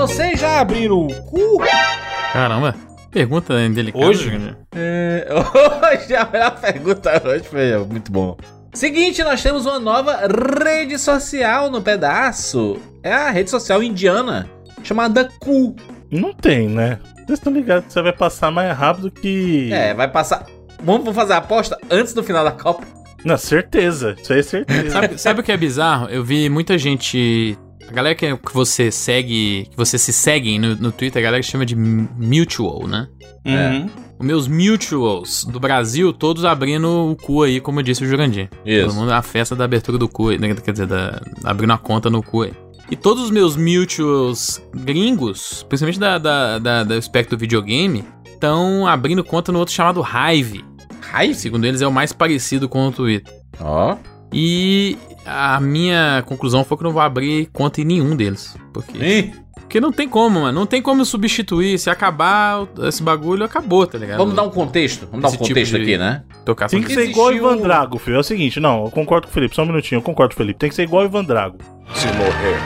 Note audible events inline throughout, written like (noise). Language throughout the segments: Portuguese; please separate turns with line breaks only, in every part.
vocês já abriram o cu?
Caramba, pergunta delicada.
Hoje?
Júnior.
É, (laughs) hoje a melhor pergunta hoje foi muito bom. Seguinte, nós temos uma nova rede social no pedaço. É a rede social indiana chamada Cu.
Não tem, né? Vocês estão ligados que você vai passar mais rápido que.
É, vai passar. Vamos fazer a aposta antes do final da Copa.
Na certeza. Isso aí é certeza.
Sabe, sabe o que é bizarro? Eu vi muita gente. A galera que, que você segue, que você se seguem no, no Twitter, a galera que chama de mutual, né?
Uhum.
Os meus mutuals do Brasil, todos abrindo o cu aí, como disse o Jurandir.
Isso.
Todo mundo, a festa da abertura do cu, aí, né? quer dizer, da, abrindo a conta no cu aí. E todos os meus mutuals gringos, principalmente da, da, da, do espectro do videogame, estão abrindo conta no outro chamado Hive.
Raiz?
Segundo eles, é o mais parecido com o Twitter.
Ó.
E a minha conclusão foi que eu não vou abrir conta em nenhum deles. Porque,
Ih,
porque não tem como, mano. Não tem como substituir. Se acabar esse bagulho, acabou, tá ligado?
Vamos dar um contexto. Vamos dar um
Esse tipo
contexto aqui, né?
Tocar
Tem que ser igual o
Existiu-
Ivan Drago, filho. É o seguinte, não, eu concordo com o Felipe, só um minutinho, eu concordo com o Felipe. Tem que ser igual o Ivan Drago.
Se morrer,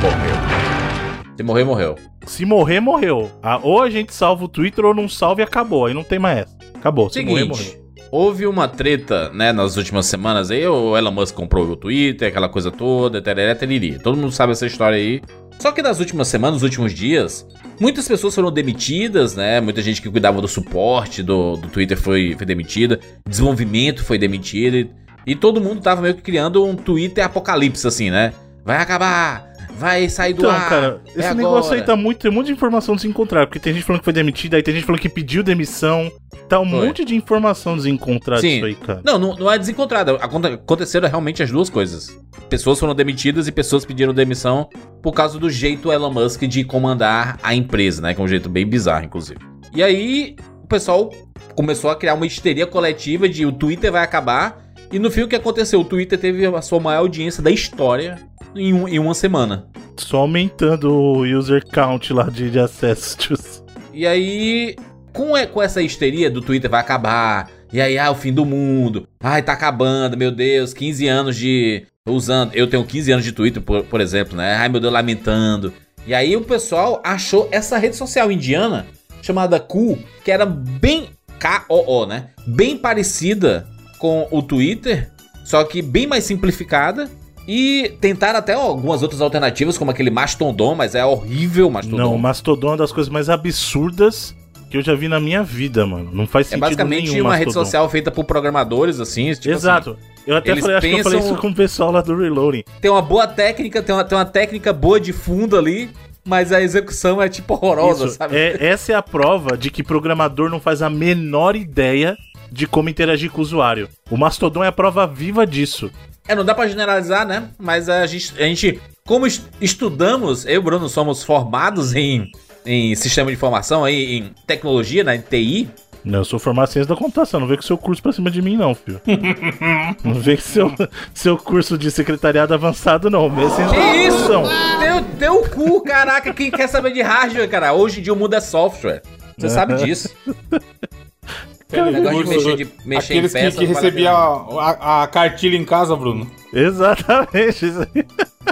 morreu.
Se morrer, morreu.
Se morrer, morreu. Ah, ou a gente salva o Twitter ou não salva e acabou. Aí não tem mais essa. Acabou. Se morrer,
Seguinte,
morreu.
Houve uma treta, né, nas últimas semanas aí, o Elon Musk comprou o Twitter, aquela coisa toda, tereré, teriri. Todo mundo sabe essa história aí. Só que nas últimas semanas, nos últimos dias, muitas pessoas foram demitidas, né? Muita gente que cuidava do suporte do, do Twitter foi, foi demitida, desenvolvimento foi demitido, e, e todo mundo tava meio que criando um Twitter apocalipse, assim, né? Vai acabar, vai sair do
Então,
ar.
cara,
é
esse negócio aí
agora.
tá muito. Tem um monte de informação desencontrada. Porque tem gente falando que foi demitida, aí tem gente falando que pediu demissão. Tá um
Foi.
monte de informação desencontrada
Sim.
isso aí, cara.
Não, não, não é desencontrado. Aconte- Aconteceram realmente as duas coisas. Pessoas foram demitidas e pessoas pediram demissão por causa do jeito Elon Musk de comandar a empresa, né? Que é um jeito bem bizarro, inclusive. E aí, o pessoal começou a criar uma histeria coletiva de o Twitter vai acabar. E no fim, o que aconteceu? O Twitter teve a sua maior audiência da história em, um- em uma semana.
Só aumentando o user count lá de, de acessos.
E aí, com, e- com essa histeria do Twitter vai acabar, e aí, ah, o fim do mundo, ai, tá acabando, meu Deus, 15 anos de. usando. Eu tenho 15 anos de Twitter, por, por exemplo, né? Ai, meu Deus, lamentando. E aí o pessoal achou essa rede social indiana, chamada Ku, que era bem. K-O-O, né? Bem parecida com o Twitter, só que bem mais simplificada. E tentaram até algumas outras alternativas, como aquele Mastodon, mas é horrível o Mastodon.
Não, o Mastodon é uma das coisas mais absurdas que eu já vi na minha vida, mano. Não faz
É
sentido
basicamente
nenhum
uma rede social feita por programadores, assim. tipo
Exato. Eu até falei, acho que eu falei
pensam-
isso com o pessoal lá do Reloading.
assim, tem uma boa técnica, tem uma, tem uma técnica boa de fundo ali, mas a execução é tipo horrorosa,
Isso,
sabe?
é, essa é a prova de que programador não faz a menor ideia de como interagir com o usuário. O Mastodon é a prova viva disso.
É, não dá pra generalizar, né? Mas a gente, a gente como es- estudamos, eu e o Bruno somos formados em, em sistema de informação, aí, em tecnologia, né, em TI,
Não, eu sou formado em ciência da computação, não vem com seu curso pra cima de mim, não, filho. (laughs) não vem com seu, seu curso de secretariado avançado, não. É ciência da
Que isso? Deu, deu o cu, caraca, quem quer saber de hardware, cara? Hoje em dia o mundo é software. Você sabe disso. (laughs) Negócio de mexer, de mexer
Aqueles que,
peça.
que recebia a, a, a cartilha em casa, Bruno.
Exatamente. Isso aí.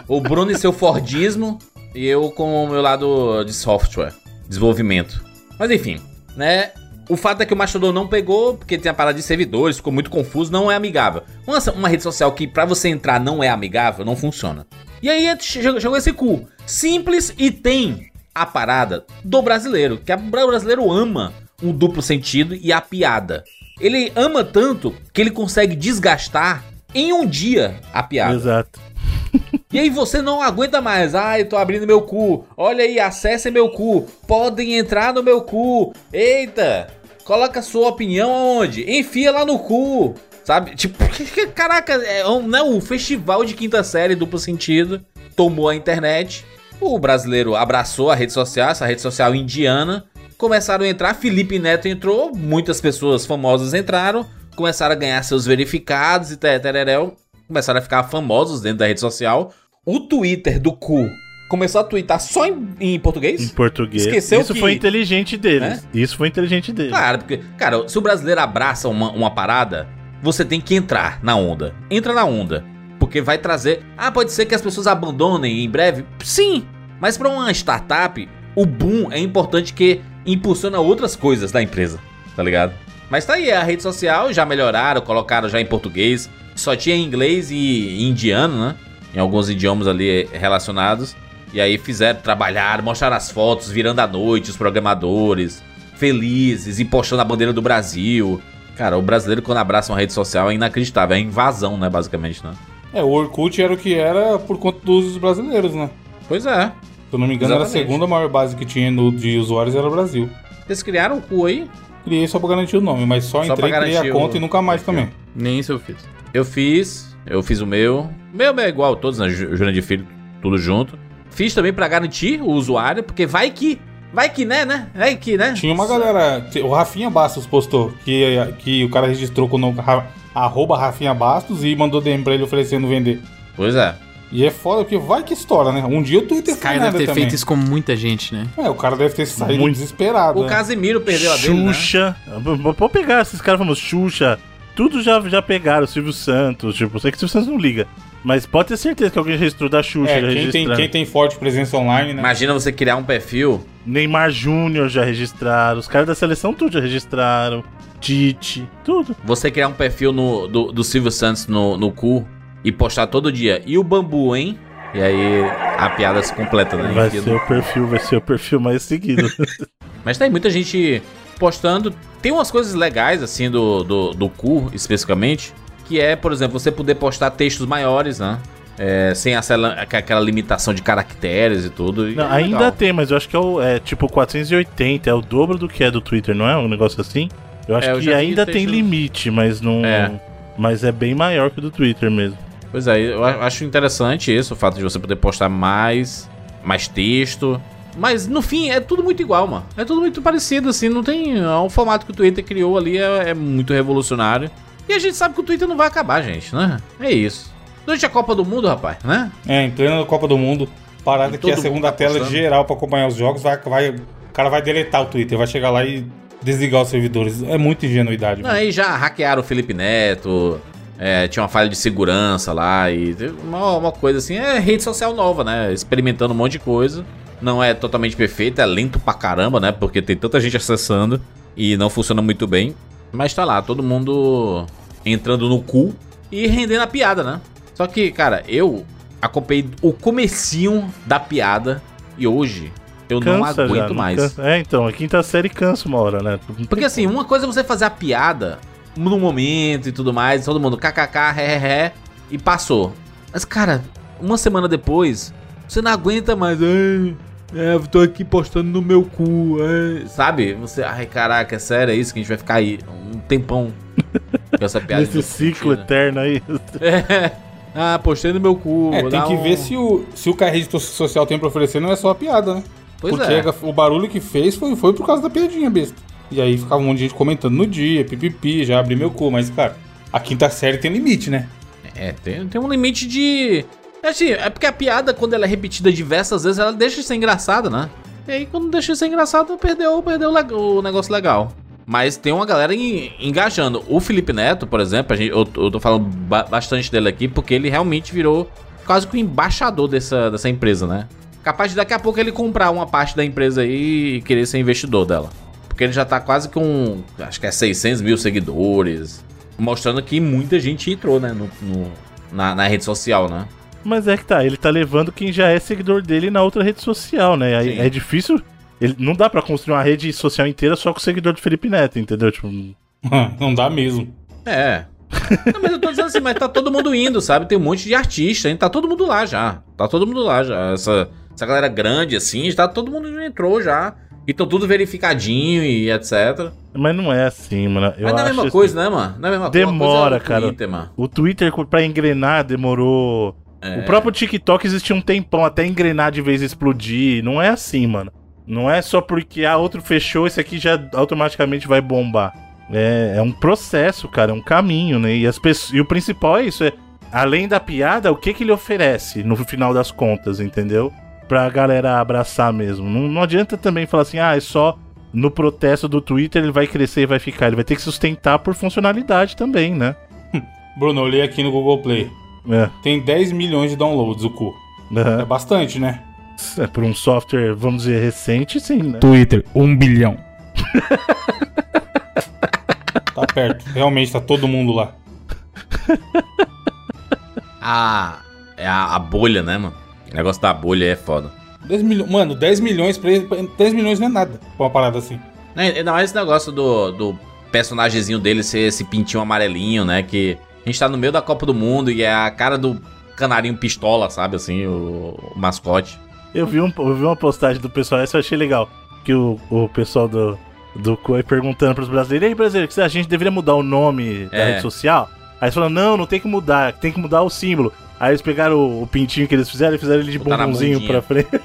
O Bruno e seu Fordismo e eu com o meu lado de software, desenvolvimento. Mas enfim, né? O fato é que o Mastodon não pegou, porque tem a parada de servidores, ficou muito confuso, não é amigável. Uma, uma rede social que pra você entrar não é amigável, não funciona. E aí chegou, chegou esse cu. Simples e tem a parada do brasileiro, que o brasileiro ama um duplo sentido e a piada. Ele ama tanto que ele consegue desgastar em um dia a piada.
Exato. (laughs)
E aí você não aguenta mais. Ah, eu tô abrindo meu cu. Olha aí, acessem meu cu. Podem entrar no meu cu. Eita! Coloca sua opinião aonde? Enfia lá no cu. Sabe? Tipo, (laughs) caraca, é um, né, o festival de quinta série duplo sentido tomou a internet. O brasileiro abraçou a rede social, essa rede social indiana. Começaram a entrar, Felipe Neto entrou, muitas pessoas famosas entraram, começaram a ganhar seus verificados e tereréu, começaram a ficar famosos dentro da rede social. O Twitter do cu começou a twittar só em, em português?
Em português.
Esqueceu
Isso
que-
foi inteligente deles.
Né?
Isso foi inteligente deles.
Claro, porque, cara, se o brasileiro abraça uma, uma parada, você tem que entrar na onda. Entra na onda. Porque vai trazer. Ah, pode ser que as pessoas abandonem em breve? Sim, Mas para uma startup, o boom é importante que impulsiona outras coisas da empresa, tá ligado? Mas tá aí, a rede social já melhoraram, colocaram já em português, só tinha em inglês e indiano, né? Em alguns idiomas ali relacionados. E aí fizeram, trabalhar, mostraram as fotos, virando à noite, os programadores, felizes e postando a bandeira do Brasil. Cara, o brasileiro quando abraça uma rede social é inacreditável, é invasão, né, basicamente, né?
É, o Orkut era o que era por conta dos brasileiros, né?
Pois é.
Se eu não me engano, era a
Exatamente.
segunda maior base que tinha no, de usuários era o Brasil.
Vocês criaram o cu aí?
Criei só pra garantir o nome, mas só,
Só
entrei, criei a conta
o-
e nunca mais também.
Nem isso eu fiz.
Eu fiz, eu fiz o meu. O meu é igual a todos, né? Ju- Jurandir Filho, tudo junto. Fiz também pra garantir o usuário, porque vai que. Vai que, né, né? Vai que, né?
Tinha uma galera. O Rafinha Bastos postou que, que o cara registrou com o nome Rafinha Bastos e mandou DM pra ele oferecendo vender.
Pois é.
E é foda porque vai que estoura, né? Um dia o Twitter
Esse cara deve ter
também.
feito isso com muita gente, né?
É, o cara deve ter saído
Muito.
desesperado.
O
né?
Casimiro perdeu a dele, né?
Xuxa. Pode pegar esses caras famosos, Xuxa. Tudo já, já pegaram, Silvio Santos. Tipo, sei que o Silvio Santos não liga. Mas pode ter certeza que alguém registrou da Xuxa.
É,
já
quem tem, quem tem forte presença online, né?
Imagina você criar um perfil.
Neymar Júnior já registraram. Os caras da seleção tudo já registraram. Tite, tudo.
Você criar um perfil no, do, do Silvio Santos no, no cu e postar todo dia. E o bambu, hein? E aí a piada se completa, né?
Vai
Enfia
ser o perfil, vai ser o perfil mais seguido. (laughs)
Mas tem muita gente postando. Tem umas coisas legais, assim, do, do, do cu, especificamente. Que é, por exemplo, você poder postar textos maiores, né? É, sem aquela, aquela limitação de caracteres e tudo. e
Não,
é
ainda tem, mas eu acho que é, o, é tipo 480, é o dobro do que é do Twitter, não é? Um negócio assim? Eu acho
É, eu
que ainda tem limite, mas não.
É.
Mas é bem maior que o do Twitter mesmo.
Pois é, eu acho interessante isso, o fato de você poder postar mais, mais texto. Mas no fim é tudo muito igual, mano. É tudo muito parecido, assim. Não tem. é, O formato que o Twitter criou ali é, é muito revolucionário. E a gente sabe que o Twitter não vai acabar, gente, né? É isso. Durante a Copa do Mundo, rapaz, né?
É, em plena Copa do Mundo, parada
E
que é a segunda
tá
tela
postando.
geral pra acompanhar os jogos, vai, vai, o cara vai deletar o Twitter, vai chegar lá e desligar os servidores. É muita ingenuidade.
Não, aí já hackearam o Felipe Neto. É, tinha uma falha de segurança lá e uma, uma coisa assim. É rede social nova, né? Experimentando um monte de coisa. Não é totalmente perfeita, é lento pra caramba, né? Porque tem tanta gente acessando e não funciona muito bem. Mas tá lá, todo mundo entrando no cu e rendendo a piada, né? Só que, cara, eu acompanhei o comecinho da piada e hoje eu não
Cansa já,
aguento
não
mais.
cansa. É, então, a quinta série cansa uma hora, né?
Porque assim, uma coisa é você fazer a piada no momento e tudo mais, todo mundo kkk, ré, ré, ré, e passou. Mas, cara, uma semana depois, você não aguenta mais. Ai, é, eu tô aqui postando no meu cu, ai", sabe? Você, ai, caraca, é sério, é isso que a gente vai ficar aí um tempão com essa piada.
Nesse ciclo eterno aí. (laughs)
É. Ah, postei no meu cu.
É, tem que
um-
ver se o, se o que a rede social tem pra oferecer não é só a piada, né?
Pois
Porque
é.
o barulho que fez foi, foi por causa da piadinha besta. E aí ficava um monte de gente comentando no dia, pipipi, já abri meu cu, mas, cara, a quinta série tem limite, né?
É, tem, tem um limite de. É Assim, é porque a piada, quando ela é repetida diversas vezes, ela deixa de ser engraçada, né? E aí, quando deixa de ser engraçado, perdeu, perdeu o negócio legal. Mas tem uma galera en- engajando. O Felipe Neto, por exemplo, a gente, eu, eu tô falando ba- bastante dele aqui, porque ele realmente virou quase que o embaixador dessa, dessa empresa, né? Capaz de daqui a pouco ele comprar uma parte da empresa aí e querer ser investidor dela. Porque ele já tá quase com, acho que é 600 mil seguidores. Mostrando que muita gente entrou, né, no, no- na, na rede social, né?
Mas é que tá, ele tá levando quem já é seguidor dele na outra rede social, né? Aí é difícil. Ele, não dá pra construir uma rede social inteira só com o seguidor do Felipe Neto, entendeu? Tipo, (laughs)
não dá mesmo.
É. Não, mas eu tô dizendo assim, mas tá todo mundo indo, sabe? Tem um monte de artista, hein? Tá todo mundo lá já. Tá todo mundo lá já. Essa, essa galera grande, assim, tá todo mundo já entrou já. E tão tudo verificadinho e etc.
mas não é assim, mano. Eu
mas não é a mesma
assim,
coisa, né, mano? Não é a mesma coisa.
Demora,
coisa é o
cara.
Twitter, mano.
O Twitter, pra engrenar, demorou.
É.
O próprio TikTok existia um tempão até engrenar de vez e explodir. Não é assim, mano. Não é só porque a outro fechou, esse aqui já automaticamente vai bombar. É, é um processo, cara, é um caminho, né? E, as pessoas, e o principal é isso, é além da piada, o que que ele oferece no final das contas, entendeu? Pra galera abraçar mesmo. Não, não adianta também falar assim, ah, é só no protesto do Twitter ele vai crescer e vai ficar. Ele vai ter que sustentar por funcionalidade também, né? (laughs)
Bruno, eu olhei aqui no Google Play.
É.
Tem 10 milhões de downloads o cu. É
aham.
bastante, né?
É, por um software, vamos dizer, recente, sim, né?
Twitter, um bilhão. (laughs) tá perto. Realmente tá todo mundo lá.
A, (laughs) é a, a bolha, né, mano? O negócio da bolha é foda.
10 milhões. Mano, 10 milhões pra ele. 10 milhões não é nada pra uma parada assim.
Não, não, esse negócio do, do personagemzinho dele ser esse pintinho amarelinho, né? Que a gente tá no meio da Copa do Mundo e é a cara do canarinho pistola, sabe? Assim, o, o mascote.
Eu vi, um, eu vi uma postagem do pessoal, essa eu achei legal. Que o, o pessoal do, do COI perguntando pros brasileiros: E aí, brasileiro, que a gente deveria mudar o nome da
É.
rede social? Aí eles falaram: Não, não tem que mudar, tem que mudar o símbolo. Aí eles pegaram o, o pintinho que eles fizeram e fizeram ele de
Botar
bombonzinho pra frente. (laughs)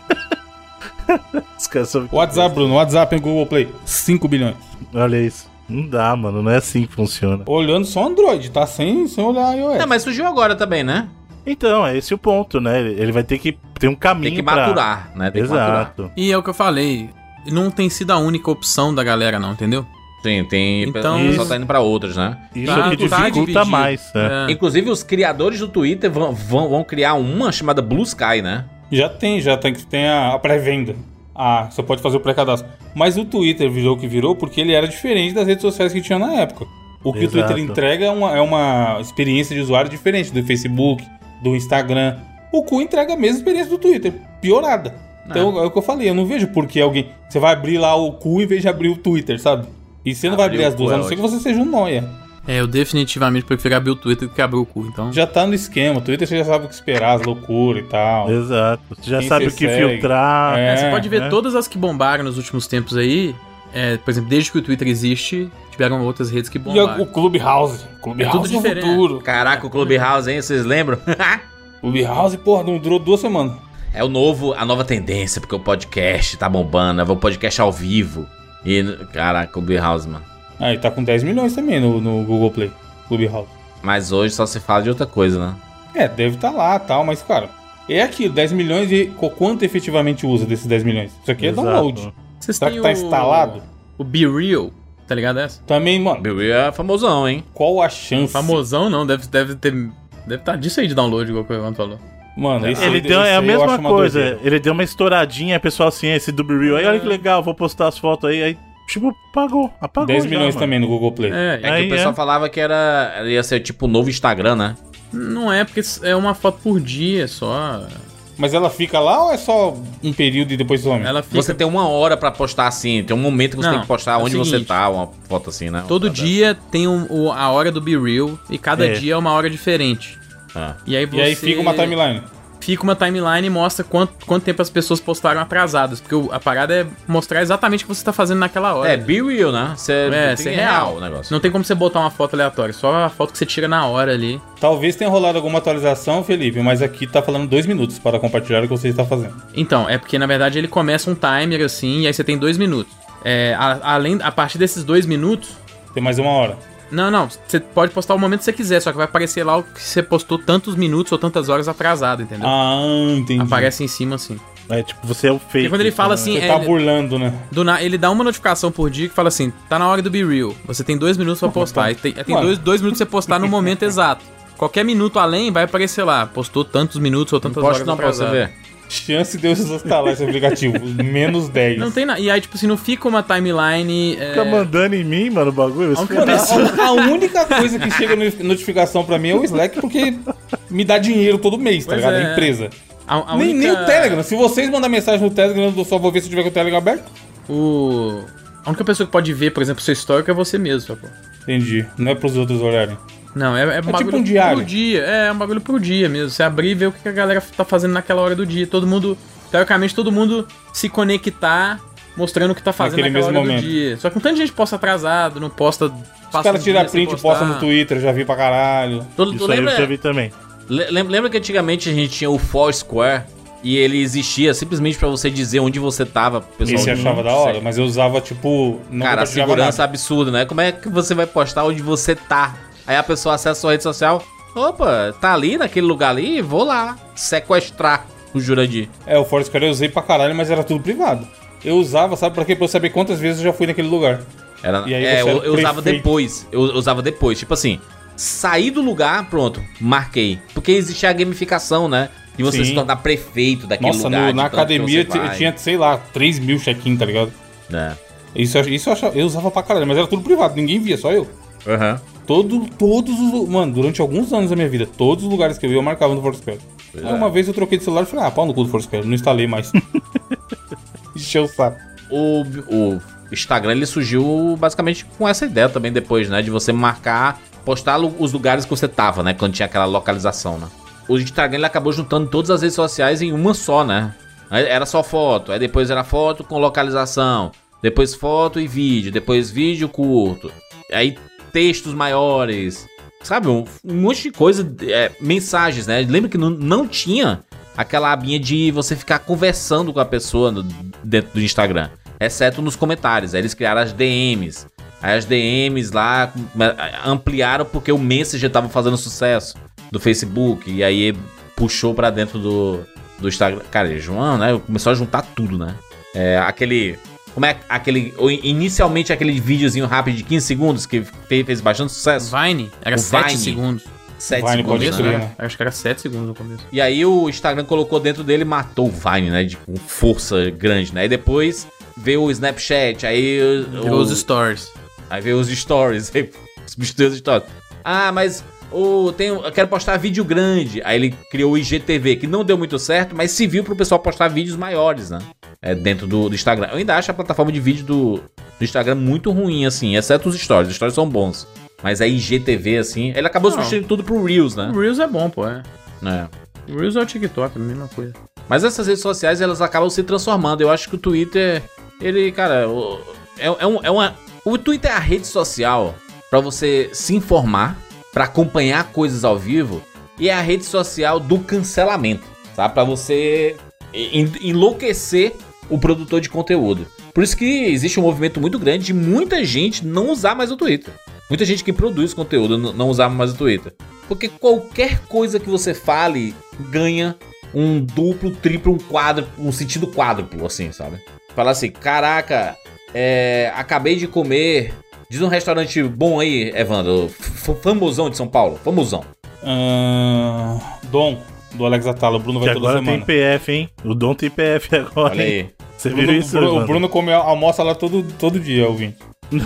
WhatsApp, Bruno. WhatsApp em Google Play. 5 bilhões.
Olha isso. Não dá, mano. Não é assim que funciona.
Olhando só Android, tá? Sem, sem olhar iOS.
Não, mas surgiu agora também, né?
Então, é esse o ponto, né? Ele vai ter que ter um caminho
Tem que
pra-
maturar, né? Tem que maturar.
Exato.
E é o que eu falei. Não tem sido a única opção da galera, não, entendeu?
Sim, tem.
Então-
o pessoal tá indo pra outros, né?
Isso
Tá-
é que
tá
dificulta
dividido.
mais. né?
É.
Inclusive, os criadores do Twitter vão, vão, vão criar uma chamada Blue Sky, né?
Já tem, já tem que tem a, a pré-venda. Ah, você pode fazer o pré-cadastro. Mas o Twitter virou o que virou porque ele era diferente das redes sociais que tinha na época. O que
Exato.
o Twitter entrega é uma, é uma experiência de usuário diferente do Facebook, do Instagram. O Cu entrega a mesma experiência do Twitter, piorada. Então é o que eu falei, eu não vejo por que alguém. Você vai abrir lá o Cu em vez de abrir o Twitter, sabe? E você não vai
Abrir
as duas, a
é
não ser que você seja um noia.
É, eu definitivamente prefiro abrir o Twitter do que abrir o cu, então.
Já tá no esquema, o Twitter você já sabe o que esperar, as loucuras e tal.
Exato. Você já
Quem
sabe o que
segue.
filtrar.
É.
É, você pode ver
né?
todas as que bombaram nos últimos tempos aí. é, por exemplo, desde que o Twitter existe, tiveram outras redes que
E o,
bombaram.
o Clubhouse. Clubhouse
É tudo
é
diferente.
futuro.
Caraca, o Clubhouse, hein? Vocês lembram? (laughs)
Clubhouse, porra, não durou duas semanas.
é o novo, a nova tendência, porque o podcast tá bombando, né? O podcast ao vivo. E, caraca, Clubhouse, mano.
Ah, e tá com 10 milhões também no, no Google Play. Clubhouse.
Mas hoje só se fala de outra coisa, né?
É, deve estar lá tal, mas, cara, é aquilo, 10 milhões e quanto efetivamente usa desses 10 milhões? Isso aqui é
Exato.
download.
Vocês
Será
têm
que tá
o-
instalado?
O Be Real, tá ligado essa?
Também, mano,
Bill é famosão, hein?
qual a chance?
Famosão não, deve, deve ter. Deve estar disso aí de download, igual o Evandro falou.
Mano, esse
Ele deu,
esse
é a mesma coisa.
doideira.
Ele deu uma estouradinha, pessoal assim, esse do Be Real. Aí olha que legal, vou postar as fotos aí. Aí, tipo, pagou. Apagou.
10
já,
milhões
mano.
também no Google Play.
É,
É que
Aí
o pessoal
é.
falava que era ia ser tipo o novo Instagram, né?
não é porque é uma foto por dia só.
Mas ela fica lá ou é só um período e depois some?
Ela fica
Você tem uma hora pra postar assim, tem um momento que você
Não,
tem que postar
é
onde você
seguinte.
tá, uma foto assim, né?
Todo dia tem um- o- a hora do Be Real e cada
É.
dia é uma hora diferente.
Ah.
E aí, você
E aí fica uma timeline.
Fica uma timeline e mostra quanto, quanto tempo as pessoas postaram atrasadas. Porque o- a parada é mostrar exatamente o que você tá fazendo naquela hora.
É, be real, né? Você
É, ser
real
real.
o negócio.
Não tem como você botar uma foto aleatória, só a foto que você tira na hora ali.
Talvez tenha rolado alguma atualização, Felipe, mas aqui tá falando dois minutos para compartilhar o que você está fazendo.
Então, é porque na verdade ele começa um timer assim, e aí você tem dois minutos. É, a, além, a partir desses dois minutos.
Tem mais uma hora.
Não, não, você pode postar o momento que você quiser, só que vai aparecer lá o que você postou tantos minutos ou tantas horas atrasado, entendeu?
Ah, entendi.
Aparece em cima assim.
É tipo, você é o fake.
E quando ele fala
então,
assim,
Você
é,
tá burlando, né?
Do na- ele dá uma notificação por dia que fala assim: tá na hora do Be Real. Você tem dois minutos pra postar. E tem, tem dois, dois minutos pra você postar no momento (laughs) exato. Qualquer minuto além vai aparecer lá. Postou tantos minutos ou
Não
tantas
posta
horas
não pra você ver.
Chance de eu instalar esse aplicativo. Menos 10.
Não tem nada. E aí, tipo assim, não fica uma timeline. é,
Fica mandando em mim, mano, o bagulho.
A pessoa-
a, a única coisa que chega no- notificação pra mim é o Slack, porque me dá dinheiro todo mês, tá
Pois
ligado?
é.
A empresa.
a- a
Nem,
única-
nem o Telegram. Se vocês mandar mensagem no Telegram, eu só vou ver se eu tiver com o Telegram aberto.
O... A única pessoa que pode ver, por exemplo, o seu histórico é você mesmo, sacou?
Entendi. Não é pros outros olharem.
Não, é, é, um bagulho
tipo um diário.
pro dia. É, é um bagulho pro dia mesmo. Você abrir e ver o que a galera tá fazendo naquela hora do dia. Todo mundo, teoricamente, todo mundo se conectar mostrando o que tá fazendo
Naquele
naquela hora
mesmo
do
momento.
dia. Só que um tanto de gente posta atrasado, não posta.
Os caras tiram print e postam no Twitter, já vi pra caralho.
Tu, tu
Isso aí eu
lembra,
já vi também.
le- lembra, lembra que antigamente a gente tinha o Foursquare e ele existia simplesmente pra você dizer onde você tava. Pessoal
Esse achava da hora,
sei.
mas eu usava, tipo. Não
Cara, segurança
nada.
absurda, né? Como é que você vai postar onde você tá? Aí a pessoa acessa a sua rede social. Opa, tá ali naquele lugar ali? Vou lá sequestrar o Jurandir.
É, o Foursquare eu usei pra caralho, mas era tudo privado. Eu usava, sabe pra quê? Pra eu saber quantas vezes eu já fui naquele lugar.
Era,
E aí
é, eu,
era
eu usava depois. Eu usava depois. Tipo assim, saí do lugar, pronto, marquei. Porque existia a gamificação, né? E você
Sim.
se tornar prefeito daquele
Nossa,
lugar.
no-
de
na academia tinha, sei lá, 3 mil check-in, tá ligado?
É.
Isso, isso eu, achava- eu usava pra caralho, mas era tudo privado, ninguém via, só eu.
Aham.
Todo, todos os. Mano, durante alguns anos da minha vida, todos os lugares que eu ia, eu marcava no Foursquare. Aí
é.
uma vez eu troquei de celular e falei, ah, pau no cu do Foursquare, não instalei mais. (laughs) Encheu o saco.
O, o Instagram ele surgiu basicamente com essa ideia também depois, né? De você marcar, postar os lugares que você tava, né? Quando tinha aquela localização, né? O Instagram ele acabou juntando todas as redes sociais em uma só, né? Era só foto, aí depois era foto com localização, depois foto e vídeo, depois vídeo curto, aí textos maiores, sabe? Um, um monte de coisa, é, mensagens, né? Lembra que não, não tinha aquela abinha de você ficar conversando com a pessoa no- dentro do Instagram, exceto nos comentários. Aí eles criaram as DMs. Aí as DMs lá come- ampliaram porque o Messenger tava fazendo sucesso do Facebook e aí puxou pra dentro do, do Instagram. Cara, João, né? Começou a juntar tudo, né? É, aquele como é aquele inicialmente aquele videozinho rápido de 15 segundos que fe- fez bastante sucesso?
Vine era
O
7
Vine.
segundos.
7
Vine,
segundos,
pode
né?
né?
Acho que era 7 segundos no começo.
E aí o Instagram colocou dentro dele e matou o Vine, né? De, com força grande, né? Aí depois veio o Snapchat, aí o,
Virou os stories.
aí veio os stories, (laughs) aí substituiu os stories. Ah, mas o tem, eu quero postar vídeo grande. Aí ele criou o IGTV, que não deu muito certo, mas se viu pro pessoal postar vídeos maiores, né? É, dentro do, do Instagram. Eu ainda acho a plataforma de vídeo do, do Instagram muito ruim, assim, exceto os stories. Os stories são bons. Mas a IGTV, assim, ele acabou
Não.
substituindo tudo pro Reels, né?
O Reels é bom, pô, é.
É.
O Reels é o TikTok, a mesma coisa.
Mas essas redes sociais, elas acabam se transformando. Eu acho que o Twitter, ele, cara, é, é, um- é uma. O Twitter é a rede social pra você se informar, pra acompanhar coisas ao vivo, e é a rede social do cancelamento, sabe? Pra você en- enlouquecer o produtor de conteúdo. Por isso que existe um movimento muito grande de muita gente não usar mais o Twitter. Muita gente que produz conteúdo não usar mais o Twitter. Porque qualquer coisa que você fale ganha um duplo, triplo, um quadro, um sentido quádruplo, assim, sabe? Falar assim, caraca, é, acabei de comer. Diz um restaurante bom aí, Evandro, famosão de São Paulo, famosão.
Ah, Dom, do Alex Atala, o Bruno
Que
vai toda
agora tem
semana.
PF, hein? O Dom tem PF agora.
Olha
hein?
aí.
Você
Bruno-
viu isso,
Bruno- o? Bruno come, almoça lá todo, todo dia, ouvinte. (laughs)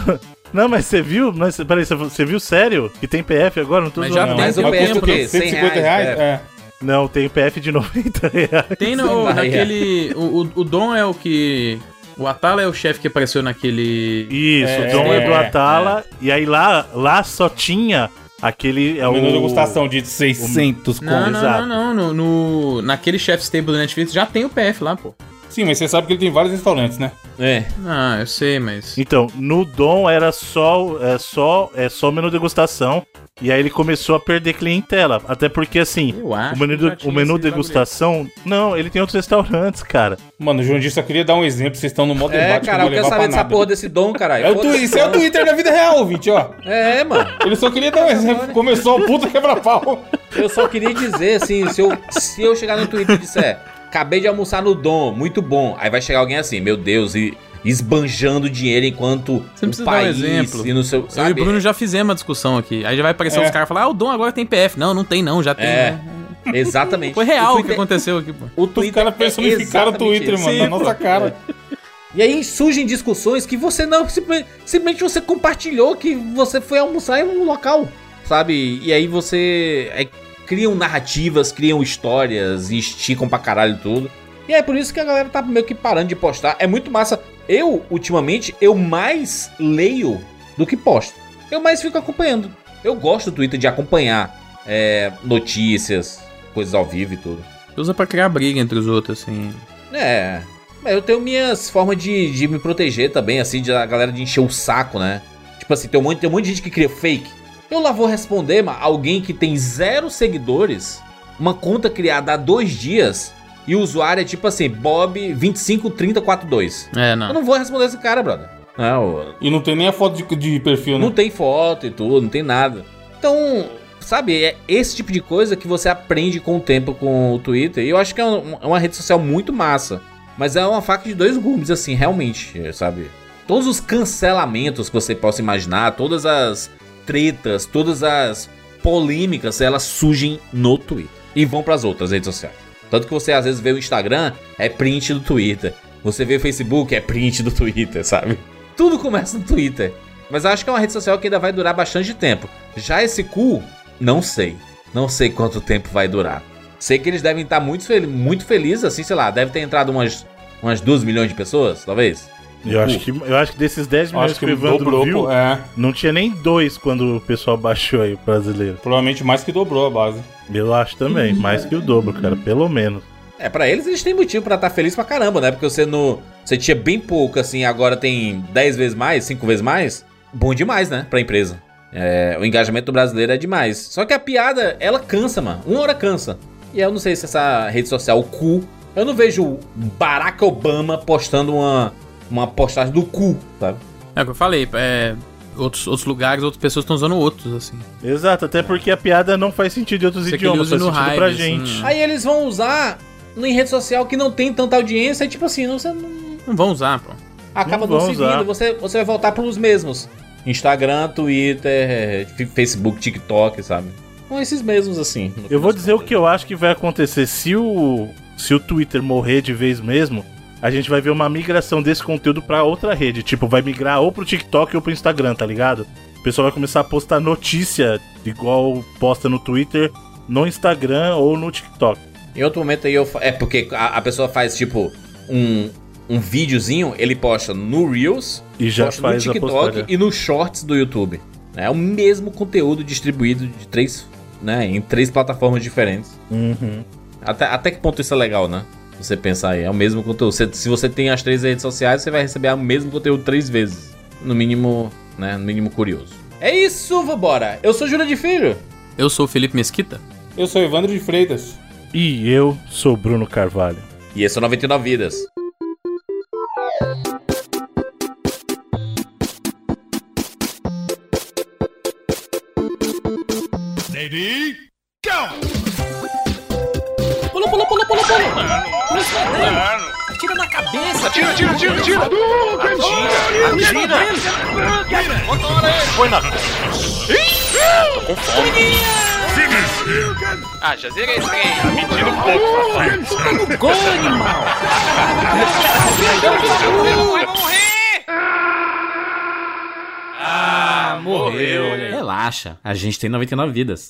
Não, mas você viu? Mas, peraí, você- viu sério que tem PF agora? Não tô
Mas já
não.
tem,
Mas o
tem
PF o quê? 100
150
reais?
reais?
é.
É.
Não, tem PF de (laughs) 90 reais.
Tem no, naquele. O, o, Dom é o que. O Atala é o chefe que apareceu naquele.
Isso,
É,
o Dom é, do
é,
Atala. E aí lá, lá só tinha aquele. É
O menu degustação de 600
Não,
contos.
não, não, não. No, no- naquele chef's table do Netflix já tem o PF lá, pô.
Sim, mas você sabe que ele tem vários restaurantes, né?
É.
Ah, eu sei, mas.
Então, no Dom era só, é só, é só menu degustação. E aí ele começou a perder clientela. Até porque, assim,
Eu acho.
o menu, o menu degustação. Não, ele tem outros restaurantes, cara.
Mano, o João só queria dar um exemplo, vocês estão no modo
É,
debate
cara,
que
eu
eu
quero saber dessa
nada.
porra desse dom, caralho.
É o Twitter, isso é o. Twitter da vida real, ouvinte, ó.
É, mano.
Ele só queria dar um exemplo. Começou o puta quebra-pau.
Eu só queria dizer, assim, se eu, se eu chegar no Twitter e disser, acabei de almoçar no Dom, muito bom. Aí vai chegar alguém assim, meu Deus, e esbanjando dinheiro enquanto
Você
o
precisa dar um
país
exemplo.
e no seu,
Eu e
sabe?
o Bruno já fizemos uma discussão aqui. Aí já vai aparecer
É.
os caras e falar: Ah, o Dom agora tem PF. Não, não tem, não, já tem.
É.
né?
Exatamente.
Foi real o, que
Twitter-
aconteceu aqui, pô.
O
Os
Twitter
caras
é
personificaram o Twitter,
isso.
mano,
Sim,
na nossa
pô.
cara.
E aí surgem discussões que você não, simplesmente, simplesmente você compartilhou que você foi almoçar em um local, sabe? E aí você é, criam narrativas, criam histórias e esticam pra caralho tudo. E é por isso que a galera tá meio que parando de postar. É muito massa. Eu, ultimamente, eu mais leio do que posto. Eu mais fico acompanhando. Eu gosto do Twitter de acompanhar é, notícias, coisas ao vivo e tudo.
Usa pra criar briga entre os outros, assim.
É. mas Eu tenho minhas formas de, de me proteger também, assim, de a galera de encher o saco, né? Tipo assim, tem um monte, tem um monte de gente que cria fake. Eu lá vou responder, mas alguém que tem zero seguidores, uma conta criada há dois dias, e o usuário é tipo assim, Bob253042.
É,
Eu
não.
não vou responder esse cara, brother. Não,
E não tem nem a foto de, de perfil, né?
não tem foto e tudo, não tem nada. Então, sabe, é esse tipo de coisa que você aprende com o tempo com o Twitter. E eu acho que é um- é uma rede social muito massa. Mas é uma faca de dois gumes, assim, realmente, sabe? Todos os cancelamentos que você possa imaginar, todas as tretas, todas as polêmicas, elas surgem no Twitter. E vão pras outras redes sociais. Tanto que você às vezes vê o Instagram, é print do Twitter. Você vê o Facebook, é print do Twitter, sabe? Tudo começa no Twitter. Mas acho que é uma rede social que ainda vai durar bastante tempo. Já esse cu, não sei. Não sei quanto tempo vai durar. Sei que eles devem estar muito, fel muito felizes, assim, sei lá, deve ter entrado umas, umas 2 milhões de pessoas, talvez.
Eu acho, que, eu acho que desses 10 milhões
Acho
que,
que
o Evandro
dobrou,
viu,
é.
não tinha nem dois quando o pessoal baixou aí, o brasileiro.
Provavelmente mais que dobrou a base.
Eu acho também, mais que o dobro, cara, pelo menos.
É, pra eles eles têm motivo pra estar feliz pra caramba, né? Porque você no. Você tinha bem pouco, assim, agora tem 10 vezes mais, 5 vezes mais. Bom demais, né? Pra empresa. É, o engajamento do brasileiro é demais. Só que a piada, ela cansa, mano. Uma hora cansa. E eu não sei se essa rede social, o cu. Eu não vejo Barack Obama postando uma, uma postagem do cu, sabe?
É o que eu falei, é, outros, outros lugares, outras pessoas estão usando outros, assim.
Exato, até porque a piada não faz sentido em outros
ele
idiomas, faz
no
sentido pra
hype, assim,
gente.
né?
Aí eles vão usar em rede social que não tem tanta audiência e tipo assim, você não,
Não vão usar, pô.
acaba
Não
não,
vão
se
usar.
vindo, você, você vai voltar pros mesmos. Instagram, Twitter, Facebook, TikTok, sabe? São esses mesmos, assim.
Eu vou dizer o que eu acho que vai acontecer. Se o, se o Twitter morrer de vez mesmo, a gente vai ver uma migração desse conteúdo pra outra rede. Tipo, vai migrar ou pro TikTok ou pro Instagram, tá ligado? O pessoal vai começar a postar notícia, igual posta no Twitter, no Instagram ou no TikTok.
Em outro momento aí eu. É porque a, a pessoa faz tipo um, um videozinho, ele posta no Reels,
E já
posta
faz
no TikTok e no Shorts do YouTube. É o mesmo conteúdo distribuído de três, né, em três plataformas diferentes.
Uhum.
Até, até que ponto isso é legal, né? Você pensar aí, é o mesmo conteúdo. Você- se você tem as três redes sociais, você vai receber o mesmo conteúdo três vezes. No mínimo, né? No mínimo curioso. É isso, vambora! Eu sou Júlia de Filho.
Eu sou o Felipe Mesquita.
Eu sou Evandro de Freitas.
E eu sou Bruno Carvalho.
E esse é o 99 Vidas.
Pula, pula, pula, pula, pula. Pula esse dele. Atira na cabeça. Atira, atira, atira, atira. Atira, atira. Põe na Tô com fome.
Ah, já zerei esse game.
Tá mentindo um pouco. Gol, animal.
Vai morrer!
Ah, morreu. Relaxa, a gente tem 99 vidas.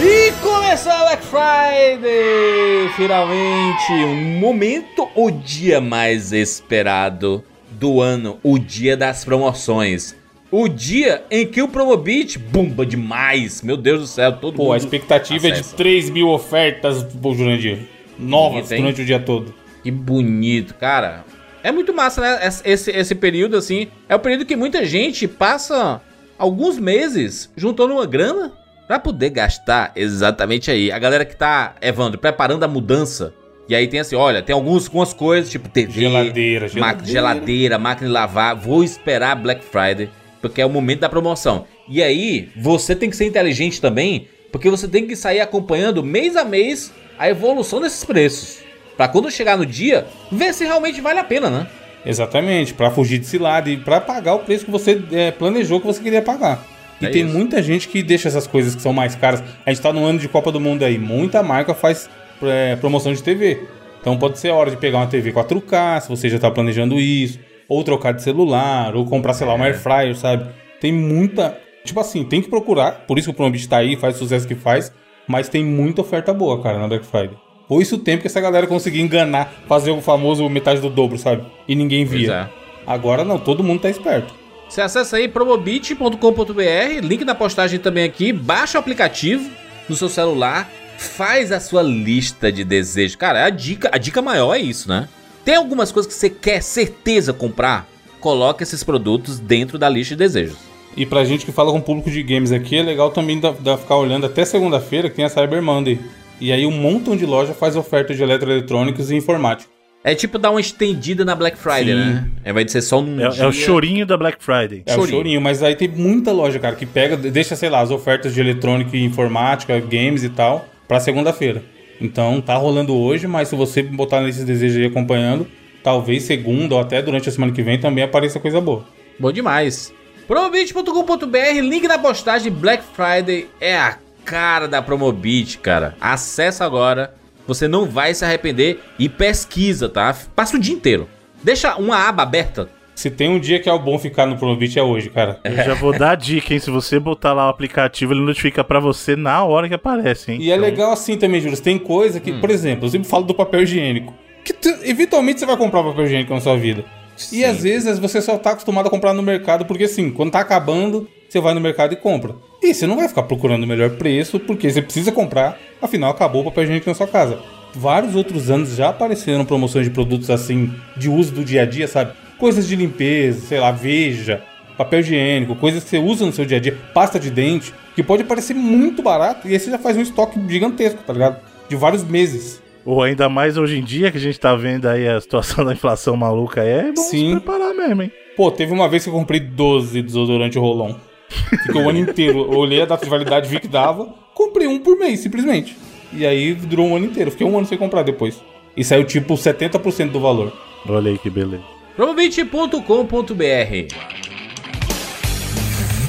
E começou a Black Friday! Finalmente, um momento, o dia mais esperado do ano, o dia das promoções. O dia em que o Promobit bomba demais. Meu Deus do céu, todo
Pô,
mundo
a expectativa é de
acessa.
3 mil ofertas pô, durante novas
Tem?
durante o dia todo.
Que bonito, cara. É muito massa, né? Esse- Esse, período, assim. É o período que muita gente passa alguns meses juntando uma grana pra poder gastar exatamente aí. A galera que tá, Evandro, preparando a mudança. E aí tem assim, olha, tem alguns, algumas coisas, tipo TV,
Geladeira, geladeira.
geladeira, máquina de lavar. Vou esperar Black Friday, porque é o momento da promoção. E aí, você tem que ser inteligente também, porque você tem que sair acompanhando mês a mês a evolução desses preços. Pra quando chegar no dia, ver se realmente vale a pena, né?
Exatamente, pra fugir de cilada e pra pagar o preço que você é, planejou que você queria pagar. E
É
tem
isso.
muita gente que deixa essas coisas que são mais caras. A gente tá no ano de Copa do Mundo aí, muita marca faz é, promoção de TV. Então pode ser a hora de pegar uma TV 4K, se você já tá planejando isso, ou trocar de celular, ou comprar, sei lá,
É.
uma air fryer, sabe? Tem muita, tipo assim, tem que procurar, por isso que o Promobit tá aí, faz o sucesso que faz, mas tem muita oferta boa, cara, na Black Friday. Foi isso o tempo que essa galera conseguia enganar, fazer o famoso metade do dobro, sabe? E ninguém via.
é.
Agora não, todo mundo tá esperto.
Você acessa aí promobit.com.br, link na postagem também aqui, baixa o aplicativo no seu celular, faz a sua lista de desejos. Cara, a dica, a dica maior é isso, né? Tem algumas coisas que você quer certeza comprar, coloca esses produtos dentro da lista de desejos.
E pra gente que fala com o público de games aqui, é legal também da, da ficar olhando até segunda-feira que tem a Cyber Monday. E aí um montão de loja faz oferta de eletroeletrônicos e informática.
É tipo dar uma estendida na Black Friday,
Sim.
né? Invés de ser só num
É,
dia...
é o chorinho da Black Friday.
É o
Chorinho.
chorinho, mas aí tem muita loja, cara, que pega, deixa, sei lá, as ofertas de eletrônica e informática, games e tal, pra segunda-feira. Então tá rolando hoje, mas se você botar nesses desejos aí acompanhando, talvez segunda ou até durante a semana que vem também apareça coisa boa.
Bom demais. Promobit.com.br, link na postagem Black Friday é a cara da Promobit, cara. Acessa agora, você não vai se arrepender e pesquisa, tá? Passa o dia inteiro. Deixa uma aba aberta.
Se tem um dia que é o bom ficar no Promobit é hoje, cara.
Eu já vou dar a dica, hein? Se você botar lá o aplicativo, ele notifica pra você na hora que aparece, hein?
E é legal assim também, Júlio. Tem coisa que, por exemplo, eu sempre falo do papel higiênico. Que tu- eventualmente você vai comprar papel higiênico na sua vida. E às vezes você só tá acostumado a comprar no mercado, porque assim, quando tá acabando, você vai no mercado e compra. E você não vai ficar procurando o melhor preço, porque você precisa comprar, afinal acabou o papel higiênico na sua casa. Vários outros anos já apareceram promoções de produtos assim, de uso do dia a dia, sabe? Coisas de limpeza, sei lá, veja, papel higiênico, coisas que você usa no seu dia a dia, pasta de dente, que pode parecer muito barato, e aí você já faz um estoque gigantesco, tá ligado? De vários meses.
Ou ainda mais hoje em dia, que a gente tá vendo aí a situação (laughs) da inflação maluca, é bom
Sim.
se preparar mesmo, hein?
Pô, teve uma vez que eu comprei 12 desodorante Rolon. Fiquei o ano inteiro. Eu olhei a data de validade, vi que dava. Comprei um por mês, simplesmente. E aí durou um ano inteiro. Fiquei um ano sem comprar depois. E saiu tipo 70% do valor.
Olha aí que beleza.
Promobit.com.br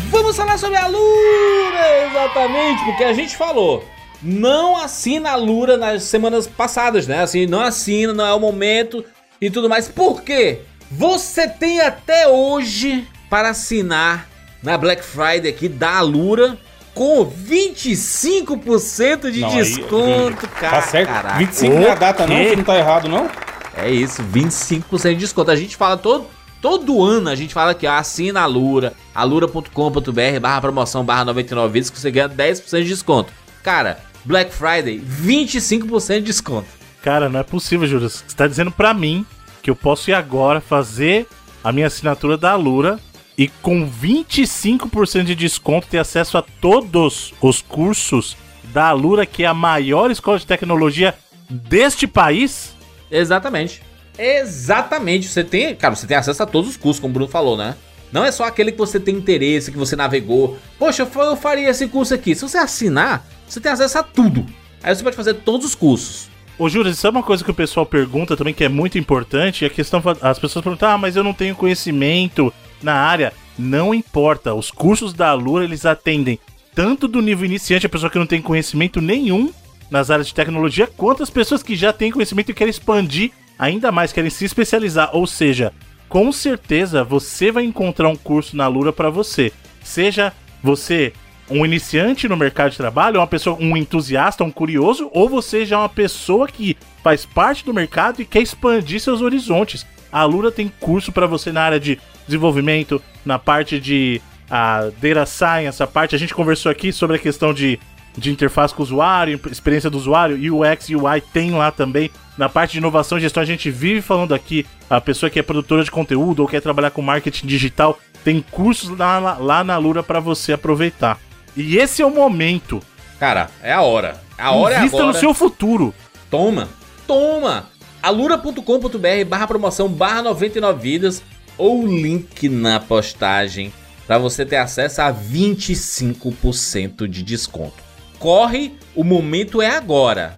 Vamos falar sobre a Lura, exatamente, porque a gente falou. Não assina a Lura nas semanas passadas, né? Assim, não assina, não é o momento e tudo mais. Por quê? Você tem até hoje para assinar na Black Friday aqui da Alura com 25% de
Não, aí-
desconto, cara.
tá certo?
Caraca.
25 não é a data, não?
quê?
Que não tá errado, não?
É isso, 25% de desconto. A gente fala todo, todo ano, a gente fala que ó, assina a Lura, alura.com.br barra promoção barra 99 vezes que você ganha 10% de desconto. Cara, Black Friday, 25% de desconto.
Cara, não é possível, Júlio. Você tá dizendo pra mim que eu posso ir agora fazer a minha assinatura da Alura e com 25% de desconto ter acesso a todos os cursos da Alura, que é a maior escola de tecnologia deste país?
Exatamente. Exatamente. Você tem, cara, você tem acesso a todos os cursos, como o Bruno falou, né? Não é só aquele que você tem interesse, que você navegou. Poxa, eu fa- eu faria esse curso aqui. Se você assinar, você tem acesso a tudo. Aí você pode fazer todos os cursos.
Ô, Júlio, isso é uma coisa que o pessoal pergunta também, que é muito importante. A questão, as pessoas perguntam, ah, mas eu não tenho conhecimento na área. Não importa, os cursos da Alura, eles atendem tanto do nível iniciante, a pessoa que não tem conhecimento nenhum nas áreas de tecnologia, quanto as pessoas que já têm conhecimento e querem expandir ainda mais, querem se especializar. Ou seja, com certeza você vai encontrar um curso na Alura para você. Seja você um iniciante no mercado de trabalho, uma pessoa, um entusiasta, um curioso, ou você já é uma pessoa que faz parte do mercado e quer expandir seus horizontes. A Alura tem curso para você na área de desenvolvimento, na parte de a data science, a parte a gente conversou aqui sobre a questão de, de interface com o usuário, experiência do usuário, UX, UI tem lá também. Na parte de inovação e gestão a gente vive falando aqui, a pessoa que é produtora de conteúdo ou quer trabalhar com marketing digital, tem cursos lá, lá, lá na Alura para você aproveitar. E esse é o momento.
Cara, é a hora. A hora é
Invista
agora.
no seu futuro.
Toma, toma! alura.com.br barra promoção barra 99 vidas ou link na postagem para você ter acesso a 25% de desconto. Corre, o momento é agora.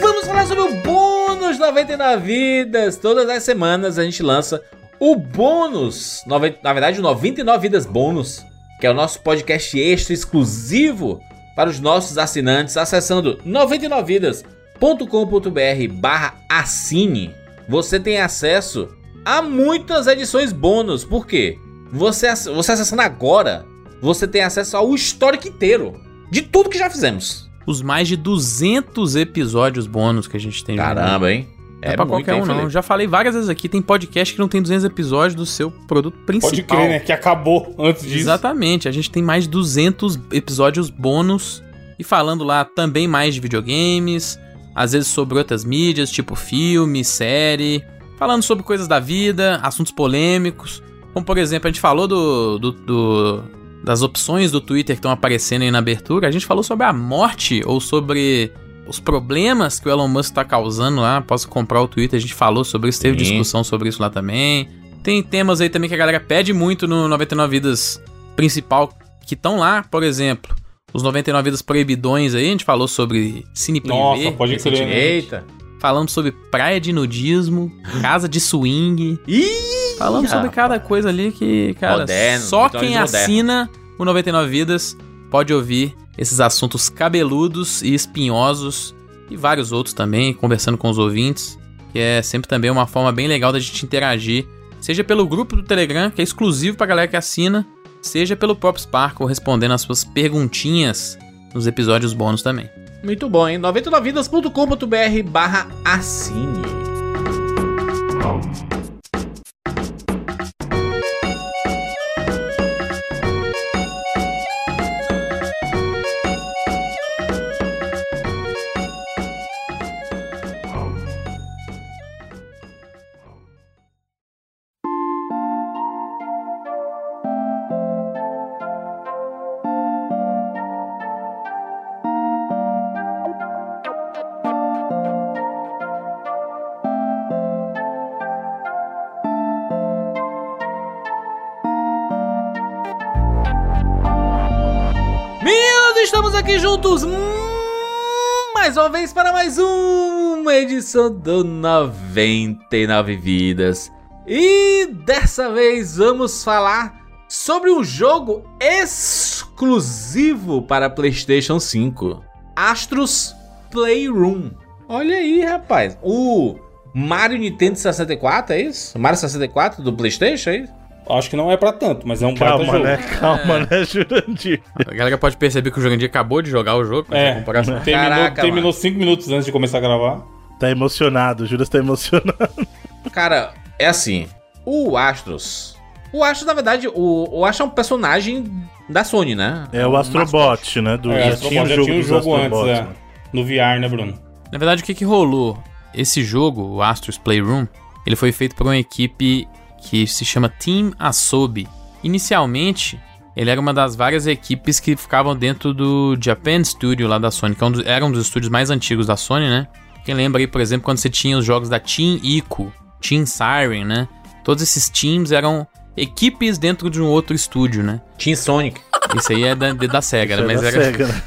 Vamos falar sobre o bônus 99 vidas. Todas as semanas a gente lança o bônus, na verdade o 99 vidas bônus, que é o nosso podcast extra exclusivo para os nossos assinantes acessando 99vidas.com.br barra assine. Você tem acesso a muitas edições bônus. Por quê? Você, você acessando agora, você tem acesso ao histórico inteiro de tudo que já fizemos.
Os mais de 200 episódios bônus que a gente tem.
Caramba, hein?
Não é pra qualquer um, não. Já falei várias vezes aqui, tem podcast que não tem 200 episódios do seu produto principal.
Pode crer, né? Que acabou antes disso.
Exatamente, a gente tem mais de 200 episódios bônus e falando lá também mais de videogames, às vezes sobre outras mídias, tipo filme, série, falando sobre coisas da vida, assuntos polêmicos, como por exemplo, a gente falou do, do- do- das opções do Twitter que estão aparecendo aí na abertura, a gente falou sobre a morte ou sobre os problemas que o Elon Musk está causando lá após comprar o Twitter, a gente falou sobre isso, teve
Sim.
discussão sobre isso lá também. Tem temas aí também que a galera pede muito no 99 Vidas principal que estão lá, por exemplo, os 99 Vidas proibidões aí, a gente falou sobre Cine
Nossa,
Privé
pode crer, né?
Eita.
Falamos sobre praia de nudismo, casa de swing.
Ih!
Falamos sobre cada coisa ali que, cara,
Moderno,
só
então
quem
moderno.
assina o 99 Vidas pode ouvir esses assuntos cabeludos e espinhosos e vários outros também, conversando com os ouvintes, que é sempre também uma forma bem legal da gente interagir, seja pelo grupo do Telegram, que é exclusivo pra galera que assina, seja pelo próprio Sparkle respondendo as suas perguntinhas nos episódios bônus também.
Muito bom, hein? 99vidas.com.br barra assine. Estamos aqui juntos hum, mais uma vez para mais uma edição do 99 Vidas. E dessa vez vamos falar sobre um jogo exclusivo para PlayStation 5: Astros Playroom. Olha aí, rapaz. O Mario Nintendo 64, é isso? Mario 64 do PlayStation, é isso?
Acho que não é pra tanto, mas é um baita
Calma,
jogo.
né? (laughs) Calma, né, Jurandir?
A galera pode perceber que o Jurandir acabou de jogar o jogo,
É, terminou,
Caraca,
terminou cinco minutos antes de começar a gravar.
Tá emocionado, o Juras tá emocionado.
Cara, é assim. O Astros. O Astros, na verdade, o, o Astros é um personagem da Sony, né?
É o Astrobot, né? Do,
É,
já tinha o
já
jogo,
tinha
dos
jogo antes, é.
né?
No VR, né, Bruno?
Na verdade, o que, que rolou? Esse jogo, o Astros Playroom, ele foi feito por uma equipe que se chama Team Asobi. Inicialmente, ele era uma das várias equipes que ficavam dentro do Japan Studio lá da Sony, que é era um dos estúdios mais antigos da Sony, né? Quem lembra aí, por exemplo, quando você tinha os jogos da Team Ico, Team Siren, né? Todos esses teams eram equipes dentro de um outro estúdio, né?
Team Sonic.
Isso aí é da, da SEGA, né?
é
Mas
da
era,
SEGA, né?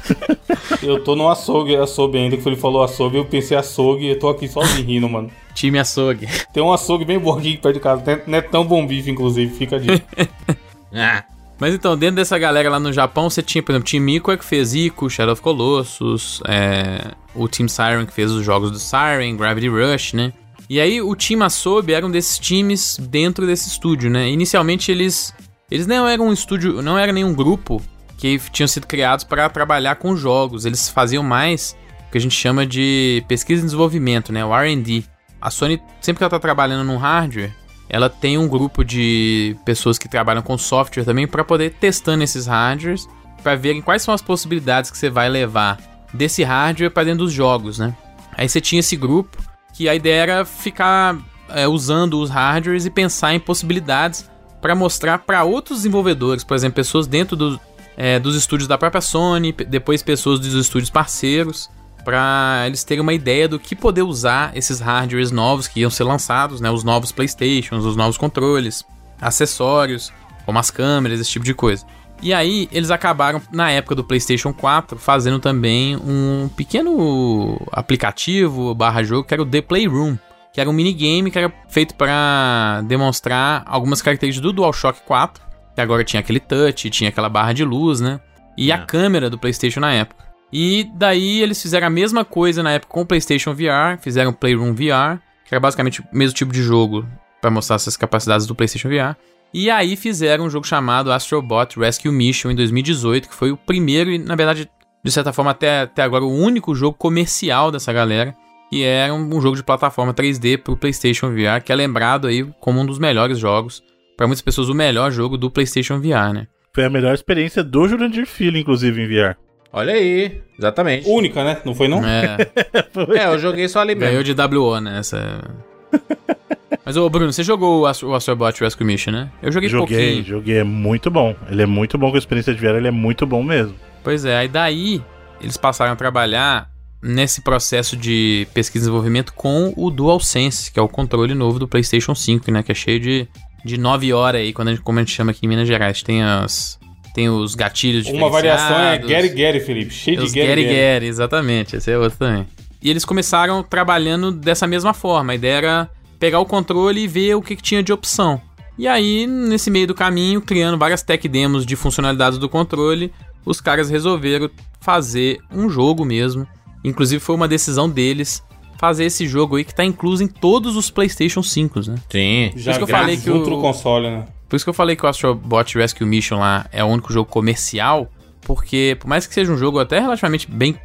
(laughs)
Eu tô no açougue, açougue ainda, que ele falou açougue, eu pensei açougue e eu tô aqui sozinho rindo, mano.
time açougue.
Tem um açougue bem bom aqui perto de casa, não é- é tão bom bife, inclusive, fica a dica. (laughs)
Ah,
Mas então, dentro dessa galera lá no Japão, você tinha, por exemplo, Team Ico é que fez Ico, Shadow of Colossus, é, o Team Siren que fez os jogos do Siren, Gravity Rush, né? E aí o Team Asobi era um desses times dentro desse estúdio, né? Inicialmente eles eles não eram um estúdio, não era nenhum grupo que tinham sido criados para trabalhar com jogos. Eles faziam mais o que a gente chama de pesquisa e desenvolvimento, né? O R&D. A Sony sempre que ela tá trabalhando num hardware, ela tem um grupo de pessoas que trabalham com software também para poder testando esses hardwares para verem quais são as possibilidades que você vai levar desse hardware para dentro dos jogos, né? Aí você tinha esse grupo que a ideia era ficar é, usando os hardwares e pensar em possibilidades para mostrar para outros desenvolvedores, por exemplo, pessoas dentro do, é, dos estúdios da própria Sony, depois pessoas dos estúdios parceiros, para eles terem uma ideia do que poder usar esses hardwares novos que iam ser lançados, né, os novos PlayStations, os novos controles, acessórios, como as câmeras, esse tipo de coisa. E aí, eles acabaram, na época do PlayStation 4, fazendo também um pequeno aplicativo barra jogo que era o The Playroom, que era um minigame que era feito para demonstrar algumas características do DualShock 4, que agora tinha aquele touch, tinha aquela barra de luz, né? E a
É.
câmera do PlayStation na época. E daí eles fizeram a mesma coisa na época com o PlayStation VR, fizeram o Playroom VR, que era basicamente o mesmo tipo de jogo para mostrar essas capacidades do PlayStation VR. E aí fizeram um jogo chamado Astrobot Rescue Mission em 2018, que foi o primeiro e, na verdade, de certa forma, até, até agora, o único jogo comercial dessa galera, que era um, um jogo de plataforma 3D pro PlayStation VR, que é lembrado aí como um dos melhores jogos. Para muitas pessoas, o melhor jogo do PlayStation VR, né?
Foi a melhor experiência do Jurandir Filho, inclusive, em VR.
olha aí, exatamente.
Única, né? Não foi não?
É, (laughs)
É, eu joguei só ali
ganhou
mesmo.
de WO, né? Essa... Mas, ô Bruno, você jogou o, Astro, o Astrobot Rescue Mission, né? Eu joguei,
Joguei,
pouquinho.
joguei, é muito bom. Ele é muito bom com a experiência de VR, ele é muito bom mesmo.
Pois é, aí daí eles passaram a trabalhar nesse processo de pesquisa e desenvolvimento com o DualSense, que é o controle novo do PlayStation 5, né? Que é cheio de, de 9 horas aí, quando a gente, como a gente chama aqui em Minas Gerais. Tem, as, tem os gatilhos
Uma variação é Gary Gary, Felipe. Cheio de Gary.
Gary, exatamente. Esse é outro também. e eles começaram trabalhando dessa mesma forma. A ideia era pegar o controle e ver o que, que tinha de opção. E aí, nesse meio do caminho, criando várias tech demos de funcionalidades do controle, os caras resolveram fazer um jogo mesmo. Inclusive foi uma decisão deles fazer esse jogo aí que tá incluso em todos os PlayStation 5, né?
Sim.
Por isso que eu falei que
outro
o,
console, né?
por isso que eu falei que o Astrobot Rescue Mission lá é o único jogo comercial, porque por mais que seja um jogo até relativamente bem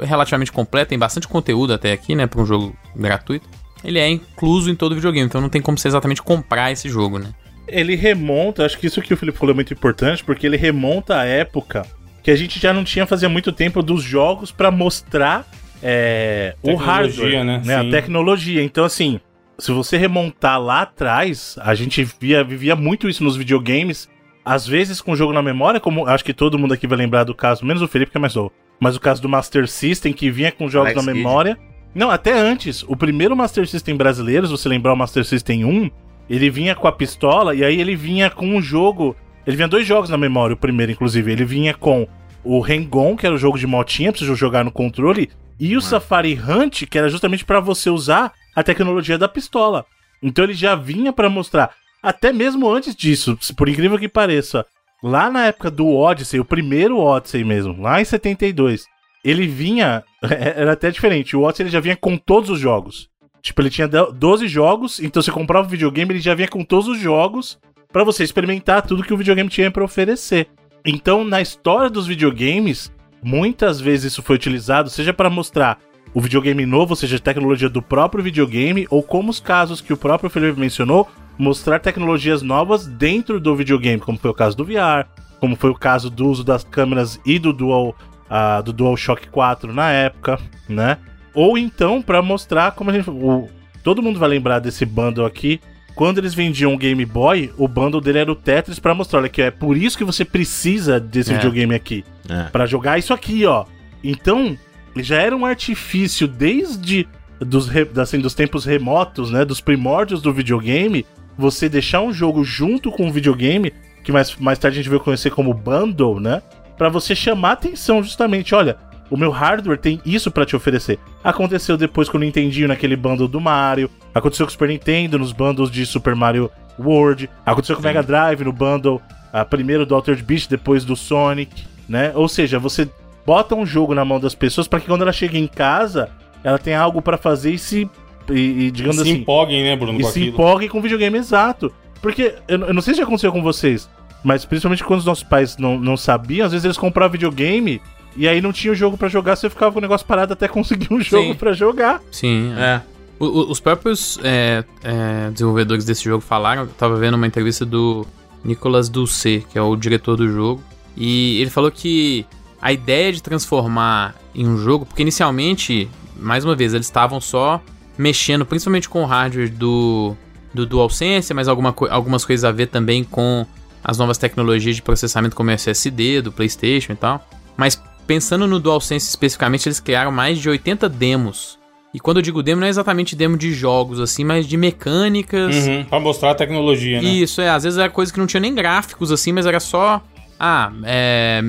relativamente completo, tem bastante conteúdo até aqui, né, para um jogo gratuito. Ele é incluso em todo videogame, então não tem como você exatamente comprar esse jogo, né?
Ele remonta, acho que isso que o Felipe falou é muito importante, porque ele remonta à época que a gente já não tinha fazia muito tempo dos jogos para mostrar é, o hardware,
né?
né? A tecnologia. Então, assim, se você remontar lá atrás, a gente via, vivia muito isso nos videogames. Às vezes com o jogo na memória, como acho que todo mundo aqui vai lembrar do caso, menos o Felipe que é mais novo, mas o caso do Master System, que vinha com jogos
Alex
na memória. Não, até antes, o primeiro Master System brasileiro, se você lembrar o Master System 1, ele vinha com a pistola e aí ele vinha com um jogo. Ele vinha dois jogos na memória, o primeiro, inclusive. Ele vinha com o Rengon, que era o jogo de motinha, pra você jogar no controle, e o Safari Hunt, que era justamente pra você usar a tecnologia da pistola. Então ele já vinha pra mostrar, até mesmo antes disso, por incrível que pareça, lá na época do Odyssey, o primeiro Odyssey mesmo, lá em 72, ele vinha, (laughs) era até diferente, o Odyssey ele já vinha com todos os jogos. Tipo, ele tinha do- 12 jogos, então você comprava o videogame, ele já vinha com todos os jogos pra você experimentar tudo que o videogame tinha pra oferecer. Então, na história dos videogames, muitas vezes isso foi utilizado, seja para mostrar o videogame novo, seja, a tecnologia do próprio videogame, ou como os casos que o próprio Felipe mencionou, mostrar tecnologias novas dentro do videogame, como foi o caso do VR, como foi o caso do uso das câmeras e do Dual, ah, do DualShock 4 na época, né? Ou então para mostrar como a gente, o- todo mundo vai lembrar desse bundle aqui. Quando eles vendiam o Game Boy, o bundle dele era o Tetris pra mostrar, olha que é por isso que você precisa desse
É.
videogame aqui,
É.
Pra jogar isso aqui, ó. Então, já era um artifício desde dos, assim, dos tempos remotos, né, dos primórdios do videogame, você deixar um jogo junto com o videogame, que mais, mais tarde a gente veio conhecer como bundle, né, Pra você chamar atenção justamente, olha, o meu hardware tem isso pra te oferecer. Aconteceu depois com o Nintendinho naquele bundle do Mario, aconteceu com o Super Nintendo nos bundles de Super Mario World, aconteceu com o Mega Drive no bundle, ah, primeiro do Altered Beast, depois do Sonic, né? Ou seja, você bota um jogo na mão das pessoas pra que quando ela chega em casa, ela tenha algo pra fazer e se e, e, digamos
se
assim,
empolguem, né, Bruno,
e se
aquilo.
empolguem com o videogame exato. Porque eu, eu não sei se já aconteceu com vocês, mas principalmente quando os nossos pais não, não sabiam, às vezes eles compravam videogame e aí não tinha o jogo pra jogar, você ficava com o negócio parado até (laughs) conseguir um jogo pra jogar.
Sim, é.
É.
O- o- os próprios é, é, desenvolvedores desse jogo falaram, eu tava vendo uma entrevista do Nicolas Dulce, que é o diretor do jogo, e ele falou que a ideia de transformar em um jogo, porque inicialmente, mais uma vez, eles estavam só mexendo principalmente com o hardware do, do DualSense, mas alguma, algumas coisas a ver também com as novas tecnologias de processamento como SSD do PlayStation e tal. Mas pensando no DualSense especificamente, eles criaram mais de 80 demos. E quando eu digo demo, não é exatamente demo de jogos, assim, mas de mecânicas.
Uhum, pra mostrar a tecnologia, né?
Isso, é. Às vezes era coisa que não tinha nem gráficos, assim, mas era só. Ah, é.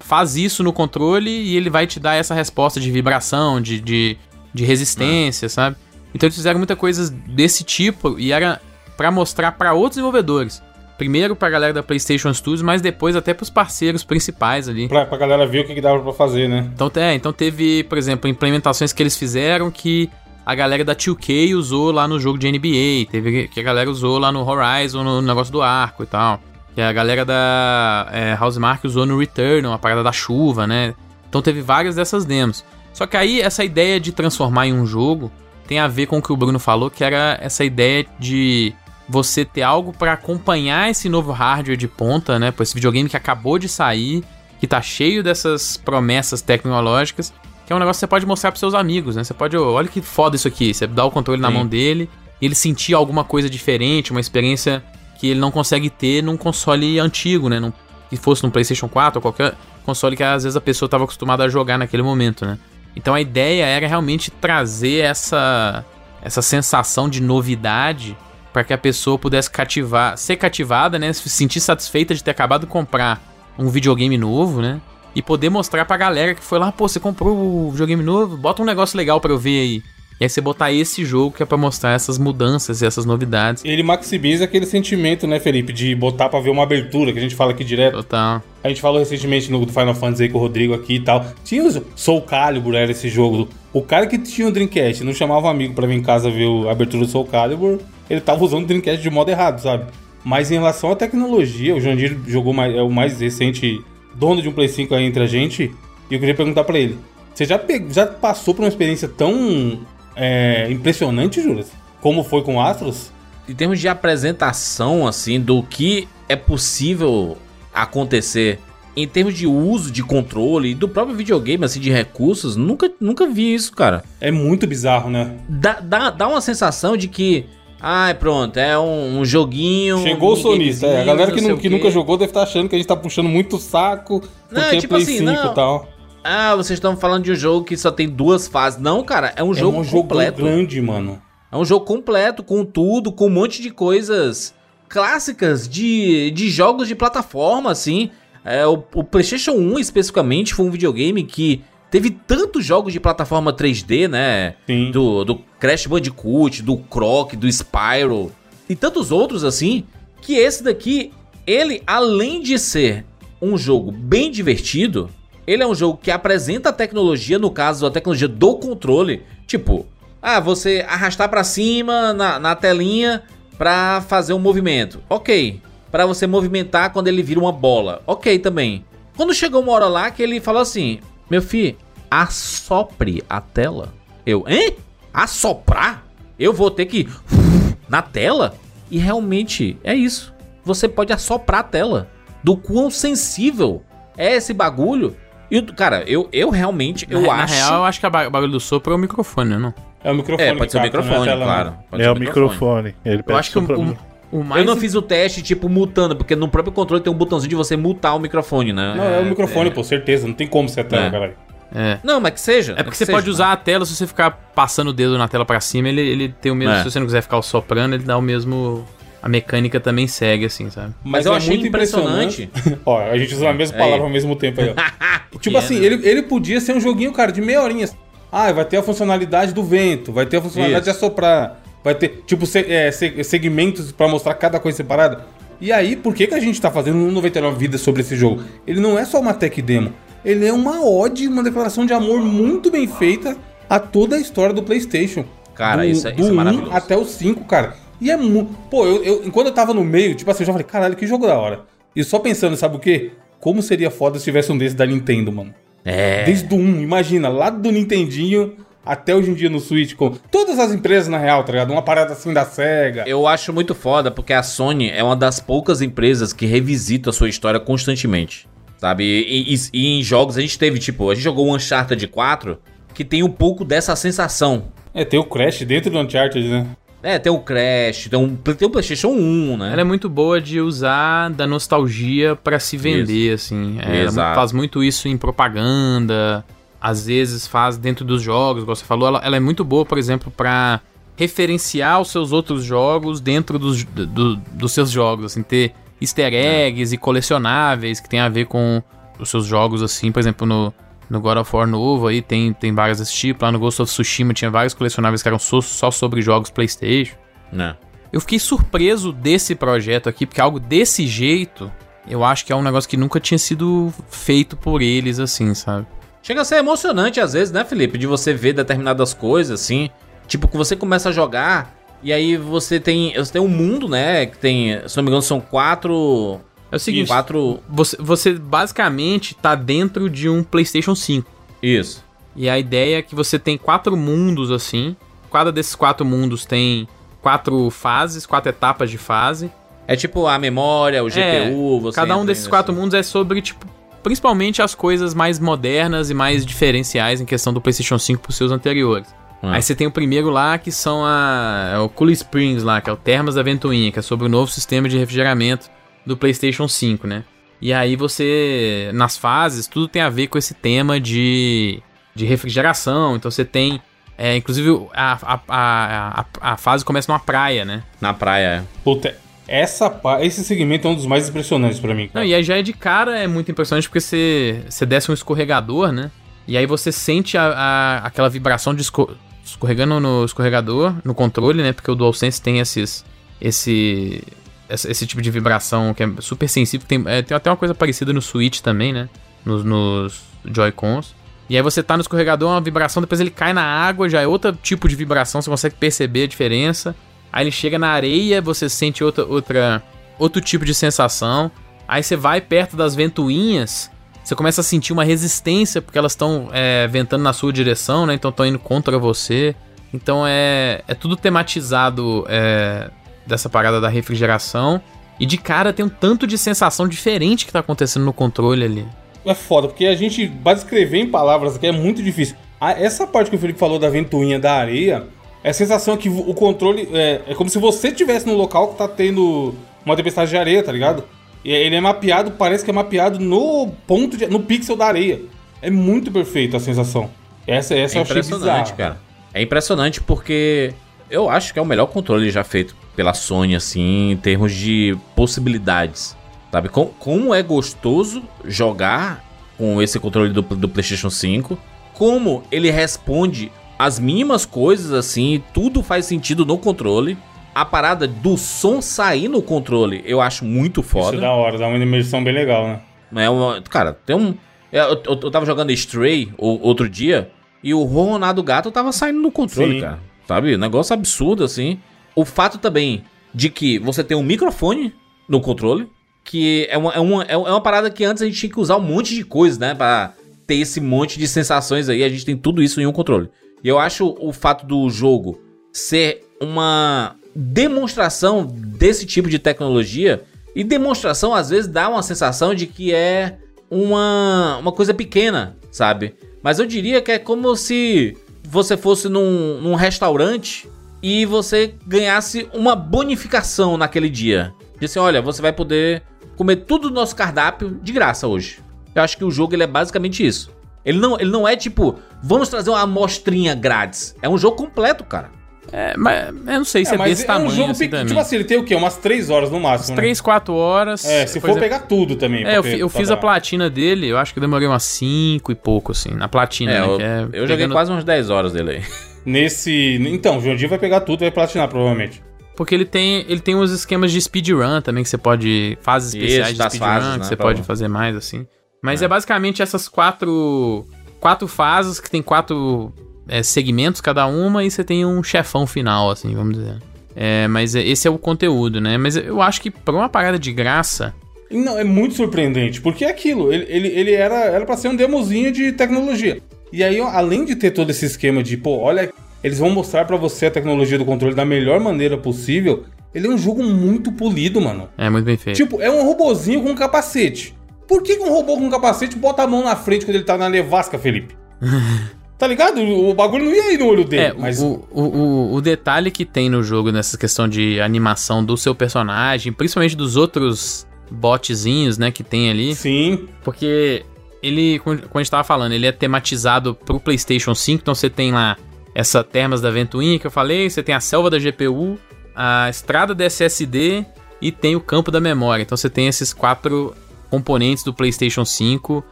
Faz isso no controle e ele vai te dar essa resposta de vibração, de, de, de resistência, sabe? Então eles fizeram muita coisa desse tipo e era pra mostrar pra outros desenvolvedores. Primeiro pra galera da PlayStation Studios, mas depois até pros parceiros principais ali.
Pra, pra galera ver o que, que dava pra fazer, né?
Então, é, então teve, por exemplo, implementações que eles fizeram que a galera da 2K usou lá no jogo de NBA, teve que a galera usou lá no Horizon, no negócio do arco e tal. Que a galera da é, Housemark usou no Return, uma parada da chuva, né? Então teve várias dessas demos. Só que aí essa ideia de transformar em um jogo tem a ver com o que o Bruno falou, que era essa ideia de você ter algo pra acompanhar esse novo hardware de ponta, né? Pô, esse videogame que acabou de sair, que tá cheio dessas promessas tecnológicas, que é um negócio que você pode mostrar pros seus amigos, né? Você pode, "Ô, olha que foda isso aqui, você dá o controle na
Sim.
mão dele, e ele sentir alguma coisa diferente, uma experiência que ele não consegue ter num console antigo, né? Num, que fosse num PlayStation 4 ou qualquer console que às vezes a pessoa estava acostumada a jogar naquele momento, né? Então a ideia era realmente trazer essa essa sensação de novidade para que a pessoa pudesse cativar, ser cativada, né? Se sentir satisfeita de ter acabado de comprar um videogame novo, né? e poder mostrar pra galera que foi lá, pô, você comprou o videogame novo, bota um negócio legal pra eu ver aí. E aí você botar esse jogo que é pra mostrar essas mudanças e essas novidades.
Ele maximiza aquele sentimento, né, Felipe, de botar pra ver uma abertura, que a gente fala aqui direto.
Total.
A gente falou recentemente no Final Fantasy aí com o Rodrigo aqui e tal. Tinha o Soul Calibur, era esse jogo. O cara que tinha o Dreamcast não chamava um amigo pra vir em casa ver a abertura do Soul Calibur, ele tava usando o Dreamcast de modo errado, sabe? Mas em relação à tecnologia, o Jandir jogou mais, é o mais recente dono de um Play 5 aí entre a gente, e eu queria perguntar pra ele: você já, pe- já passou por uma experiência tão é, impressionante, Juras? Como foi com o Astros?
Em termos de apresentação, assim, do que é possível acontecer em termos de uso de controle e do próprio videogame, assim, de recursos, nunca, nunca vi isso, cara.
É muito bizarro, né?
Dá, dá, dá uma sensação de que. Ai, pronto, é um, um joguinho.
Chegou o sonista. É, a galera que,
sei
nu-
o
que nunca jogou deve estar achando que a gente tá puxando muito saco
Não,
porque é
tipo
Play
assim,
5
não.
e tal.
Ah, vocês estão falando de um jogo que só tem duas fases. Não, cara, é um jogo
é um jogo
completo.
grande, mano.
É um jogo completo, com tudo, com um monte de coisas clássicas de, de jogos de plataforma, assim. É, o, o PlayStation 1 especificamente foi um videogame que teve tantos jogos de plataforma 3D, né?
Sim.
Do, do Crash Bandicoot, do Croc, do Spyro e tantos outros assim, que esse daqui, ele além de ser um jogo bem divertido, ele é um jogo que apresenta a tecnologia, no caso a tecnologia do controle, tipo, ah, você arrastar pra cima na, na telinha pra fazer um movimento. OK. Pra você movimentar quando ele vira uma bola. OK também. Quando chegou uma hora lá que ele falou assim: "Meu filho, assopre a tela". Eu, hein? Assoprar? Eu vou ter que (laughs) na tela? E realmente é isso. Você pode assoprar a tela. Do quão sensível é esse bagulho. E, cara, eu, eu realmente, eu
na,
acho...
Na real, eu acho que o bagulho do sopro é o microfone, né? Não?
É o microfone.
É, pode ser o
é
microfone,
tela,
claro. Pode
É
ser
o microfone. Ele
Eu acho que o, o, mais.
Eu não fiz o teste, tipo, mutando, porque no próprio controle tem um botãozinho de você mutar o microfone, né?
Não, é o microfone, pô, certeza. Não tem como ser a tela,
É.
caralho.
É.
Não, mas que seja.
É porque
que
você
seja,
pode usar a tela, se você ficar passando o dedo na tela pra cima, ele, ele tem o mesmo.
É.
Se você não quiser ficar soprando, ele dá o mesmo. A mecânica também segue, assim, sabe?
Mas, eu achei impressionante. (laughs)
Ó, a gente usa a mesma
Aí.
palavra ao mesmo tempo aí, ó. (laughs) tipo
é,
assim,
né?
ele, ele podia ser um joguinho, cara, de meia horinha. Ah, vai ter a funcionalidade do vento, vai ter a funcionalidade
Isso.
de assoprar, vai ter, tipo, se- é, se- segmentos pra mostrar cada coisa separada. E aí, por que, que a gente tá fazendo um 99 vidas sobre esse jogo? Ele não é só uma tech demo, ele é uma ode, uma declaração de amor muito bem feita a toda a história do PlayStation.
Cara,
do,
isso é-
do
isso é
1
maravilhoso.
até o 5, cara. E é muito. Pô, eu, eu, enquanto eu tava no meio, tipo assim, eu já falei, caralho, que jogo da hora. E só pensando, sabe o quê? Como seria foda se tivesse um desse da Nintendo, mano.
É.
Desde o 1, imagina, lá do Nintendinho até hoje em dia no Switch, com todas as empresas na real, tá ligado? Uma parada assim da SEGA.
Eu acho muito foda, porque a Sony é uma das poucas empresas que revisita a sua história constantemente. Sabe? E, e- e em jogos a gente teve, tipo, a gente jogou o Uncharted 4, que tem um pouco dessa sensação.
É, tem o Crash dentro do Uncharted, né?
É, tem o Crash, tem um, tem o PlayStation 1, né?
Ela é muito boa de usar da nostalgia pra se vender, assim. É, ela
Exato.
faz muito isso em propaganda, às vezes faz dentro dos jogos, igual você falou. Ela, ela é muito boa, por exemplo, pra referenciar os seus outros jogos dentro dos, do- dos seus jogos, assim, ter easter eggs e colecionáveis que tem a ver com os seus jogos, assim, por exemplo, no, no God of War novo aí tem, tem vários desse tipo, lá no Ghost of Tsushima tinha vários colecionáveis que eram só, só sobre jogos Playstation.
Né?
Eu fiquei surpreso desse projeto aqui, porque algo desse jeito, eu acho que é um negócio que nunca tinha sido feito por eles, assim, sabe?
Chega a ser emocionante às vezes, né, Felipe? De você ver determinadas coisas, assim. Tipo, que você começa a jogar e aí você tem. Você tem um mundo, né? Que tem. Se não me engano, são quatro.
É o seguinte,
Quatro.
você, você basicamente tá dentro de um PlayStation 5.
Isso.
E a ideia é que você tem quatro mundos, assim. Cada desses quatro mundos tem quatro fases, quatro etapas de fase.
É tipo a memória, o GPU, você.
É, Cada um desses quatro mundos é sobre, tipo, principalmente as coisas mais modernas e mais diferenciais em questão do PlayStation 5 pros seus anteriores.
Ah.
Aí você tem o primeiro lá, que são a, é o Cool Springs lá, que é o Termas da Ventoinha, que é sobre o novo sistema de refrigeramento do PlayStation 5, né? E aí você, nas fases, tudo tem a ver com esse tema de, de refrigeração. Então você tem, é, inclusive, a, a, a, a, a fase começa numa praia, né?
Na praia. é.
Puta, Essa, esse segmento é um dos mais impressionantes pra mim,
Não,
cara.
e aí já é de cara, é muito impressionante porque você, você desce um escorregador, né? E aí você sente a, a- aquela vibração de esco- escorregando no escorregador, no controle, né? Porque o DualSense tem esses, esse, esse, tipo de vibração que é super sensível. Tem, é, tem até uma coisa parecida no Switch também, né? Nos, nos Joy-Cons. E aí você tá no escorregador, uma vibração, depois ele cai na água, já é outro tipo de vibração, você consegue perceber a diferença. Aí ele chega na areia, você sente outra, outra, outro tipo de sensação. Aí você vai perto das ventoinhas, você começa a sentir uma resistência, porque elas estão é, ventando na sua direção, né? Então estão indo contra você. Então é, é tudo tematizado é, dessa parada da refrigeração. E de cara tem um tanto de sensação diferente que tá acontecendo no controle ali.
É foda, porque a gente vai descrever em palavras aqui é muito difícil. Ah, essa parte que o Felipe falou da ventoinha da areia, é a sensação que o controle é, é como se você estivesse no local que tá tendo uma tempestade de areia, tá ligado? E ele é mapeado, parece que é mapeado no ponto, de, no pixel da areia. É muito perfeito a sensação. Essa, essa
É impressionante, cara. É impressionante porque eu acho que é o melhor controle já feito pela Sony, assim, em termos de possibilidades. Sabe? Com- Como é gostoso jogar com esse controle do, do PlayStation 5. Como ele responde as mínimas coisas, assim, tudo faz sentido no controle. A parada do som sair no controle eu acho muito
Isso
foda.
é da hora, dá uma imersão bem legal, né?
É uma, cara, tem um. Eu, eu, eu tava jogando Stray o- outro dia e o Ronaldo Gato tava saindo no controle,
Sim.
cara. Sabe? Negócio absurdo, assim. O fato também de que você tem um microfone no controle, que é uma, é uma, é uma parada que antes a gente tinha que usar um monte de coisa, né? Pra ter esse monte de sensações aí. A gente tem tudo isso em um controle. E eu acho o fato do jogo ser uma demonstração desse tipo de tecnologia. E demonstração, às vezes, dá uma sensação de que é uma, uma coisa pequena, sabe? Mas eu diria que é como se você fosse num, num restaurante e você ganhasse uma bonificação naquele dia. Disse, olha, você vai poder comer tudo do nosso cardápio de graça hoje. Eu acho que o jogo ele é basicamente isso. Ele não, ele não é tipo, vamos trazer uma amostrinha grátis. É um jogo completo, cara.
É, mas eu não sei se é,
mas
desse
é
tamanho
um jogo
assim também.
Tipo assim, ele tem o quê? Umas 3 horas no máximo, né?
3, 4 horas.
É, se for
exemplo,
pegar tudo também.
É, eu,
ter-
eu fiz a
dar.
platina dele, eu acho que eu demorei umas 5 e pouco, assim, na platina,
É,
né?
eu,
que é
eu joguei
pegando-
quase umas 10 horas dele aí.
Nesse. Então, o Jandinho vai pegar tudo e vai platinar, provavelmente.
Porque ele tem, ele tem uns esquemas de speedrun também, que você pode. Fases
Isso,
especiais de
das
speedrun,
fases,
que
né,
você pode fazer mais, assim. Mas é. basicamente essas quatro. Quatro fases que tem quatro é, segmentos cada uma e você tem um chefão final, assim, vamos dizer. É, mas é- esse é o conteúdo, né? Mas eu acho que pra uma parada de graça.
Não, é muito surpreendente, porque é aquilo, ele, ele, ele era, era pra ser um demozinho de tecnologia. E aí, além de ter todo esse esquema de, pô, olha, eles vão mostrar pra você a tecnologia do controle da melhor maneira possível, ele é um jogo muito polido, mano.
É muito bem feito.
Tipo, é um robozinho com capacete. Por que, que um robô com capacete bota a mão na frente quando ele tá na nevasca, Felipe? (laughs) tá ligado? O, bagulho não ia ir no olho dele,
É,
mas...
o, o, o, o detalhe que tem no jogo nessa questão de animação do seu personagem, principalmente dos outros botzinhos, né, que tem ali,
Sim,
porque ele, como como a gente tava falando, ele é tematizado pro PlayStation 5, então você tem lá essa termas da ventoinha que eu falei, você tem a selva da GPU, a estrada da SSD e tem o campo da memória. Então você tem esses quatro componentes do PlayStation 5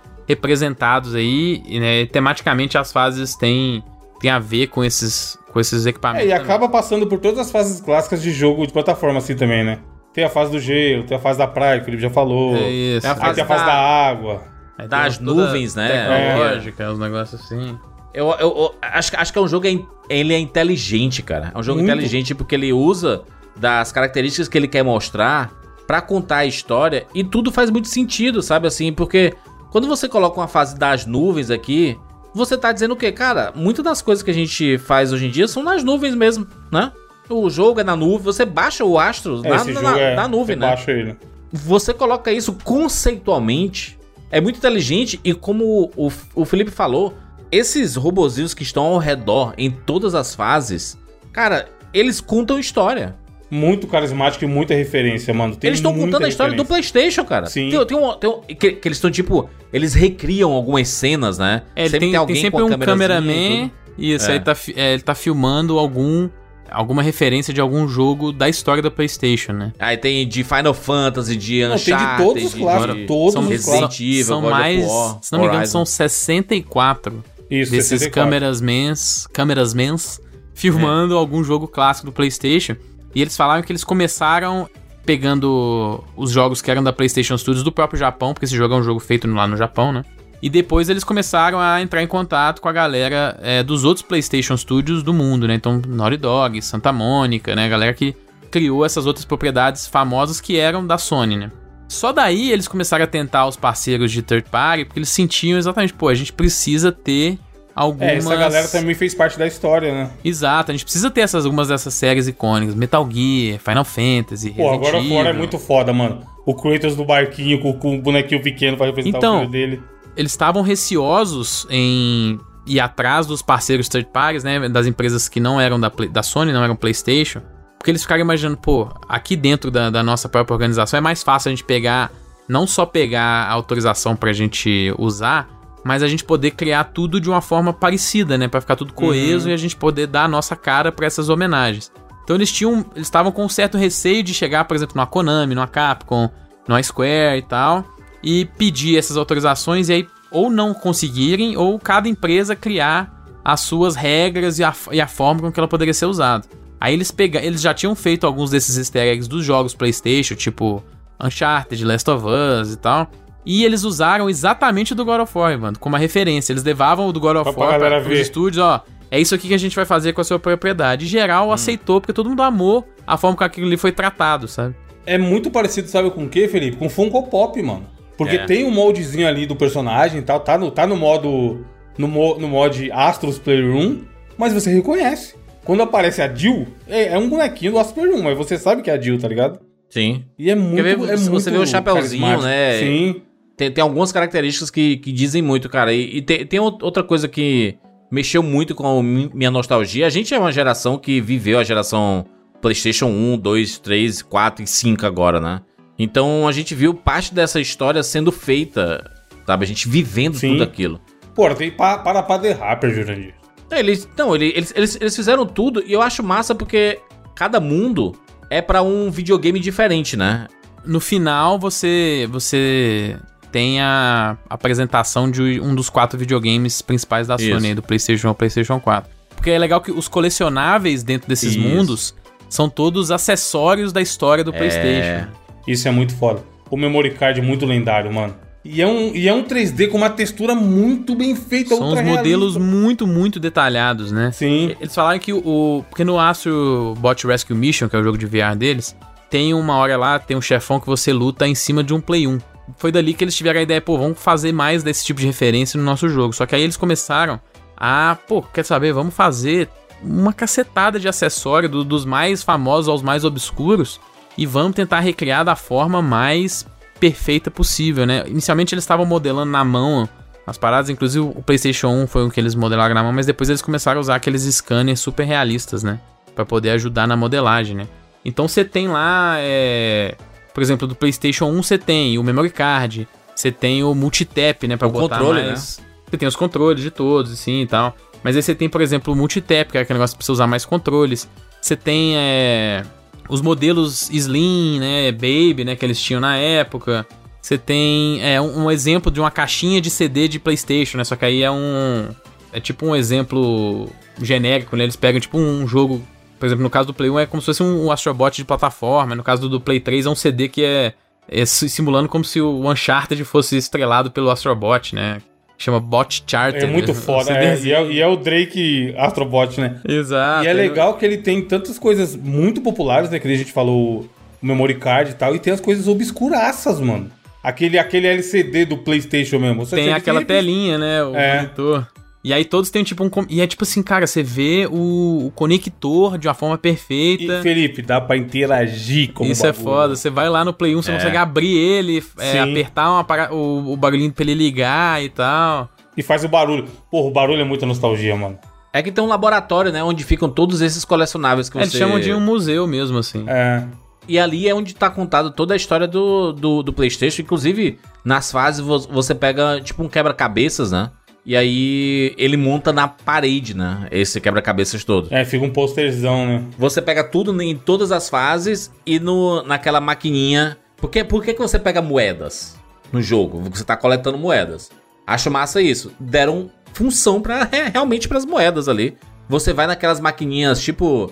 representados aí, e, né, tematicamente as fases têm, têm a ver com esses, com esses
É,
equipamentos.
e
também.
acaba passando por todas as fases clássicas de jogo de plataforma assim também, né? Tem a fase do gelo, tem a fase da praia, que o Felipe já falou.
É isso.
É a
Aí
fase
tem a fase
da-
da água.
Tem
das nuvens, né?
Tecnológica, os negócios assim.
Eu, eu- eu acho, que- acho que é um jogo, é ele é inteligente, cara. É um jogo
Muito.
inteligente porque ele usa das características que ele quer mostrar pra contar a história e tudo faz muito sentido, sabe assim? Porque quando você coloca uma fase das nuvens aqui, você tá dizendo o quê? Cara, muitas das coisas que a gente faz hoje em dia são nas nuvens mesmo, né? O jogo é na nuvem, você baixa o astro
É,
na, na-
é,
na nuvem,
você
né?
baixa ele.
você coloca isso conceitualmente, é muito inteligente e como o, o Felipe falou, esses robozinhos que estão ao redor em todas as fases, cara, eles contam história.
Muito carismático e muita referência, mano. Tem
eles estão contando a história do
referência.
PlayStation, cara.
Sim.
Tem, tem um, tem um- que, que eles estão tipo, eles recriam algumas cenas, né?
É, ele tem, tem sempre
a
um
câmerazinha e
cameraman. Isso,
É.
aí tá, é, ele tá filmando algum alguma referência de algum jogo da história da PlayStation, né?
Aí tem de Final Fantasy, de
Não, tem de todos os clássicos,
de
todos
são,
os
Resident
clássicos.
São
of
mais,
War,
se não me engano,
Horizon.
são 64
Isso,
desses
64.
câmeras mans, câmeras mans filmando algum jogo clássico do PlayStation. E eles falaram que eles começaram pegando os jogos que eram da PlayStation Studios do próprio Japão, porque esse jogo é um jogo feito lá no Japão, né? E depois eles começaram a entrar em contato com a galera é, dos outros PlayStation Studios do mundo, né? Então, Naughty Dog, Santa Mônica, né? A galera que criou essas outras propriedades famosas que eram da Sony, né? Só daí eles começaram a tentar os parceiros de third party, porque eles sentiam exatamente, pô, a gente precisa ter algumas...
É, essa galera também fez parte da história, né?
Exato, a gente precisa ter essas, algumas dessas séries icônicas. Metal Gear, Final Fantasy,
Pô,
Resident
agora fora é muito foda, mano. O Kratos do barquinho com, com o bonequinho pequeno pra representar
Então,
o filho dele.
Eles estavam receosos em ir atrás dos parceiros third parties, né? Das empresas que não eram da, Play- da Sony, não eram PlayStation. Porque eles ficaram imaginando, pô, aqui dentro da, da nossa própria organização é mais fácil a gente pegar, não só pegar a autorização pra gente usar, mas a gente poder criar tudo de uma forma parecida, né? Pra ficar tudo coeso e a gente poder dar a nossa cara pra essas homenagens. Então eles tinham, eles estavam com um certo receio de chegar, por exemplo, numa Konami, numa Capcom, numa Square e tal, e pedir essas autorizações e aí ou não conseguirem ou cada empresa criar as suas regras e a, e a forma com que ela poderia ser usada. Aí eles pega, eles já tinham feito alguns desses easter eggs dos jogos PlayStation, tipo Uncharted, Last of Us e tal. E eles usaram exatamente o do God of War, mano, como uma referência. Eles levavam o do God of
Pra- pra
War para os
ver.
estúdios, ó. É isso aqui que a gente vai fazer com a sua propriedade. E geral aceitou, porque todo mundo amou a forma que aquilo ali foi tratado, sabe?
É muito parecido, sabe com o que, Felipe? Com Funko Pop, mano. Porque
É.
tem um moldezinho ali do personagem e tal, tá no, tá no modo. No, mo, no mod Astros Playroom, mas você reconhece. Quando aparece a Jill, é, é um bonequinho do Astros Playroom, mas você sabe que é a Jill, tá ligado?
Sim.
E é muito.
ver,
é
você
muito
vê o chapeuzinho,
carismático.
né?
Sim.
Tem, tem algumas características que, que dizem muito, cara. E, e tem, tem ou- outra coisa que mexeu muito com a mi- minha nostalgia. A gente é uma geração que viveu a geração PlayStation 1, 2, 3, 4 e 5 agora, né? Então a gente viu parte dessa história sendo feita, sabe? A gente vivendo
Sim.
tudo aquilo.
Pô, tem pa, para pra The Rapper, Jurandir.
Eles, não, ele- eles, eles, eles fizeram tudo e eu acho massa porque cada mundo é pra um videogame diferente, né?
No final, você você tem a apresentação de um dos quatro videogames principais da. Sony, do PlayStation ao PlayStation 4. Porque é legal que os colecionáveis dentro desses
Isso.
mundos são todos acessórios da história do PlayStation.
Isso é muito foda. O memory card é muito lendário, mano. E é um, e é um 3D com uma textura muito bem feita,
São os modelos
realista.
muito, muito detalhados, né?
Sim.
Eles falaram que o. o- Porque no Astro Bot Rescue Mission, que é o jogo de VR deles, tem uma hora lá, tem um chefão que você luta em cima de um Play 1. Foi dali que eles tiveram a ideia, pô, vamos fazer mais desse tipo de referência no nosso jogo. Só que aí eles começaram a, pô, quer saber, vamos fazer uma cacetada de acessório, do- dos mais famosos aos mais obscuros, e vamos tentar recriar da forma mais perfeita possível, né? Inicialmente eles estavam modelando na mão as paradas, inclusive o PlayStation 1 foi o que eles modelaram na mão, mas depois eles começaram a usar aqueles scanners super realistas, né? Pra poder ajudar na modelagem, né? Então você tem lá, é... por exemplo, do PlayStation 1 você tem o memory card, você tem o multitap, né? Pra
O
botar
controle,
mais... Você tem os controles de todos, assim, e tal. Mas aí você tem, por exemplo, o multitap, que é aquele negócio que precisa usar mais controles. Você tem, é... Os modelos Slim, né? Baby, né? Que eles tinham na época. Você tem é, um, um exemplo de uma caixinha de CD de PlayStation, né? Só que aí é um. É tipo um exemplo genérico, né? Eles pegam tipo um jogo. Por exemplo, no caso do Play 1 é como se fosse um Astrobot de plataforma. No caso do, Play 3 é um CD que é, é si- simulando como se o Uncharted fosse estrelado pelo Astrobot, né? Chama Bot Charter.
É muito
né? (laughs)
foda. É, e, é, e é o Drake Astrobot, né?
Exato.
e é legal que ele tem tantas coisas muito populares, né? Que a gente falou o memory card e tal, e tem as coisas obscuraças, mano. Aquele, aquele LCD do PlayStation mesmo. Você
Tem aquela telinha, né? O
É.
monitor. E aí todos têm tipo um. E é tipo assim, cara, você vê o, o conector de uma forma
E,
perfeita.
Felipe, dá pra interagir com
Isso
o
é foda. Você vai lá no Play 1, você consegue abrir ele, é, apertar uma para- o, o barulhinho pra ele ligar e tal.
E faz o barulho. Porra, o barulho é muita nostalgia, mano.
É que tem um laboratório, né? Onde ficam todos esses colecionáveis que
Eles
você...
chamam de um museu mesmo, assim.
É.
E ali é onde tá contado toda a história do, do, do PlayStation. Inclusive, nas fases vo- você pega tipo um quebra-cabeças, né? E aí ele monta na parede, né? Esse quebra-cabeças todo.
É, fica um posterzão, né?
Você pega tudo em todas as fases e no, naquela maquininha. Por que, por que, que você pega moedas no jogo? Você tá coletando moedas. Acho massa isso. Deram função para realmente para as moedas ali. Você vai naquelas maquininhas tipo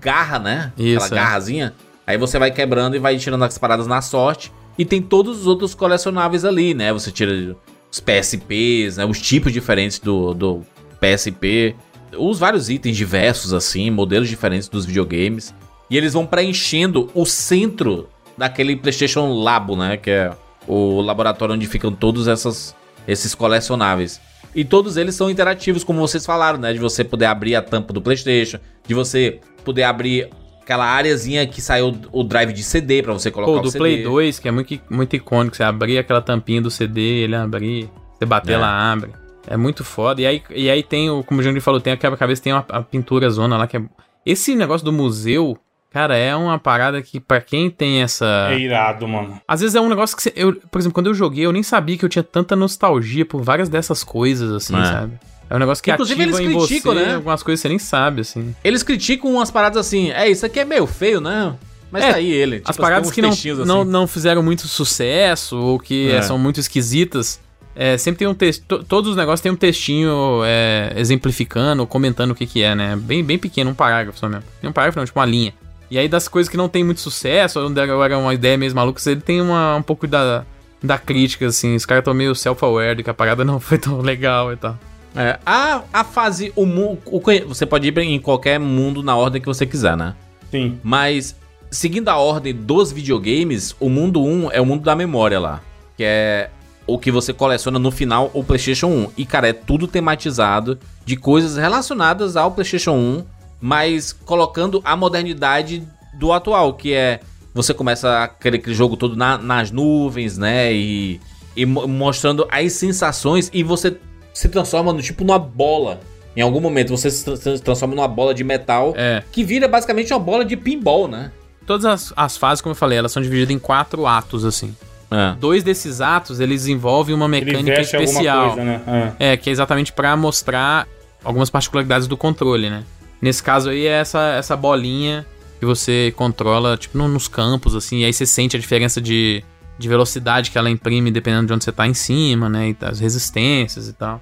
garra, né?
Isso,
Aquela
é.
garrazinha. Aí você vai quebrando e vai tirando as paradas na sorte. E tem todos os outros colecionáveis ali, né? Você tira os PSPs, né? Os tipos diferentes do, do PSP. Os vários itens diversos, assim, modelos diferentes dos videogames. E eles vão preenchendo o centro daquele PlayStation Labo, né? Que é o laboratório onde ficam todos essas, esses colecionáveis. E todos eles são interativos, como vocês falaram, né? De você poder abrir a tampa do PlayStation, de você poder abrir aquela areazinha que saiu o drive de CD pra você colocar
Pô,
o
do
CD.
Play 2, que é muito, muito icônico. Você abrir aquela tampinha do CD, ele abrir. Você bater,
É.
ela abre. É muito foda. E aí, e aí tem, o, como o Júnior falou, tem a quebra-cabeça, tem uma, a pintura zona lá que é. Esse negócio do museu, cara, é uma parada que pra quem tem essa.
É irado, mano.
Às vezes é um negócio que você, eu, por exemplo, quando eu joguei, eu nem sabia que eu tinha tanta nostalgia por várias dessas coisas, assim,
É.
sabe? É um negócio que
Inclusive,
ativa
eles criticam,
você
né?
algumas coisas que você nem sabe, assim.
Eles criticam umas paradas assim, é, isso aqui é meio feio, né? Mas
É,
tá aí ele.
As
Tipo,
paradas
tem uns
que não,
textinhos
não,
assim.
não fizeram muito sucesso ou que
É.
é, são muito esquisitas, é, sempre tem um texto. to- Todos os negócios tem um textinho é, exemplificando, comentando o que, que é, né? Bem, bem pequeno, um parágrafo só mesmo. Nem um parágrafo, não, tipo uma linha. E aí, das coisas que não tem muito sucesso, ou era uma ideia mesmo maluca, ele tem uma, um pouco da, da crítica, assim. Os caras estão meio self-aware de que a parada não foi tão (laughs) legal e tal.
É, a, a fase, o mundo. Você pode ir em qualquer mundo na ordem que você quiser, né?
Sim.
Mas, seguindo a ordem dos videogames, o mundo 1 é o mundo da memória lá. Que é o que você coleciona no final, o PlayStation 1. E, cara, é tudo tematizado de coisas relacionadas ao PlayStation 1, mas colocando a modernidade do atual, que é. Você começa aquele, aquele jogo todo na- nas nuvens, né? E, e mo- mostrando as sensações e você se transforma no tipo numa bola. Em algum momento você se tra- se transforma numa bola de metal
É.
que vira basicamente uma bola de pinball, né?
Todas as, as fases, como eu falei, elas são divididas em quatro atos, assim.
É.
Dois desses atos, eles envolvem uma mecânica especial.
coisa, né? É.
É, que é exatamente pra mostrar algumas particularidades do controle, né? Nesse caso aí é essa, essa bolinha que você controla, tipo, no- nos campos, assim, e aí você sente a diferença de, de velocidade que ela imprime dependendo de onde você tá em cima, né? E as resistências e tal.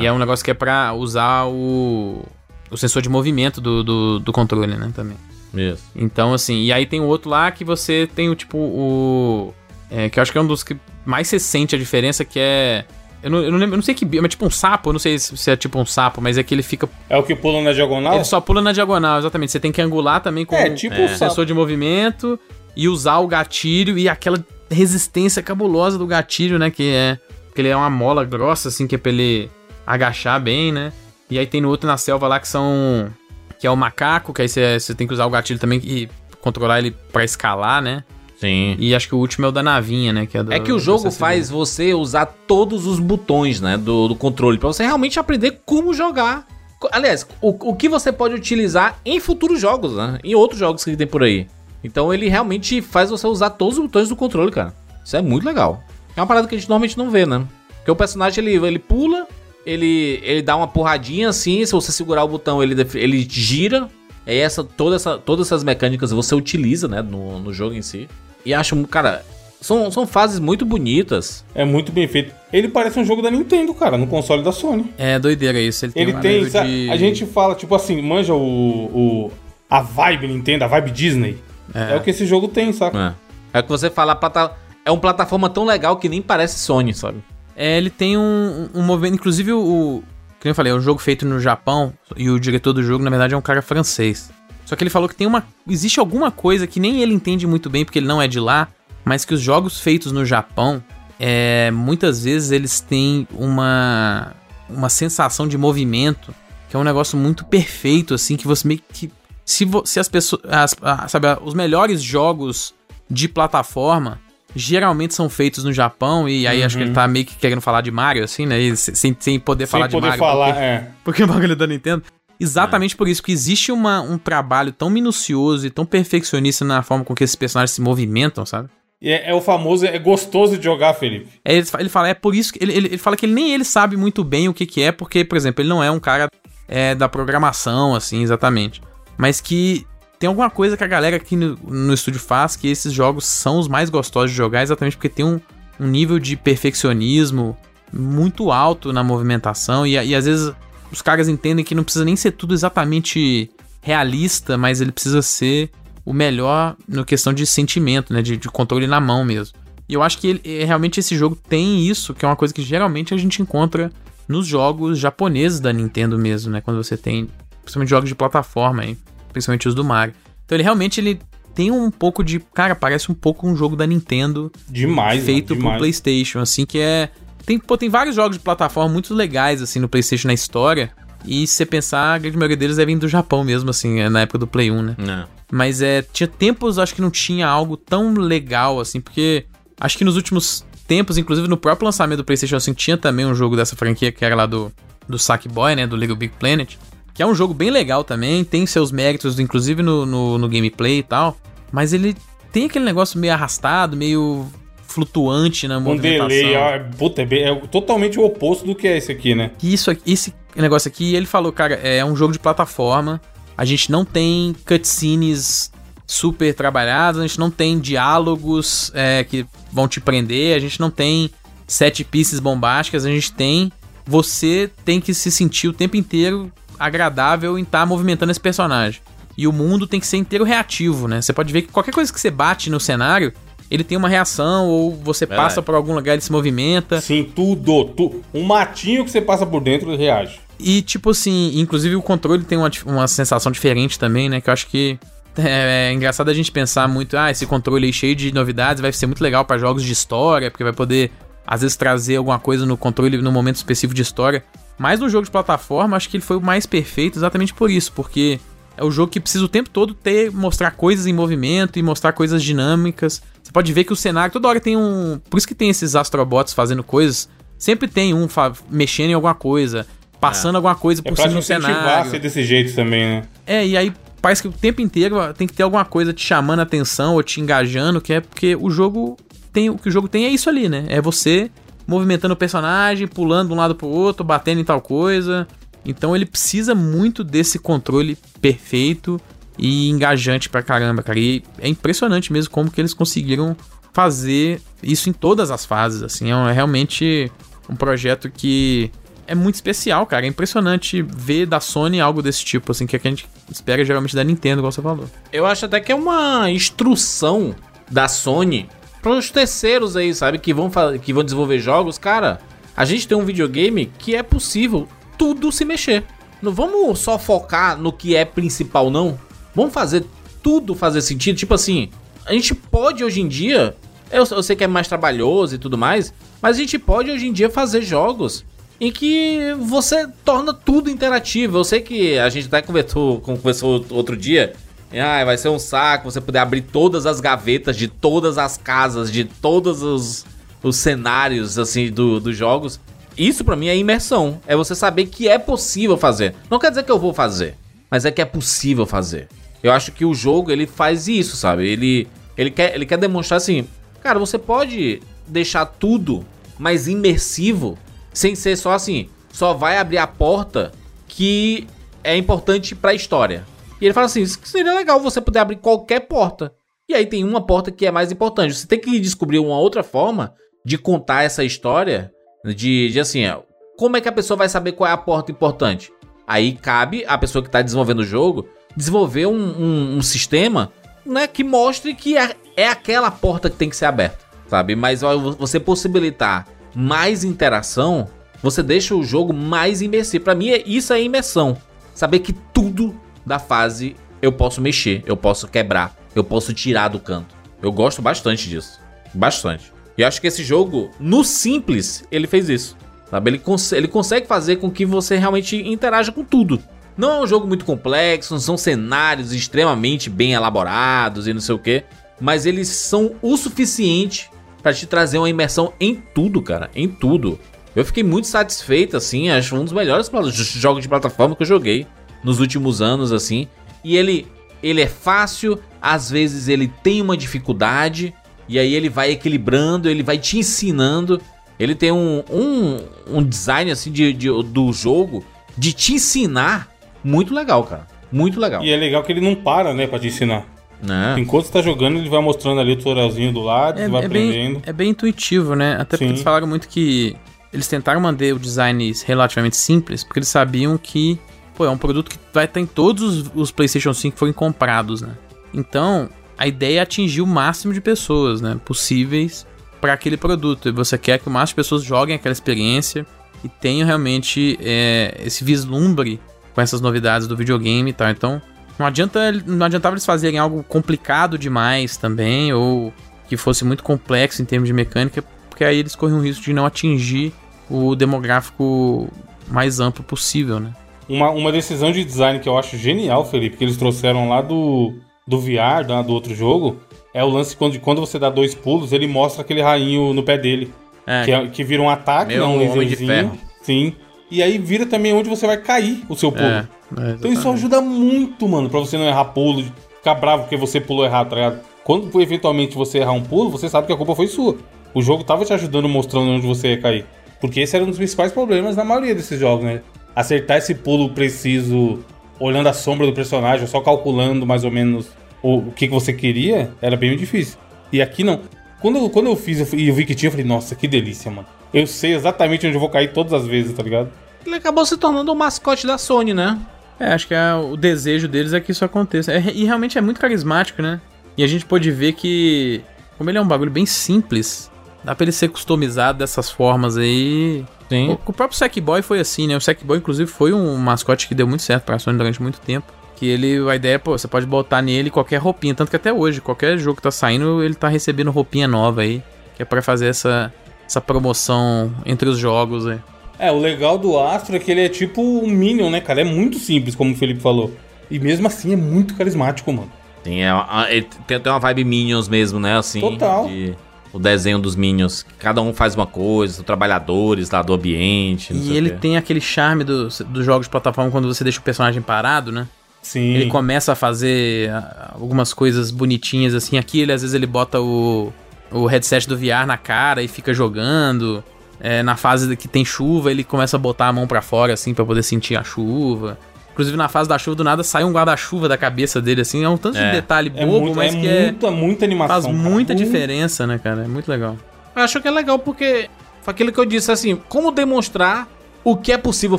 E é um negócio que é pra usar o, o sensor de movimento do, do, do controle, né? Também.
Isso.
Então, assim, e aí tem o outro lá que você tem o tipo, o. é, que eu acho que é um dos que mais você sente a diferença, que é. Eu não, eu não lembro, eu não sei que. bi- Mas tipo um sapo, eu não sei se se é tipo um sapo, mas é que ele fica.
É o que pula na diagonal?
Ele só pula na diagonal, exatamente. Você tem que angular também com
É, tipo
um sensor de movimento e usar o gatilho e aquela resistência cabulosa do gatilho, né? Que é. Que ele é uma mola grossa, assim, que é pra ele agachar bem, né? E aí tem no outro na selva lá que são. Que é o macaco, que aí você, tem que usar o gatilho também e controlar ele pra escalar, né?
Sim.
E acho que o último é o da navinha, né? Que é, do,
É que o jogo faz você usar todos os botões, né, do, do controle, pra você realmente aprender como jogar. Aliás, o, o que você pode utilizar em futuros jogos, né, em outros jogos que tem por aí. Então ele realmente faz você usar todos os botões do controle, cara. Isso é muito legal. É uma parada que a gente normalmente não vê, né? Porque o personagem ele, ele pula, ele, ele dá uma porradinha assim, se você segurar o botão ele, ele gira. É essa, toda essa, todas essas mecânicas você utiliza, né, no, no jogo em si. E acho, cara, são, são fases muito bonitas.
É muito bem feito. Ele parece um jogo da Nintendo, cara, no console da Sony.
É doideira isso. Ele tem,
Ele tem,
de-
a gente fala, tipo assim, manja o, o a vibe Nintendo, a vibe Disney. É, o que esse jogo tem, saca?
É, é o que você fala, plata... é uma plataforma tão legal que nem parece Sony, sabe?
É, ele tem um, um movimento. Inclusive, o. o- Como eu falei, é um jogo feito no Japão. E o diretor do jogo, na verdade, é um cara francês. Só que ele falou que tem uma. Existe alguma coisa que nem ele entende muito bem, porque ele não é de lá. Mas que os jogos feitos no Japão. É, muitas vezes eles têm uma. Uma sensação de movimento. Que é um negócio muito perfeito, assim. Que você meio que. Se, se as pessoas. as- a- sabe, os melhores jogos de plataforma geralmente são feitos no Japão, e aí acho que ele tá meio que querendo falar de Mario, assim, né? E se- sem, sem poder
Sem
falar de
poder
Mario.
falar, (laughs)
porque,
é.
porque o bagulho é da Nintendo. Exatamente por isso que existe uma, um trabalho tão minucioso e tão perfeccionista na forma com que esses personagens se movimentam, sabe?
É, é o famoso, é gostoso de jogar, Felipe.
É, ele, ele fala, é por isso que. Ele, ele, ele fala que ele, nem ele sabe muito bem o que, que é, porque, por exemplo, ele não é um cara é, da programação, assim, exatamente. Mas que tem alguma coisa que a galera aqui no, no estúdio faz que esses jogos são os mais gostosos de jogar, exatamente porque tem um, um nível de perfeccionismo muito alto na movimentação. E, e às vezes os caras entendem que não precisa nem ser tudo exatamente realista, mas ele precisa ser o melhor no questão de sentimento, né? De, de controle na mão mesmo. E eu acho que ele- é, realmente esse jogo tem isso, que é uma coisa que geralmente a gente encontra nos jogos japoneses da Nintendo mesmo, né? Quando você tem, principalmente jogos de plataforma, hein? principalmente os do Mario. Então ele realmente ele tem um pouco de, cara, parece um pouco um jogo da Nintendo
Demais,
feito
mano,
pro
demais.
PlayStation, assim, que é tem, pô, tem vários jogos de plataforma muito legais assim no PlayStation na história. E se você pensar, a grande maioria deles devem do Japão mesmo, assim, é na época do Play 1, né?
Não.
Mas é, tinha tempos, acho que não tinha algo tão legal assim, porque acho que nos últimos tempos, inclusive no próprio lançamento do PlayStation 5, tinha também um jogo dessa franquia que era lá do, do Sackboy, né? Do Little Big Planet. Que é um jogo bem legal também, tem seus méritos, inclusive no, no, no gameplay e tal. Mas ele tem aquele negócio meio arrastado, meio flutuante na
Um
movimentação.
delay, ó, puta, é, bem- é totalmente o oposto do que é esse aqui, né?
isso esse negócio aqui, ele falou, cara, é um jogo de plataforma. A gente não tem cutscenes super trabalhadas, a gente não tem diálogos é, que vão te prender, a gente não tem sete pieces bombásticas, a gente tem. Você tem que se sentir o tempo inteiro agradável em estar movimentando esse personagem. E o mundo tem que ser inteiro reativo, né? Você pode ver que qualquer coisa que você bate no cenário, ele tem uma reação, ou você
Verdade.
passa por algum lugar e ele se movimenta.
Sim, tudo, tu, um matinho que você passa por dentro reage.
E, tipo assim, inclusive o controle tem uma, uma sensação diferente também, né? Que eu acho que (laughs) é, é engraçado a gente pensar muito, ah, esse controle aí cheio de novidades vai ser muito legal pra jogos de história, porque vai poder, às vezes, trazer alguma coisa no controle no momento específico de história. Mas no jogo de plataforma, acho que ele foi o mais perfeito exatamente por isso, porque é o jogo que precisa o tempo todo ter, mostrar coisas em movimento e mostrar coisas dinâmicas. Você pode ver que o cenário toda hora tem um. Por isso que tem esses astrobots fazendo coisas. Sempre tem um mexendo em alguma coisa, passando alguma coisa
É
por
pra
cima do cenário.
ser desse jeito também, né?
É, e aí parece que o tempo inteiro tem que ter alguma coisa te chamando a atenção ou te engajando, que é porque o jogo tem. O que o jogo tem é isso ali, né? É você movimentando o personagem, pulando de um lado pro outro, batendo em tal coisa. Então ele precisa muito desse controle perfeito e engajante pra caramba, cara. E é impressionante mesmo como que eles conseguiram fazer isso em todas as fases, assim. É é realmente um projeto que é muito especial, cara. É impressionante ver da Sony algo desse tipo, assim, que é que a gente espera geralmente da Nintendo, igual você falou.
Eu acho até que é uma instrução da Sony pros terceiros aí, sabe? Que vão, que vão desenvolver jogos. Cara, a gente tem um videogame que é possível tudo se mexer. Não vamos só focar no que é principal, não. Vamos fazer tudo fazer sentido. Tipo assim, a gente pode hoje em dia. Eu, eu sei que é mais trabalhoso e tudo mais. Mas a gente pode hoje em dia fazer jogos em que você torna tudo interativo. Eu sei que a gente até conversou, conversou outro dia. Ah, vai ser um saco você poder abrir todas as gavetas de todas as casas, de todos os, os cenários assim do, dos jogos. Isso pra mim é imersão. É você saber que é possível fazer. Não quer dizer que eu vou fazer, mas é que é possível fazer. Eu acho que o jogo ele faz isso, sabe? Ele, ele, quer, ele quer demonstrar assim, cara, você pode deixar tudo mais imersivo sem ser só assim, só vai abrir a porta que é importante pra história. E ele fala assim, "Isso seria legal você poder abrir qualquer porta. E aí tem uma porta que é mais importante. Você tem que descobrir uma outra forma de contar essa história, de, de assim, ó, como é que a pessoa vai saber qual é a porta importante? Aí cabe a pessoa que está desenvolvendo o jogo desenvolver um, um- um sistema né, que mostre que é, é aquela porta que tem que ser aberta, sabe? Mas você possibilitar mais interação, você deixa o jogo mais imersivo. Pra mim, é- isso é imersão. Saber que tudo da fase eu posso mexer, eu posso quebrar, eu posso tirar do canto. Eu gosto bastante disso. Bastante. E acho que esse jogo, no simples, ele fez isso. Sabe? Ele, cons- ele consegue fazer com que você realmente interaja com tudo. Não é um jogo muito complexo, não são cenários extremamente bem elaborados e não sei o que. Mas eles são o suficiente pra te trazer uma imersão em tudo, cara. Em tudo. Eu fiquei muito satisfeito, assim. Acho um dos melhores jogos de plataforma que eu joguei nos últimos anos, assim. E ele, ele é fácil, às vezes ele tem uma dificuldade, E aí ele vai equilibrando, ele vai te ensinando. Ele tem um, um, um design assim de, de, do jogo de te ensinar muito legal, cara. Muito legal.
E é legal que ele não para, né, pra te ensinar.
Né?
Enquanto você tá jogando, ele vai mostrando ali o tutorialzinho do lado, você vai
é, bem,
aprendendo.
é bem intuitivo, né? Até porque
Sim.
eles falaram muito que eles tentaram manter o design relativamente simples, porque eles sabiam que, pô, é um produto que vai estar em todos os, os PlayStation 5 que forem comprados, né? Então, a ideia é atingir o máximo de pessoas, né, possíveis para aquele produto. E você quer que o máximo de pessoas joguem aquela experiência e tenham realmente é, esse vislumbre com essas novidades do videogame e tal. Então, não adianta, não adiantava eles fazerem algo complicado demais também ou que fosse muito complexo em termos de mecânica, porque aí eles correm o risco de não atingir o demográfico mais amplo possível, né?
Uma, uma decisão de design que eu acho genial, Felipe, que eles trouxeram lá do, do VR, da- do outro jogo, é o lance quando, quando você dá dois pulos, ele mostra aquele rainho no pé dele.
É,
Que, é- que vira um ataque, não um
Homem de
laserzinho.
Ferro.
Sim. E aí vira também onde você vai cair o seu pulo.
é, é,
Então isso ajuda muito, mano, pra você não errar pulo, ficar bravo porque você pulou errado, tá ligado? Quando eventualmente você errar um pulo, você sabe que a culpa foi sua. O jogo tava te ajudando, mostrando onde você ia cair. Porque esse era um dos principais problemas na maioria desses jogos, né? Acertar esse pulo preciso, olhando a sombra do personagem, só calculando mais ou menos o, o que, que você queria, era bem difícil. E aqui não. Quando, eu- quando eu fiz eu e eu vi que tinha, eu falei, nossa, que delícia, mano. Eu sei exatamente onde eu vou cair todas as vezes, tá ligado?
Ele acabou se tornando o mascote da Sony, né?
É, acho que é, o desejo deles é que isso aconteça. É, e realmente é muito carismático, né? E a gente pôde ver que, como ele é um bagulho bem simples, dá pra ele ser customizado dessas formas aí.
Sim.
O, o próprio Sackboy foi assim, né? O Sackboy, inclusive, foi um mascote que deu muito certo pra Sony durante muito tempo. Que ele, a ideia é, pô, você pode botar nele qualquer roupinha. Tanto que até hoje, qualquer jogo que tá saindo, ele tá recebendo roupinha nova aí. Que é pra fazer essa, essa promoção entre os jogos aí.
É, o legal do Astro é que ele é tipo um Minion, né, cara? É muito simples, como o Felipe falou. E mesmo assim é muito carismático, mano.
Tem, é, a- ele tem até uma vibe Minions mesmo, né? Assim,
Total.
de- o desenho dos Minions. Cada um faz uma coisa, os trabalhadores lá do ambiente. não sei
E
o
ele
quê.
tem aquele charme dos dos jogos de plataforma quando você deixa o personagem parado, né?
Sim.
Ele começa a fazer ah, algumas coisas bonitinhas assim. Aqui ele às vezes ele bota o, o headset do VR na cara e fica jogando. É, na fase que tem chuva, ele começa a botar a mão pra fora assim pra poder sentir a chuva. Inclusive na fase da chuva do nada sai um guarda-chuva da cabeça dele assim. É um tanto de
É.
detalhe
É,
bobo,
muito,
mas
é
que é,
muita, muita animação.
faz
cara.
muita diferença, né, cara? É muito legal.
Eu acho que é legal porque foi aquilo que eu disse assim, como demonstrar o que é possível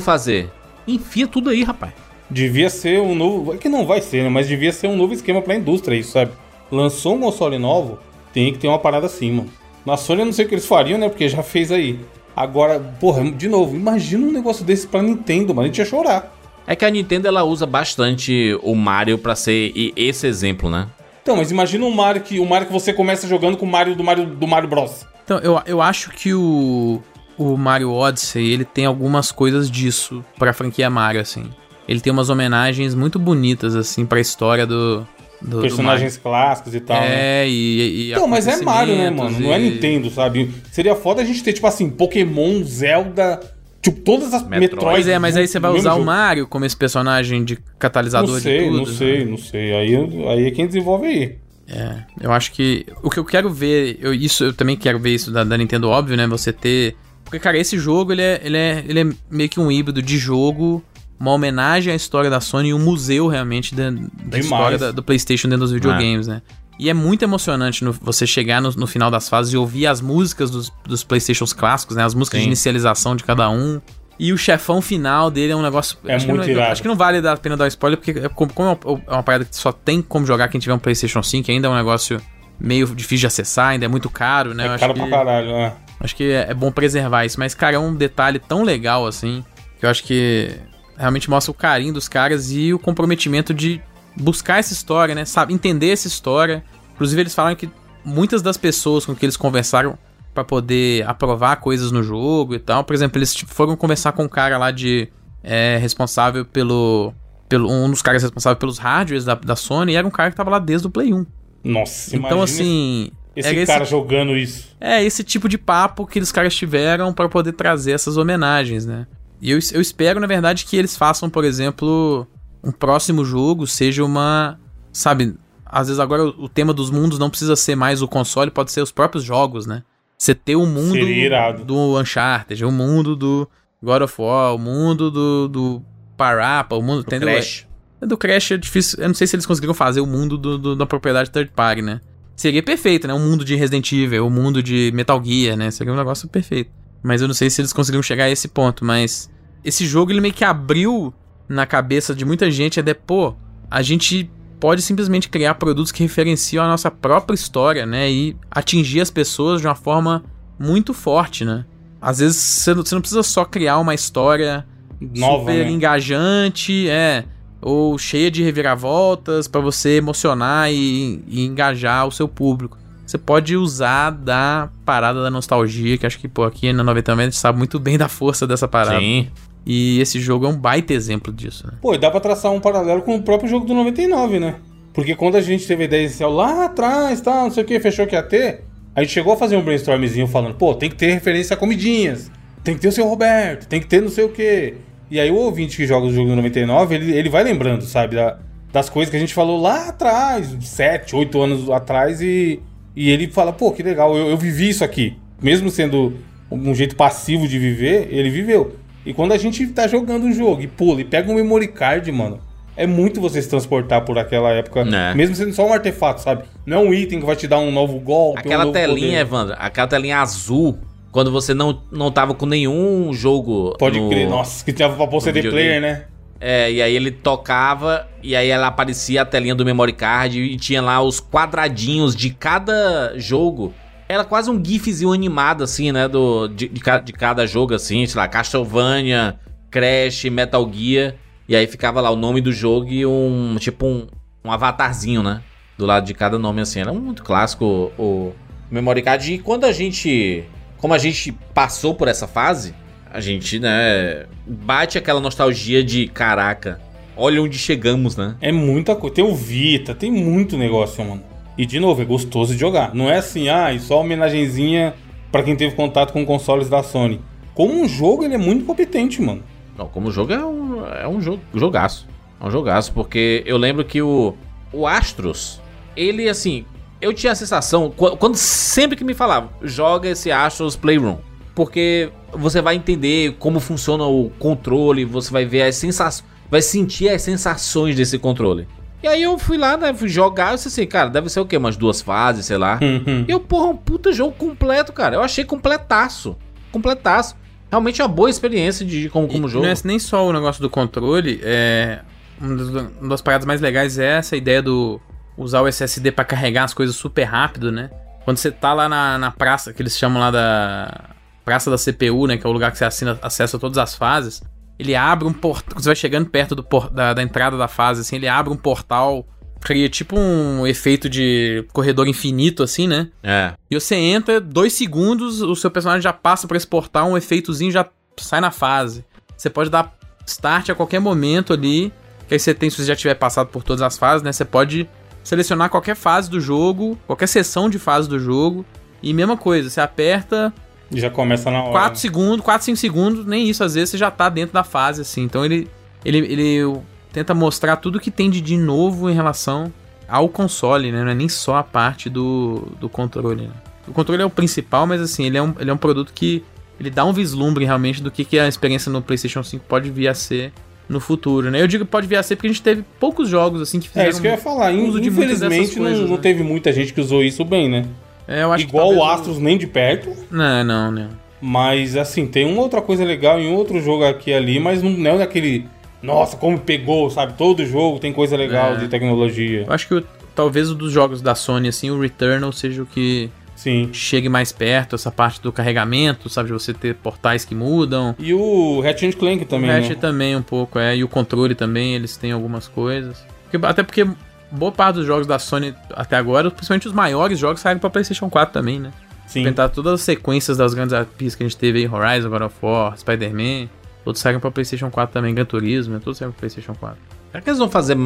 fazer? Enfia tudo aí, rapaz.
Devia ser um novo. É que não vai ser, né? Mas devia ser um novo esquema pra indústria, isso, sabe? Lançou um console novo, tem que ter uma parada assim, mano. Na Sony eu não sei o que eles fariam, né? Porque já fez aí. Agora, porra, de novo, imagina um negócio desse pra Nintendo, mano. A gente ia chorar.
É que a Nintendo ela usa bastante o Mario pra ser e- esse exemplo, né?
Então, mas imagina um Mario que, o Mario que você começa jogando com o Mario do Mario, do Mario Bros.
Então, eu, eu acho que o, o Mario Odyssey, ele tem algumas coisas disso pra franquia Mario, assim. Ele tem umas homenagens muito bonitas, assim, pra história do... do do
Personagens clássicos e tal.
Mario.
né?
É, e, e
Então, mas é Mario, né, mano?
acontecimentos
Não é
e-
Nintendo, sabe? Seria foda a gente ter, tipo assim, Pokémon, Zelda, tipo, todas as
Metroid.
Metroid.
Pois é, mas aí você vai usar o
jogo.
Mario como esse personagem de catalisador
Não sei,
de tudo.
não sei,
né?
não sei. Aí, aí é quem desenvolve aí.
É, eu acho que o que eu quero ver, eu, isso eu também quero ver isso da, da Nintendo, óbvio, né? Você ter. Porque, cara, esse jogo ele é, ele, é, ele é meio que um híbrido de jogo, uma homenagem à história da Sony e um museu realmente da, da história da- do PlayStation dentro dos videogames, né? E é muito emocionante no- você chegar no, no final das fases e ouvir as músicas dos, dos PlayStations clássicos, né? As músicas
Sim.
de inicialização de cada um. E o chefão final dele é um negócio.
É
acho que
muito
não,
irado.
Acho que não vale a pena dar spoiler, porque é como, é uma- é uma parada que só tem como jogar quem tiver um PlayStation 5, ainda é um negócio meio difícil de acessar, ainda é muito caro, né?
É caro
que,
pra caralho, né?
Acho que é, é bom preservar isso. Mas, cara, é um detalhe tão legal assim, que eu acho que realmente mostra o carinho dos caras e o comprometimento de buscar essa história, né? Sabe, entender essa história. Inclusive, eles falaram que muitas das pessoas com que eles conversaram pra poder aprovar coisas no jogo e tal. Por exemplo, eles tipo, foram conversar com um cara lá de. É, responsável pelo. pelo um dos caras responsáveis pelos hardwares da, da Sony e era um cara que tava lá desde o Play 1.
Nossa,
então, assim.
esse cara jogando isso.
é esse tipo de papo que os caras tiveram pra poder trazer essas homenagens, né? E eu, eu espero, na verdade, que eles façam, por exemplo, um próximo jogo seja uma. Sabe, às vezes agora o, tema dos mundos não precisa ser mais o console, pode ser os próprios jogos, né? Você ter o mundo
Seria irado.
do Uncharted, o mundo do God of War, o mundo do, do Parappa, o mundo, entendeu?
Crash.
É, Do Crash é difícil, eu não sei se eles conseguiram fazer o mundo do, do- da propriedade third party, né? Seria perfeito, né? O mundo de Resident Evil, o mundo de Metal Gear, né? Seria um negócio perfeito. Mas eu não sei se eles conseguiram chegar a esse ponto, mas esse jogo ele meio que abriu na cabeça de muita gente, é de, pô, a gente pode simplesmente criar produtos que referenciam a nossa própria história, né? E atingir as pessoas de uma forma muito forte, né? Às vezes você não, precisa só criar uma história
Nova,
super
né?
engajante, é, ou cheia de reviravoltas pra você emocionar e, e engajar o seu público. Você pode usar da parada da nostalgia, que acho que, pô, aqui na 99 a gente sabe muito bem da força dessa parada.
Sim.
E esse jogo é um baita exemplo disso, né?
Pô, dá pra traçar um paralelo com o próprio jogo do 99, né? Porque quando a gente teve a ideia inicial lá atrás, tá, não sei o que, fechou que ia ter, a gente chegou a fazer um brainstormzinho falando, pô, tem que ter referência a comidinhas, tem que ter o seu Roberto, tem que ter não sei o que. E aí o ouvinte que joga o jogo do 99, ele, ele vai lembrando, sabe, da- das coisas que a gente falou lá atrás, 7, 8 anos atrás, e, e ele fala, pô, que legal, eu, eu vivi isso aqui. Mesmo sendo um jeito passivo de viver, ele viveu. E quando a gente tá jogando um jogo e pula e pega um memory card, mano, é muito você se transportar por aquela época,
É.
mesmo sendo só um artefato, sabe? Não é um item que vai te dar um novo golpe, um
Aquela
novo
telinha,
poder.
Evandro, aquela telinha azul, quando você não, não tava com nenhum jogo.
Pode
no-
crer, nossa, que tinha pra pôr CD
videogame.
player, né?
É, e aí ele tocava e aí ela aparecia a telinha do memory card e tinha lá os quadradinhos de cada jogo. Era quase um gifzinho animado, assim, né? Do, de, de, de cada jogo, assim, sei lá, Castlevania, Crash, Metal Gear. E aí ficava lá o nome do jogo e um, tipo, um, um avatarzinho, né? Do lado de cada nome, assim. Era muito clássico o, o memory card. E quando a gente... Como a gente passou por essa fase, a gente, né, bate aquela nostalgia de caraca, olha onde chegamos, né?
É muita coisa. Tem o Vita, tem muito negócio, mano. E de novo, é gostoso de jogar. Não é assim, ah, e só uma homenagenzinha pra quem teve contato com consoles da Sony. Como um jogo, ele é muito competente, mano.
Não, como jogo é um, é um jogo, jogaço. É um jogaço, porque eu lembro que o, o Astros, ele assim, eu tinha a sensação, qu- quando sempre que me falava, joga esse Astros Playroom. Porque você vai entender como funciona o controle, você vai ver as sensações, vai sentir as sensações desse controle. E aí eu fui lá, né, fui jogar, eu disse assim, cara, deve ser o quê? Umas duas fases, sei lá. E eu, porra, um puta jogo completo, cara. Eu achei completaço. Completaço. Realmente é uma boa experiência de como, como
E
jogo.
Não é nem só o negócio do controle, é. Uma das, uma das paradas mais legais é essa ideia do usar o SSD pra carregar as coisas super rápido, né? Quando você tá lá na, na praça, que eles chamam lá da. Praça da CPU, né? Que é o lugar que você assina, acessa todas as fases. Ele abre um portal. Quando você vai chegando perto do por- da, da entrada da fase, assim, ele abre um portal. Cria tipo um efeito de corredor infinito, assim, né?
É.
E você entra, dois segundos, o seu personagem já passa por esse portal, um efeitozinho já sai na fase. Você pode dar start a qualquer momento ali. Que aí você tem, se você já tiver passado por todas as fases, né? Você pode selecionar qualquer fase do jogo, qualquer seção de fase do jogo. E mesma coisa, você aperta
já começa na hora.
4 segundos, 4, 5 segundos, nem isso, às vezes você já tá dentro da fase, assim. Então ele, ele, ele tenta mostrar tudo que tem de, de novo em relação ao console, né? Não é nem só a parte do, do controle, né? O controle é o principal, mas assim, ele é um, ele é um produto que ele dá um vislumbre realmente do que, que a experiência no PlayStation 5 pode vir a ser no futuro, né? Eu digo que pode vir a ser porque a gente teve poucos jogos assim que fizeram
É isso que eu ia falar. Infelizmente, não,
coisas,
não
né?
teve muita gente que usou isso bem, né?
É, eu
Igual o Astros, nem de perto.
Não, não, não.
Mas, assim, tem uma outra coisa legal em outro jogo aqui e ali, mas não, não é daquele. Nossa, como pegou, sabe? Todo jogo tem coisa legal
É.
de tecnologia.
Eu acho que o- talvez o dos jogos da Sony, assim, o Returnal seja o que
Sim.
chegue mais perto, essa parte do carregamento, sabe? De você ter portais que mudam.
E o Ratchet Clank também,
o Hatch
né?
também um pouco, é. E o controle também, eles têm algumas coisas. Até porque boa parte dos jogos da Sony até agora, principalmente os maiores jogos, saíram pra PlayStation 4 também, né?
Sim.
Tentar todas as sequências das grandes IPs que a gente teve aí, Horizon, God of War, Spider-Man, todos saíram pra PlayStation 4 também, Gran Turismo, né? todos saíram pra PlayStation 4.
Será que eles vão fazer.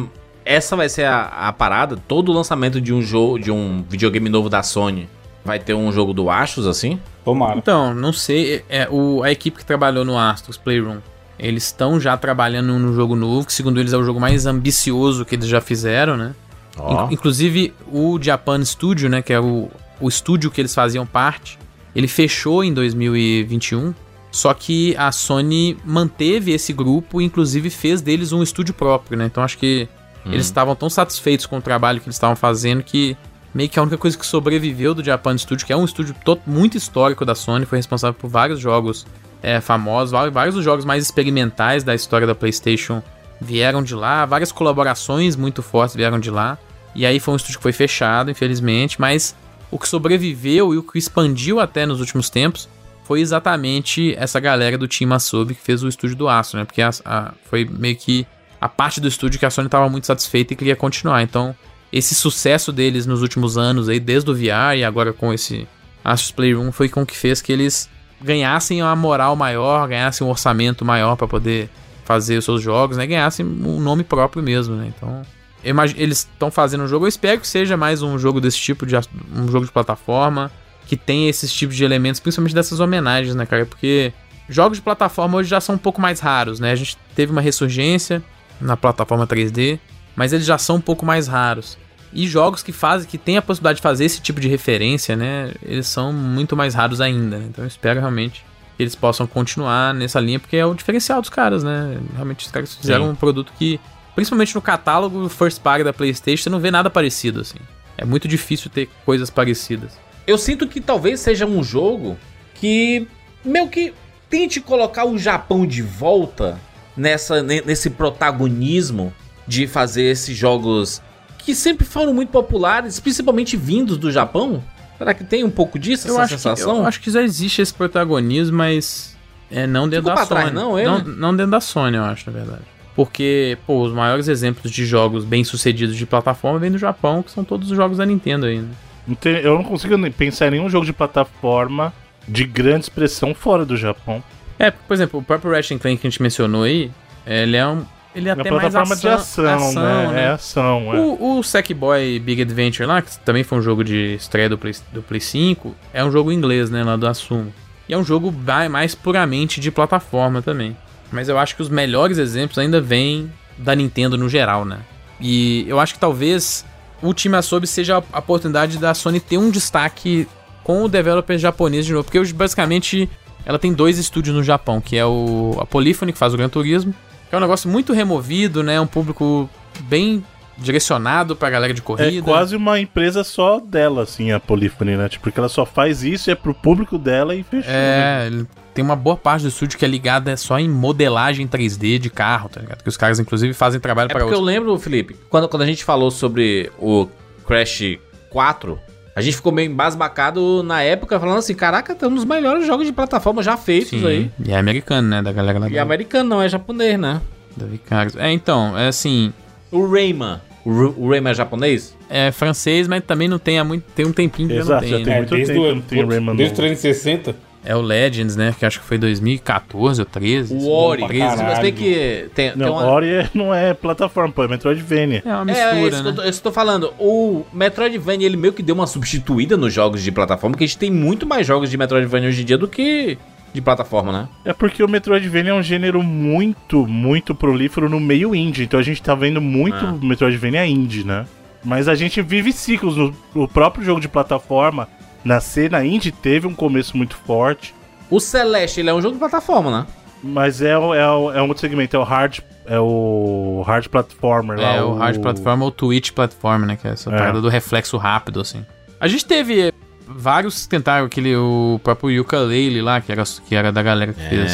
Essa vai ser a, a parada? Todo lançamento de um jogo, de um videogame novo da Sony vai ter um jogo do Astros assim?
Tomara.
Então, não sei. É, o, a equipe que trabalhou no Astros Playroom, eles estão já trabalhando no jogo novo, que segundo eles é o jogo mais ambicioso que eles já fizeram, né?
Ó.
In- Inclusive, o Japan Studio, né, que é o, o estúdio que eles faziam parte, ele fechou em 2021. Só que a Sony manteve esse grupo e, inclusive, fez deles um estúdio próprio, né? Então acho que eles estavam tão satisfeitos com o trabalho que eles estavam fazendo que meio que a única coisa que sobreviveu do Japan Studio, que é um estúdio to- muito histórico da Sony, foi responsável por vários jogos é, famosos, vários dos jogos mais experimentais da história da PlayStation vieram de lá, várias colaborações muito fortes vieram de lá. E aí foi um estúdio que foi fechado, infelizmente, mas o que sobreviveu e o que expandiu até nos últimos tempos foi exatamente essa galera do Team Asobi que fez o estúdio do Aço, né? Porque a- a- foi meio que a parte do estúdio que a Sony estava muito satisfeita e queria continuar. Então, esse sucesso deles nos últimos anos aí, desde o VR e agora com esse Asus Playroom, foi com que fez que eles ganhassem uma moral maior, ganhassem um orçamento maior para poder fazer os seus jogos, né? Ganhassem um nome próprio mesmo, né? Então, eles estão fazendo um jogo, eu espero que seja mais um jogo desse tipo, de, um jogo de plataforma, que tenha esses tipos de elementos, principalmente dessas homenagens, né, cara? Porque jogos de plataforma hoje já são um pouco mais raros, né? A gente teve uma ressurgência na plataforma 3D, mas eles já são um pouco mais raros. E jogos que fazem, que tem a possibilidade de fazer esse tipo de referência, né? Eles são muito mais raros ainda, né? Então eu espero realmente que eles possam continuar nessa linha, porque é o diferencial dos caras, né? Realmente os caras fizeram
Sim.
um produto que, principalmente no catálogo first party da PlayStation, você não vê nada parecido, assim. É muito difícil ter coisas parecidas.
Eu sinto que talvez seja um jogo que meio que tente colocar o Japão de volta nessa ne- nesse protagonismo de fazer esses jogos que sempre foram muito populares, principalmente vindos do Japão. Será que tem um pouco disso, essa
eu, acho que,
sensação?
eu acho que já existe esse protagonismo, mas é não dentro
Ficou
da Sony.
trás, não, ele?
não, não dentro da Sony, eu acho, na verdade. Porque, pô, os maiores exemplos de jogos bem-sucedidos de plataforma vêm do Japão, que são todos os jogos da Nintendo aí, né?
Não tem- eu não consigo nem pensar em nenhum jogo de plataforma de grande expressão fora do Japão.
É, por exemplo, o próprio Ratchet Clank que a gente mencionou aí, ele é um. Ele é até mais
plataforma de ação, né? É ação, é.
O, o Sackboy Big Adventure lá, que também foi um jogo de estreia do Play, do Play 5, é um jogo inglês, né, lá do Assumo. E é um jogo mais puramente de plataforma também. Mas eu acho que os melhores exemplos ainda vêm da Nintendo no geral, né? E eu acho que talvez o time Asobi seja a oportunidade da Sony ter um destaque com o developer japonês de novo. Porque basicamente, ela tem dois estúdios no Japão, que é o a Polyphony, que faz o Gran Turismo, é um negócio muito removido, né? Um público bem direcionado pra galera de corrida.
É quase uma empresa só dela, assim, a Polyphony, né? Tipo, porque ela só faz isso, é pro público dela e fechou. né?
É, ele tem uma boa parte do estúdio que é ligada só em modelagem 3D de carro, tá ligado? Que os caras, inclusive, fazem trabalho
É
para
porque eu
outros.
lembro, Felipe, quando, quando a gente falou sobre o Crash 4, a gente ficou meio embasbacado na época, falando assim: caraca, tem um dos melhores jogos de plataforma já feitos
Sim,
aí.
e é americano, né? Da galera lá
E
da,
americano, não é japonês, né?
da Vicarious. É, então, é assim,
O Rayman. O, o Rayman é japonês?
é francês, mas também não tem há muito, tem um tempinho que
Exato,
não
já
tem,
tem
né?
muito tempo que não tem o Rayman
desde o
novo.
360.
É o Legends, né? Que acho que foi 2014 ou 13.
O Ori.
13.
Mas bem que tem, tem
Não,
uma...
Ori é- não é plataforma, pô, é Metroidvania.
É uma
É, é
mistura,
isso, que eu
né?
tô, isso que eu tô falando. O Metroidvania, ele meio que deu uma substituída nos jogos de plataforma, porque a gente tem muito mais jogos de Metroidvania hoje em dia do que de plataforma, né?
É porque o Metroidvania é um gênero muito, muito prolífero no meio indie. Então a gente tá vendo muito
Ah.
Metroidvania indie, né? Mas a gente vive ciclos. No, o próprio jogo de plataforma, na cena indie, teve um começo muito forte.
O Celeste, ele é um jogo de plataforma, né?
Mas é, é, é um outro segmento, é o hard, é o hard platformer lá.
É, o hard platform ou Twitch platform, né? Que é essa
É.
parada do reflexo rápido, assim. A gente teve eh, vários que tentaram aquele, o próprio Yooka-Laylee lá, que era, que era da galera que fez.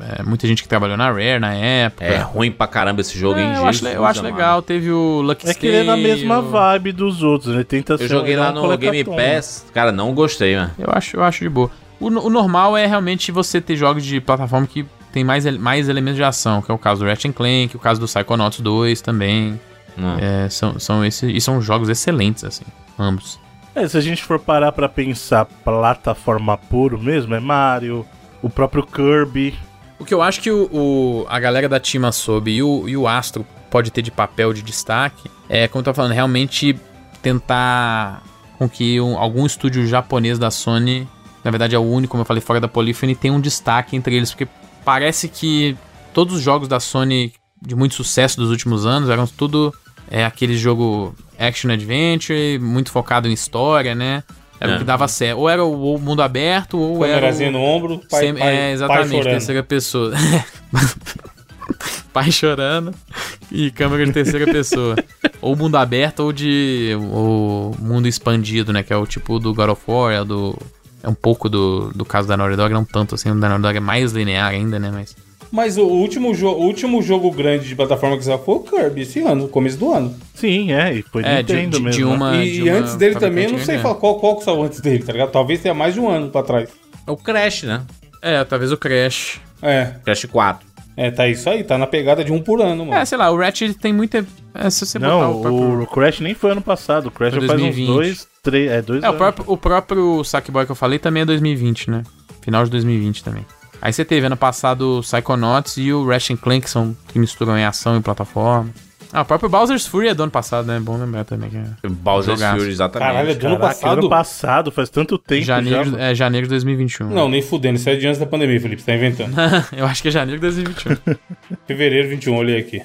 É.
muita gente que trabalhou na Rare na época.
É ruim pra caramba esse jogo, hein?
É, eu acho, eu acho legal. Teve o Lucky
É que ele é na mesma vibe dos outros, ele tenta
Eu joguei lá no Game. Pass, cara, não gostei, mano.
Eu acho, eu acho de boa. O, o normal é realmente você ter jogos de plataforma que tem mais, mais elementos de ação, que é o caso do Ratchet Clank, o caso do Psychonauts 2 também. É, são, são esses, e são jogos excelentes, assim, ambos.
É, se a gente for parar pra pensar plataforma puro mesmo, é Mario, o próprio Kirby.
O que eu acho que o, o- a galera da Team Asobi e o, e o Astro pode ter de papel de destaque é, como eu tô falando, realmente tentar com que um- algum estúdio japonês da Sony, na verdade é o único, como eu falei, fora da Polyphony, tenha um destaque entre eles, porque parece que todos os jogos da Sony de muito sucesso dos últimos anos eram tudo é, aquele jogo action adventure, muito focado em história, né? Era
É.
o que dava certo. Ou era o, o mundo aberto, ou era.
Câmerazinha
O...
no ombro, pai,
Sem-
pai,
é,
pai
exatamente,
chorando.
terceira pessoa. (laughs) pai chorando e câmera de terceira pessoa. ou mundo aberto ou de o mundo expandido, né? Que é o tipo do God of War, é do. É um pouco do, do caso da Naughty Dog, não tanto assim, o da Naughty Dog é mais linear ainda, né? Mas.
Mas o último, jo o último jogo grande de plataforma que saiu foi o Kirby esse ano, começo do ano.
Sim, é, e foi
É, de,
Nintendo
de,
mesmo.
de
né?
uma.
e
de
e
uma
antes dele também, eu não sei falar qual, qual que saiu antes dele, tá ligado? Talvez tenha mais de um ano pra trás.
É o Crash, né?
É, talvez o Crash.
É,
Crash 4.
é, tá isso aí, tá na pegada de um por ano, mano.
É, sei lá, o Ratchet tem muita. É, se você botar
Não,
o próprio.
o Crash nem foi ano passado. O Crash
Foi
já faz uns
2020.
dois, três. É, dois
É, o
anos.
próprio, o próprio Sackboy que eu falei também é 2020, né? Final de 2020 também. Aí você teve ano passado o Psychonauts e o Ratchet Clank, que são que misturam em ação e plataforma. Ah, o próprio Bowser's Fury é do ano passado, né? É bom lembrar também que é
Bowser's
Jogaço.
Fury, exatamente.
Caralho, é do ano
Caraca,
passado?
ano passado, faz tanto tempo
janeiro,
já.
é, janeiro de 2021.
Não, nem fudendo, isso é de antes da pandemia, Felipe, você tá inventando. (laughs)
eu acho que é janeiro de 2021. (laughs)
Fevereiro 21, olhei aqui.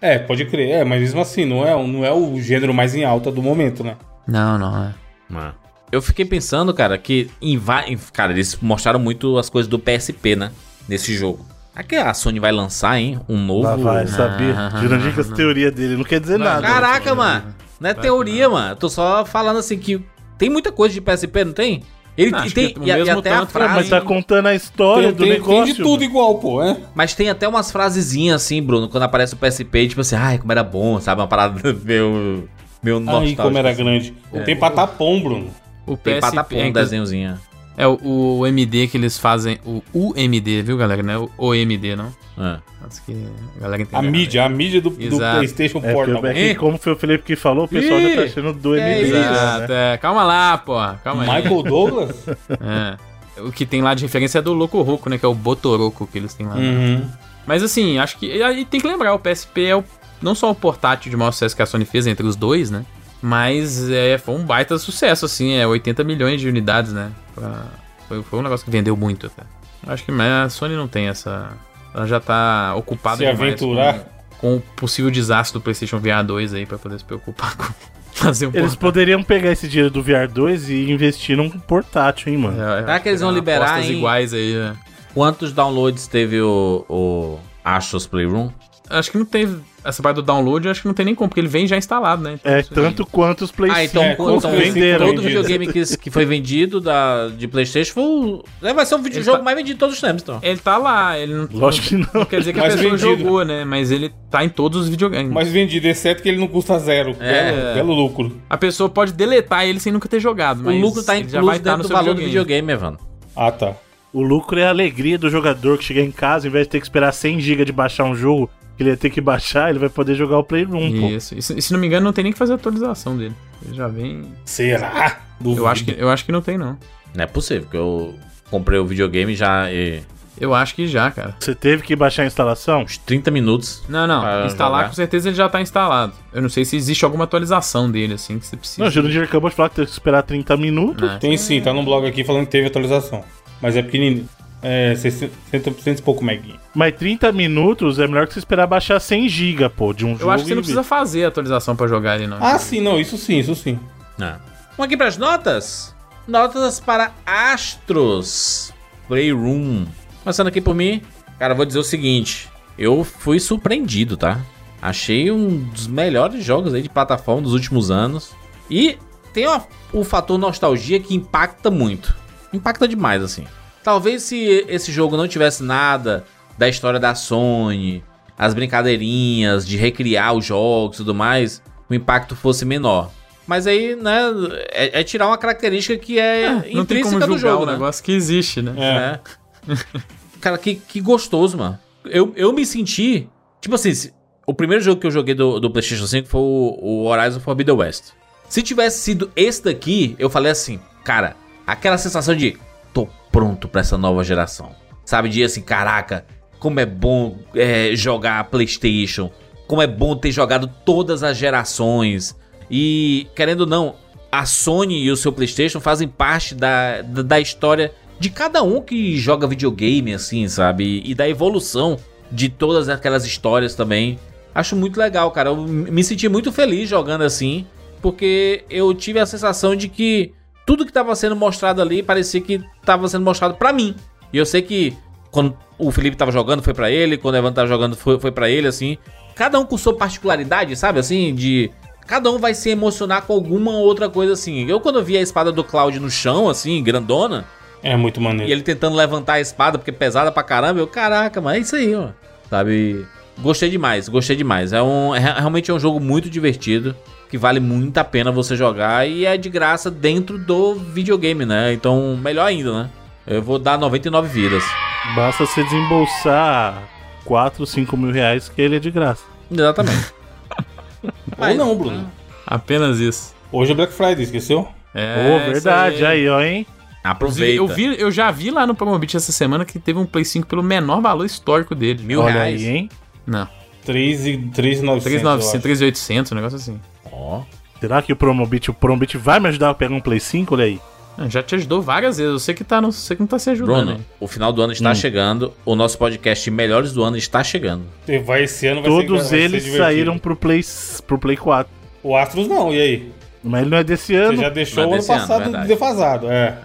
É. pode crer. É, mas mesmo assim, não é, não é o gênero mais em alta do momento, né?
não, não, é.
Mano. Eu fiquei pensando, cara, que em em- Cara, eles mostraram muito as coisas do PSP, né? Nesse jogo. Aqui a Sony vai lançar, hein? Um novo.
Lá vai, sabia?
Ah,
Jurandir com as teorias dele. Não quer dizer nada.
Caraca, mano. Não é teoria, mano. Eu tô só falando assim que tem muita coisa de PSP, não tem? Ele
Não,
e tem
o
e, e
mesmo
até a
tanto,
Pô, mas
frase.
tá contando a história
Tem,
do
tem- tem
negócio.
de tudo igual, pô, é?
Mas tem até umas frasezinhas assim, Bruno, quando aparece o PSP, tipo assim, ai, como era bom, sabe? Uma parada (laughs) meio. meio
Aí, como era grande. Tem patapom, Bruno.
O
Tem
PSP
patapom,
é, inclusive-
desenhozinho.
é o, o MD que eles fazem, o UMD, viu, galera? Não é o OMD, não.
É.
Acho que a galera entende.
A mídia, a mídia do, do. PlayStation
É,
Portal.
é como foi o Felipe que falou, o pessoal já tá achando do
é
MD. já,
Exato,
né?
é. Calma lá, pô. Calma aí.
Michael Douglas?
É. O que tem lá de referência é do Loco Roco, né? Que é o Botoroco que eles têm lá.
uhum.
Mas assim, acho que. E aí tem que lembrar, o PSP é o, não só o portátil de maior sucesso que a Sony fez entre os dois, né? Mas é, foi um baita sucesso, assim, é 80 milhões de unidades, né? Pra- foi, foi um negócio que vendeu muito até. Acho que a Sony não tem essa. Ela já tá ocupada
Se aventurar.
Com, com o possível desastre do PlayStation VR 2 aí pra poder se preocupar (laughs) com fazer um
Eles
portátil.
poderiam pegar esse dinheiro do VR2 e investir num portátil, hein, mano.
É,
Será que eles vão
é,
liberar,
apostas
hein?
iguais aí, né?
Quantos downloads teve o, o Astros Playroom?
Acho que não teve. Essa parte do download, eu acho que não tem nem como, porque ele vem já instalado, né? Então,
É
isso aí-
tanto quanto os Play
Ah, então,
5
então
venderam.
todo
vendido.
videogame que, que foi vendido da, de Playstation foi o... é, Vai ser o videojogo
tá-
mais vendido de todos os tempos, então.
Ele tá lá, ele não,
Lógico que não.
não quer dizer que a pessoa
vendido.
jogou, né? Mas ele tá em todos os videogames.
Mas vendido, exceto que ele não custa zero.
É.
Belo, belo lucro.
A pessoa pode deletar ele sem nunca ter jogado,
O
mas
lucro tá
ele já vai estar
dentro
no
do
seu
valor do
videogame.
videogame, Evandro.
Ah, tá.
O lucro é a alegria do jogador que chega em casa, em vez de ter que esperar 100 GB de baixar um jogo ele ia ter que baixar, ele vai poder jogar o Playroom, pô.
Isso. E se, e se não me engano, não tem nem que fazer atualização dele. Ele já vem.
Será? Duvido.
Eu acho que, eu acho que não tem, não.
Não é possível, porque eu comprei o videogame já e
Eu acho que já, cara.
Você teve que baixar a instalação?
uns 30 minutos.
Não, não. Instalar,
jogar.
com certeza ele já tá instalado. Eu não sei se existe alguma atualização dele, assim, que você precisa.
Não, o Jurandir acabou de falar que teve que esperar 30 minutos.
Tem sim, tá no blog aqui falando que teve atualização. Mas é pequenininho. É 600 600 e pouco meguinho.
Mas 30 minutos é melhor que você esperar baixar 100 GB, pô, de um jogo.
Eu acho que você não precisa fazer a atualização pra jogar ele, não.
Ah, sim, não, isso sim, isso sim.
Vamos aqui pras notas? Notas para Astros Playroom. Começando aqui por mim, cara, eu vou dizer o seguinte: eu fui surpreendido, tá? Achei um dos melhores jogos aí de plataforma dos últimos anos. E tem o fator nostalgia que impacta muito. Impacta demais, assim. Talvez se esse jogo não tivesse nada da história da Sony, as brincadeirinhas de recriar os jogos e tudo mais, o impacto fosse menor. Mas aí, né, é, é tirar uma característica que é,
não tem como julgar
do jogo,
o
né?
negócio que existe, né?
É.
É. Cara, que, que gostoso, mano. Eu, eu me senti. Tipo assim, se- o primeiro jogo que eu joguei do, do PlayStation 5 foi o, o Horizon Forbidden West. Se tivesse sido esse daqui, eu falei assim, cara, aquela sensação de tô pronto pra essa nova geração. Sabe, de assim, caraca, como é bom é, jogar PlayStation. Como é bom ter jogado todas as gerações. E, querendo ou não, a Sony e o seu PlayStation fazem parte da, da, da história de cada um que joga videogame, assim, sabe? E da evolução de todas aquelas histórias também. Acho muito legal, cara. Eu me senti muito feliz jogando assim. porque eu tive a sensação de que tudo que tava sendo mostrado ali parecia que tava sendo mostrado pra mim. E eu sei que quando o Felipe tava jogando foi pra ele, quando o Evan tava jogando foi, foi para ele, assim. Cada um com sua particularidade, sabe? Assim, de. Cada um vai se emocionar com alguma outra coisa assim. Eu, quando vi a espada do Cloud no chão, assim, grandona,
É muito maneiro.
e ele tentando levantar a espada porque é pesada pra caramba, eu, caraca, mas é isso aí, ó. Sabe? Gostei demais, gostei demais. É um, é, realmente é um jogo muito divertido, que vale muito a pena você jogar e é de graça dentro do videogame, né? Então, melhor ainda, né? Eu vou dar 99 vidas.
Basta você desembolsar 4, 5 mil reais que ele é de graça.
Exatamente. (laughs)
Ou não, Bruno.
Apenas isso.
Hoje é Black Friday, esqueceu?
É,
Ô, verdade,
isso
aí, ó, hein?
Aproveita.
Eu, vi, eu já vi lá no Promobit essa semana que teve um Play 5 pelo menor valor histórico dele.
Mil
Olha
reais.
aí, hein?
Não,
3,900. 3,900.
3.800, um negócio assim.
Ó.
Será que o Promobit, o Promobit vai me ajudar a pegar um Play 5? Olha aí.
Ah, Já te ajudou várias vezes. Eu sei que, tá, não, sei que não tá se ajudando.
Bruno,
hein?
o final do ano está
Hum.
chegando. O nosso podcast Melhores do Ano está chegando.
Vai esse ano, vai
Todos
ser vai ser
eles
divertido.
saíram pro Play, pro Play 4.
O Astros não, e aí?
Mas ele não é desse
Você
ano.
já deixou
Não
o
é
ano
ano,
passado
verdade.
defasado, é.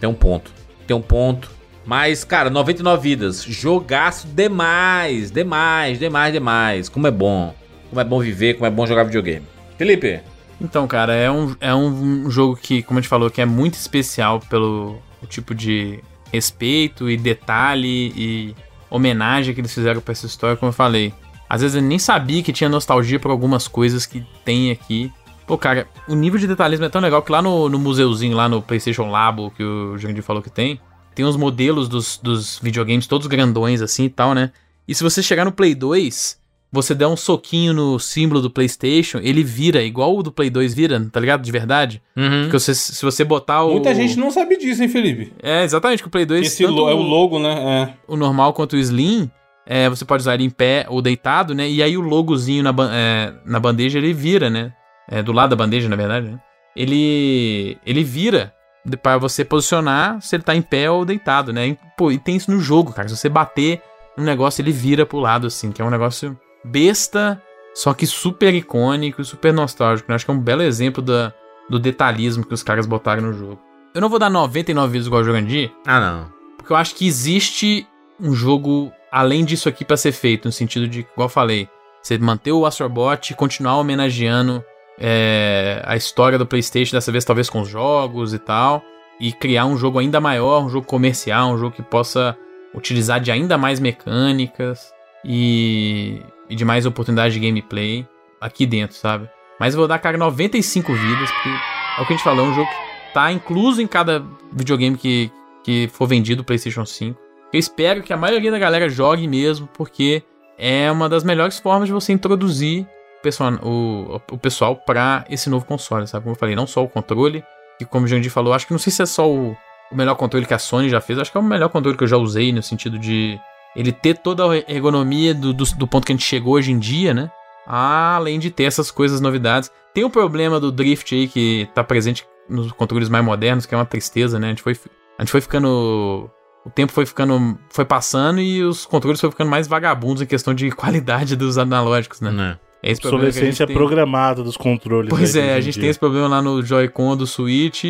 Tem um ponto. Tem um ponto. Mas, cara, 99 vidas. Jogaço demais. Demais, demais, demais. Como é bom. Como é bom viver, como é bom jogar videogame. Felipe,
Então, cara, é um, é um jogo que, como a gente falou, que é muito especial pelo tipo de respeito e detalhe e homenagem que eles fizeram pra essa história, como eu falei. Às vezes eu nem sabia que tinha nostalgia por algumas coisas que tem aqui. Pô, cara, o nível de detalhismo é tão legal que lá no, no museuzinho, lá no PlayStation Labo, que o Jandir falou que tem, tem os modelos dos, dos videogames todos grandões assim e tal, né? E se você chegar no Play 2, você der um soquinho no símbolo do PlayStation, ele vira, igual o do Play 2 vira, tá ligado? De verdade. Porque você- se você botar o.
Muita gente não sabe disso, hein, Felipe?
É, exatamente, que o Play 2.
Esse
tanto
lo- é o logo, né?
o normal quanto o Slim, é, você pode usar ele em pé ou deitado, né? E aí o logozinho na, é, na bandeja ele vira, né? É, do lado da bandeja, na verdade, né? Ele, ele vira de- pra você posicionar se ele tá em pé ou deitado, né? E, pô, e tem isso no jogo, cara. Se você bater no negócio, ele vira pro lado, assim, que é um negócio besta, só que super icônico e super nostálgico. né? Acho que é um belo exemplo da, do detalhismo que os caras botaram no jogo. Eu não vou dar 99 vezes igual o Jogandir,
Ah, não.
porque eu acho que existe um jogo além disso aqui pra ser feito, no sentido de, igual eu falei, você manter o Astrobot e continuar homenageando é, a história do PlayStation, dessa vez talvez com os jogos e tal, e criar um jogo ainda maior, um jogo comercial, um jogo que possa utilizar de ainda mais mecânicas e, e de mais oportunidades de gameplay aqui dentro, sabe? Mas eu vou dar, cara, 95 vidas, porque é o que a gente falou, é um jogo que tá incluso em cada videogame que, que for vendido PlayStation 5. Eu espero que a maioria da galera jogue mesmo, porque é uma das melhores formas de você introduzir o pessoal, o, o pessoal para esse novo console, sabe? Como eu falei, não só o controle, que como o Jandir falou, acho que não sei se é só o, o melhor controle que a Sony já fez, acho que é o melhor controle que eu já usei, no sentido de ele ter toda a ergonomia do, do, do ponto que a gente chegou hoje em dia, né? Além de ter essas coisas, novidades. Tem o problema do drift aí que tá presente nos controles mais modernos, que é uma tristeza, né? A gente foi, a gente foi ficando. O tempo foi ficando. Foi passando e os controles foram ficando mais vagabundos em questão de (laughs) qualidade dos analógicos, né?
Né?
É esse problema que a gente
Obsolescência
tem.
programada dos controles.
Pois
aí
é, a gente
dia.
tem esse problema lá no Joy-Con do Switch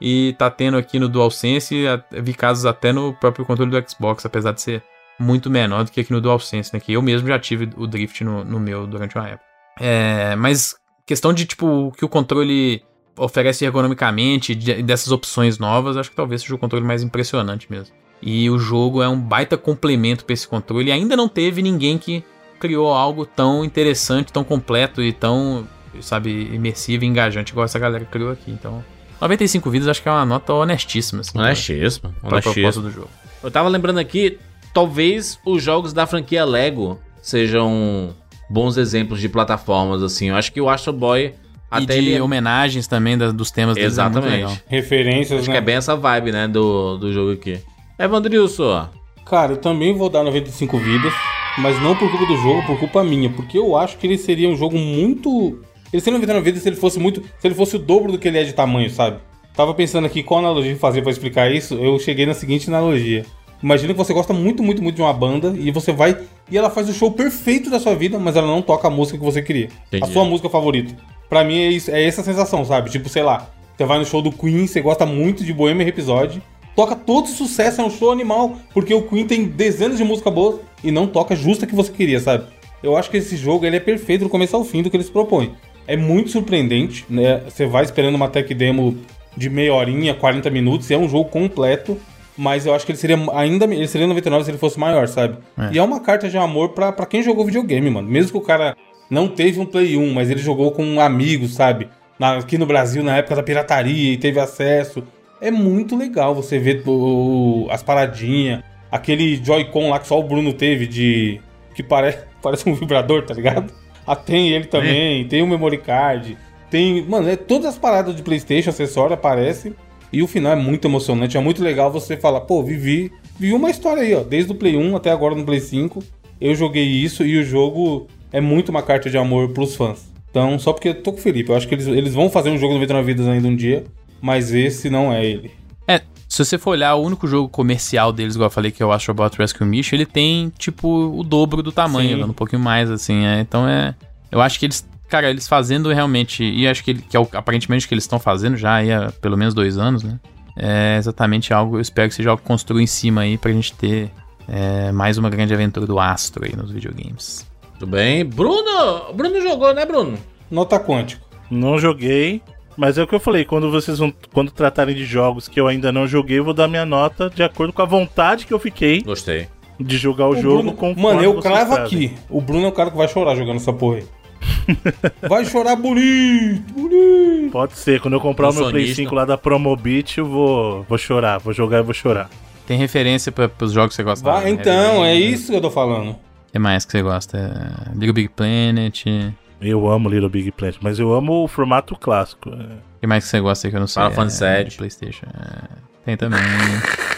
e tá tendo aqui no DualSense, vi casos até no próprio controle do Xbox, apesar de ser muito menor do que aqui no DualSense, né? Que eu mesmo já tive o drift no, no meu durante uma época. É, mas questão de, tipo, o que o controle oferece ergonomicamente, de- dessas opções novas, acho que talvez seja o controle mais impressionante mesmo. E o jogo é um baita complemento pra esse controle. E ainda não teve ninguém que criou algo tão interessante, tão completo e tão, sabe, imersivo e engajante igual essa galera criou aqui. Então, 95 vidas acho que é uma nota honestíssima, assim, pra-
Honestíssimo.
pra proposta
Honestíssimo.
do jogo.
Eu tava lembrando aqui, talvez os jogos da franquia Lego sejam bons exemplos de plataformas, assim. Eu acho que o Astro Boy,
E
até
de
ele...
homenagens também da- dos temas deles é.
Exatamente.
Referências,
Acho
né?
que é bem essa vibe, né, do, do jogo aqui. Evandrilson,
Cara, eu também vou dar 95 vidas, mas não por culpa do jogo, por culpa minha, porque eu acho que ele seria um jogo muito. Ele seria 99 vidas se ele fosse muito. Se ele fosse o dobro do que ele é de tamanho, sabe? Tava pensando aqui qual analogia fazer pra explicar isso, eu cheguei na seguinte analogia. Imagina que você gosta muito, muito, muito de uma banda e você vai e ela faz o show perfeito da sua vida, mas ela não toca a música que você queria.
Entendi.
A sua música favorita. Pra mim é, isso, é essa sensação, sabe? Tipo, sei lá, você vai no show do Queen, você gosta muito de Bohemian Rhapsody, toca todo sucesso, é um show animal, porque o Queen tem dezenas de músicas boas e não toca justa que você queria, sabe? Eu acho que esse jogo ele é perfeito do começo ao fim do que ele se propõe. É muito surpreendente, né? Você vai esperando uma tech demo de meia horinha, 40 minutos, e é um jogo completo, mas eu acho que ele seria ainda ele seria 99 se ele fosse maior, sabe?
É.
E é uma carta de amor pra, pra quem jogou videogame, mano. Mesmo que o cara não teve um Play 1, mas ele jogou com amigos, sabe? Na- aqui no Brasil, na época da pirataria, e teve acesso. É muito legal você ver o- as paradinhas, aquele Joy-Con lá que só o Bruno teve de. que parece, (laughs) parece um vibrador, tá ligado? Ah, tem ele também, tem o memory card, tem. Mano, é, todas as paradas de PlayStation, acessório aparecem. E o final é muito emocionante, é muito legal você falar, pô, vivi, vivi uma história aí, ó, desde o Play 1 até agora no Play 5. Eu joguei isso e o jogo é muito uma carta de amor pros fãs. Então, só porque eu tô com o Felipe, eu acho que eles, eles vão fazer um jogo 99 vidas ainda um dia, mas esse não é ele.
É, se você for olhar o único jogo comercial deles, igual eu falei, que é o Astro Bot Rescue Mission, ele tem, tipo, o dobro do tamanho, dando um pouquinho mais, assim, é. Então é. Eu acho que eles. Cara, eles fazendo realmente. E acho que, ele- que é o, aparentemente o que eles estão fazendo já aí há pelo menos dois anos, né? É exatamente algo. Eu espero que seja algo que construa em cima aí pra gente ter é, mais uma grande aventura do Astro aí nos videogames.
Tudo bem. Bruno! Bruno jogou, né, Bruno?
Nota quântico.
Não joguei, mas é o que eu falei, quando vocês vão quando tratarem de jogos que eu ainda não joguei, eu vou dar minha nota de acordo com a vontade que eu fiquei
Gostei.
de jogar o,
O
jogo
Bruno- Mano, eu cravo aqui. O Bruno é o cara que vai chorar jogando essa porra aí. (laughs) vai chorar bonito, bonito.
Pode ser, quando eu comprar o meu Play
Sonista.
5 lá da Promobit, eu vou, vou chorar, vou jogar e vou chorar.
Tem referência pra, pros jogos que você gosta?
Vai,
né?
então, é
Rain,
isso que eu tô falando.
O que mais que você gosta? É, Little Big Planet. O
Eu amo Little Big Planet, mas eu amo o formato clássico. é.
que mais que você gosta aí que eu não sei?
Final Fantasy
é,
VII.
de Playstation. É, tem também. (laughs)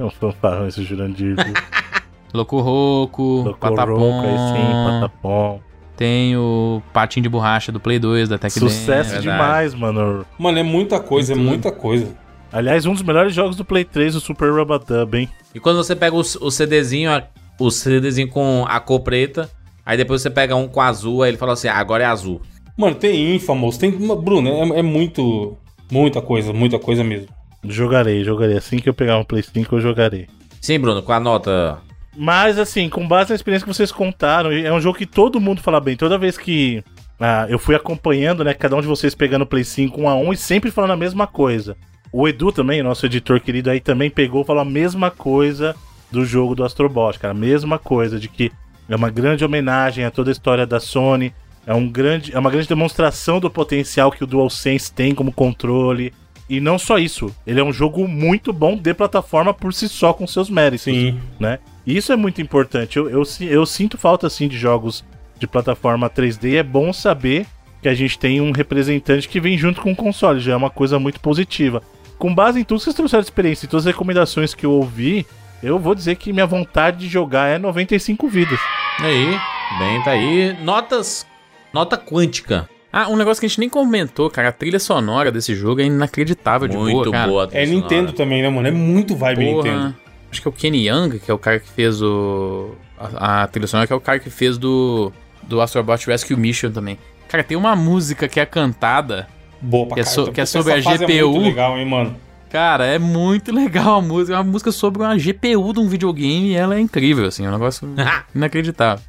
É um fanfarrão esse Jurandir. (laughs)
Loco Roco, Patapom.
Roco, aí sim, Patapom.
Tem o Patinho de Borracha do Play 2 da Tech
Sucesso
Dance.
verdade.
demais, mano.
Mano, é muita coisa, é muita coisa.
Aliás, um dos melhores jogos do Play 3, o Super Rubadub, hein?
E quando você pega o, o CDzinho, a- o CDzinho com a cor preta, aí depois você pega um com azul, aí ele fala assim, ah, agora é azul.
Mano, tem Infamous, tem. Bruno, é, é muito. Muita coisa, muita coisa mesmo.
Jogarei, jogarei. Assim que eu pegar um Play 5, eu jogarei.
Sim, Bruno, com a nota...
Mas, assim, com base na experiência que vocês contaram, é um jogo que todo mundo fala bem. Toda vez que ah, eu fui acompanhando, né, cada um de vocês pegando o Play 5 um a um e sempre falando a mesma coisa. O Edu também, nosso editor querido aí, também pegou e falou a mesma coisa do jogo do Astrobot, cara. A mesma coisa, de que é uma grande homenagem a toda a história da Sony. É, um grande, é uma grande demonstração do potencial que o DualSense tem como controle. E não só isso, ele é um jogo muito bom de plataforma por si só, com seus méritos
Sim.
né? E isso é muito importante. Eu, eu, eu sinto falta, assim, de jogos de plataforma 3D. É bom saber que a gente tem um representante que vem junto com o console. Já é uma coisa muito positiva. Com base em tudo que vocês trouxeram de experiência e todas as recomendações que eu ouvi, eu vou dizer que minha vontade de jogar é 95 vidas.
Aí, bem, tá aí. Notas... Nota quântica.
Ah, um negócio que a gente nem comentou, cara. A trilha sonora desse jogo é inacreditável de
Muito
boa, cara.
boa.
É Nintendo
sonora.
também, né, mano? É muito vibe
Porra.
Nintendo.
Acho que é o Kenny Young, que é o cara que fez o. A, a trilha sonora, que é o cara que fez do. Do Astrobot Rescue Mission também. Cara, tem uma música que é cantada.
Boa pra
Que é
caralho.
so- que é sobre a
fase É
GPU.
muito legal, hein, mano?
Cara, é muito (laughs) legal a música. É uma música sobre uma GPU de um videogame e ela é incrível, assim. É um negócio (laughs) inacreditável.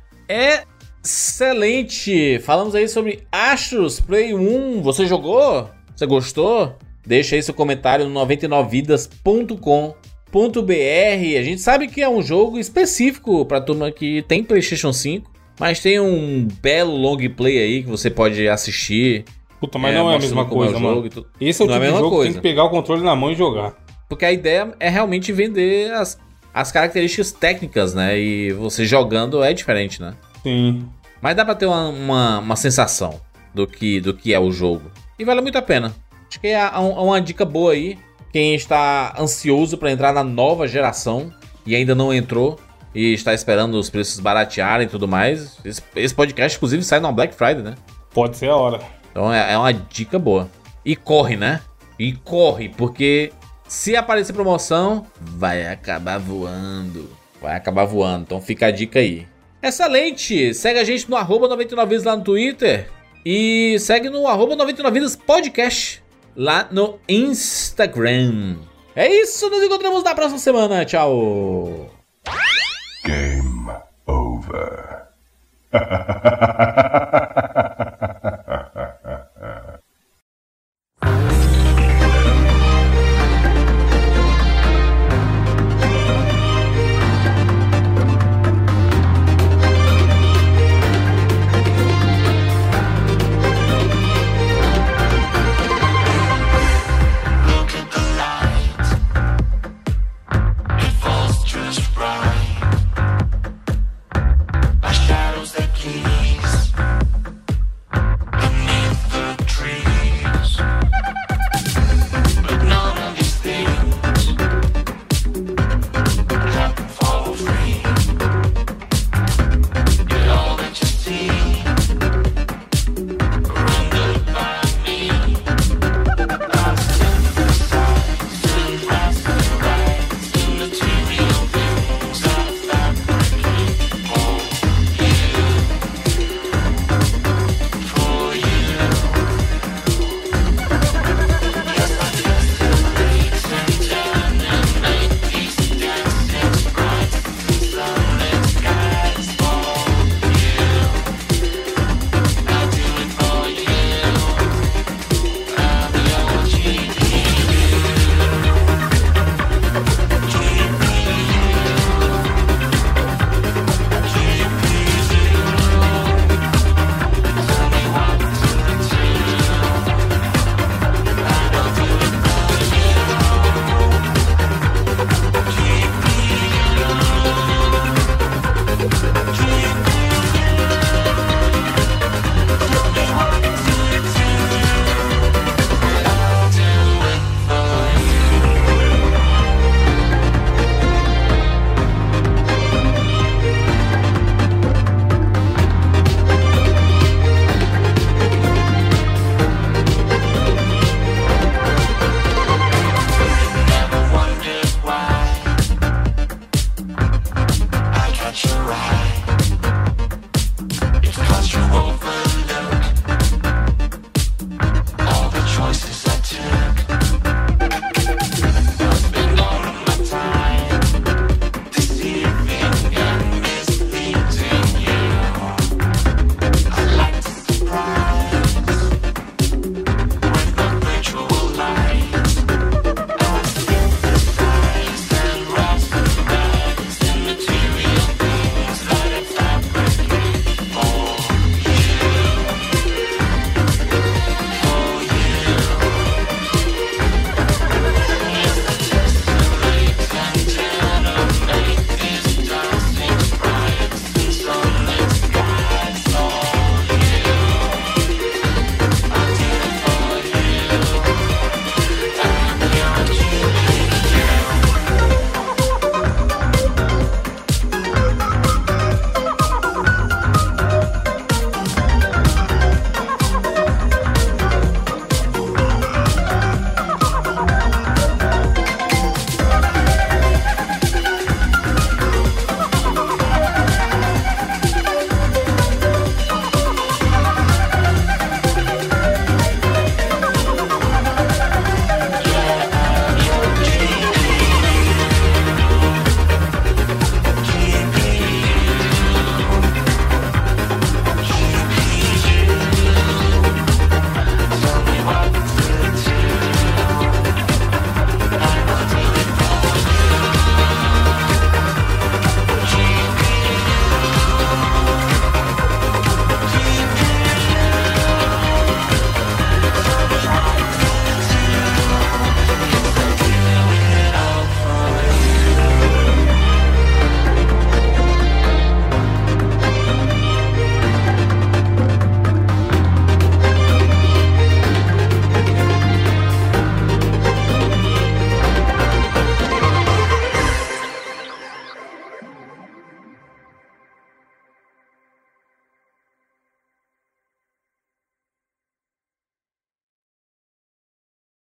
Excelente! Falamos aí sobre Astros Play 1. Você jogou? Você gostou? Deixa aí seu comentário no 99vidas.com.br. A gente sabe que é um jogo específico pra turma que tem PlayStation 5, mas tem um belo long play aí que você pode assistir.
Puta, mas não é a mesma
como
coisa,
o
mano.
tudo.
Esse é o
Não é
tipo de
mesma
jogo que tem
coisa.
que pegar o controle na mão e jogar.
Porque a ideia é realmente vender as, as características técnicas, né? E você jogando é diferente, né?
Sim.
Mas dá pra ter uma, uma, uma sensação do que, do que é o jogo. E vale muito a pena. Acho que é um- uma dica boa aí. Quem está ansioso pra entrar na nova geração e ainda não entrou e está esperando os preços baratearem e tudo mais. Esse, esse podcast, inclusive, sai na Black Friday, né?
Pode ser a hora.
Então é, é uma dica boa. E corre, né? E corre, porque se aparecer promoção, vai acabar voando. Vai acabar voando. Então fica a dica aí. Excelente! Segue a gente no arroba 99 vezes lá no Twitter. E segue no arroba 99vidas podcast lá no Instagram. É isso, nos encontramos na próxima semana. Tchau.
Game over. (laughs)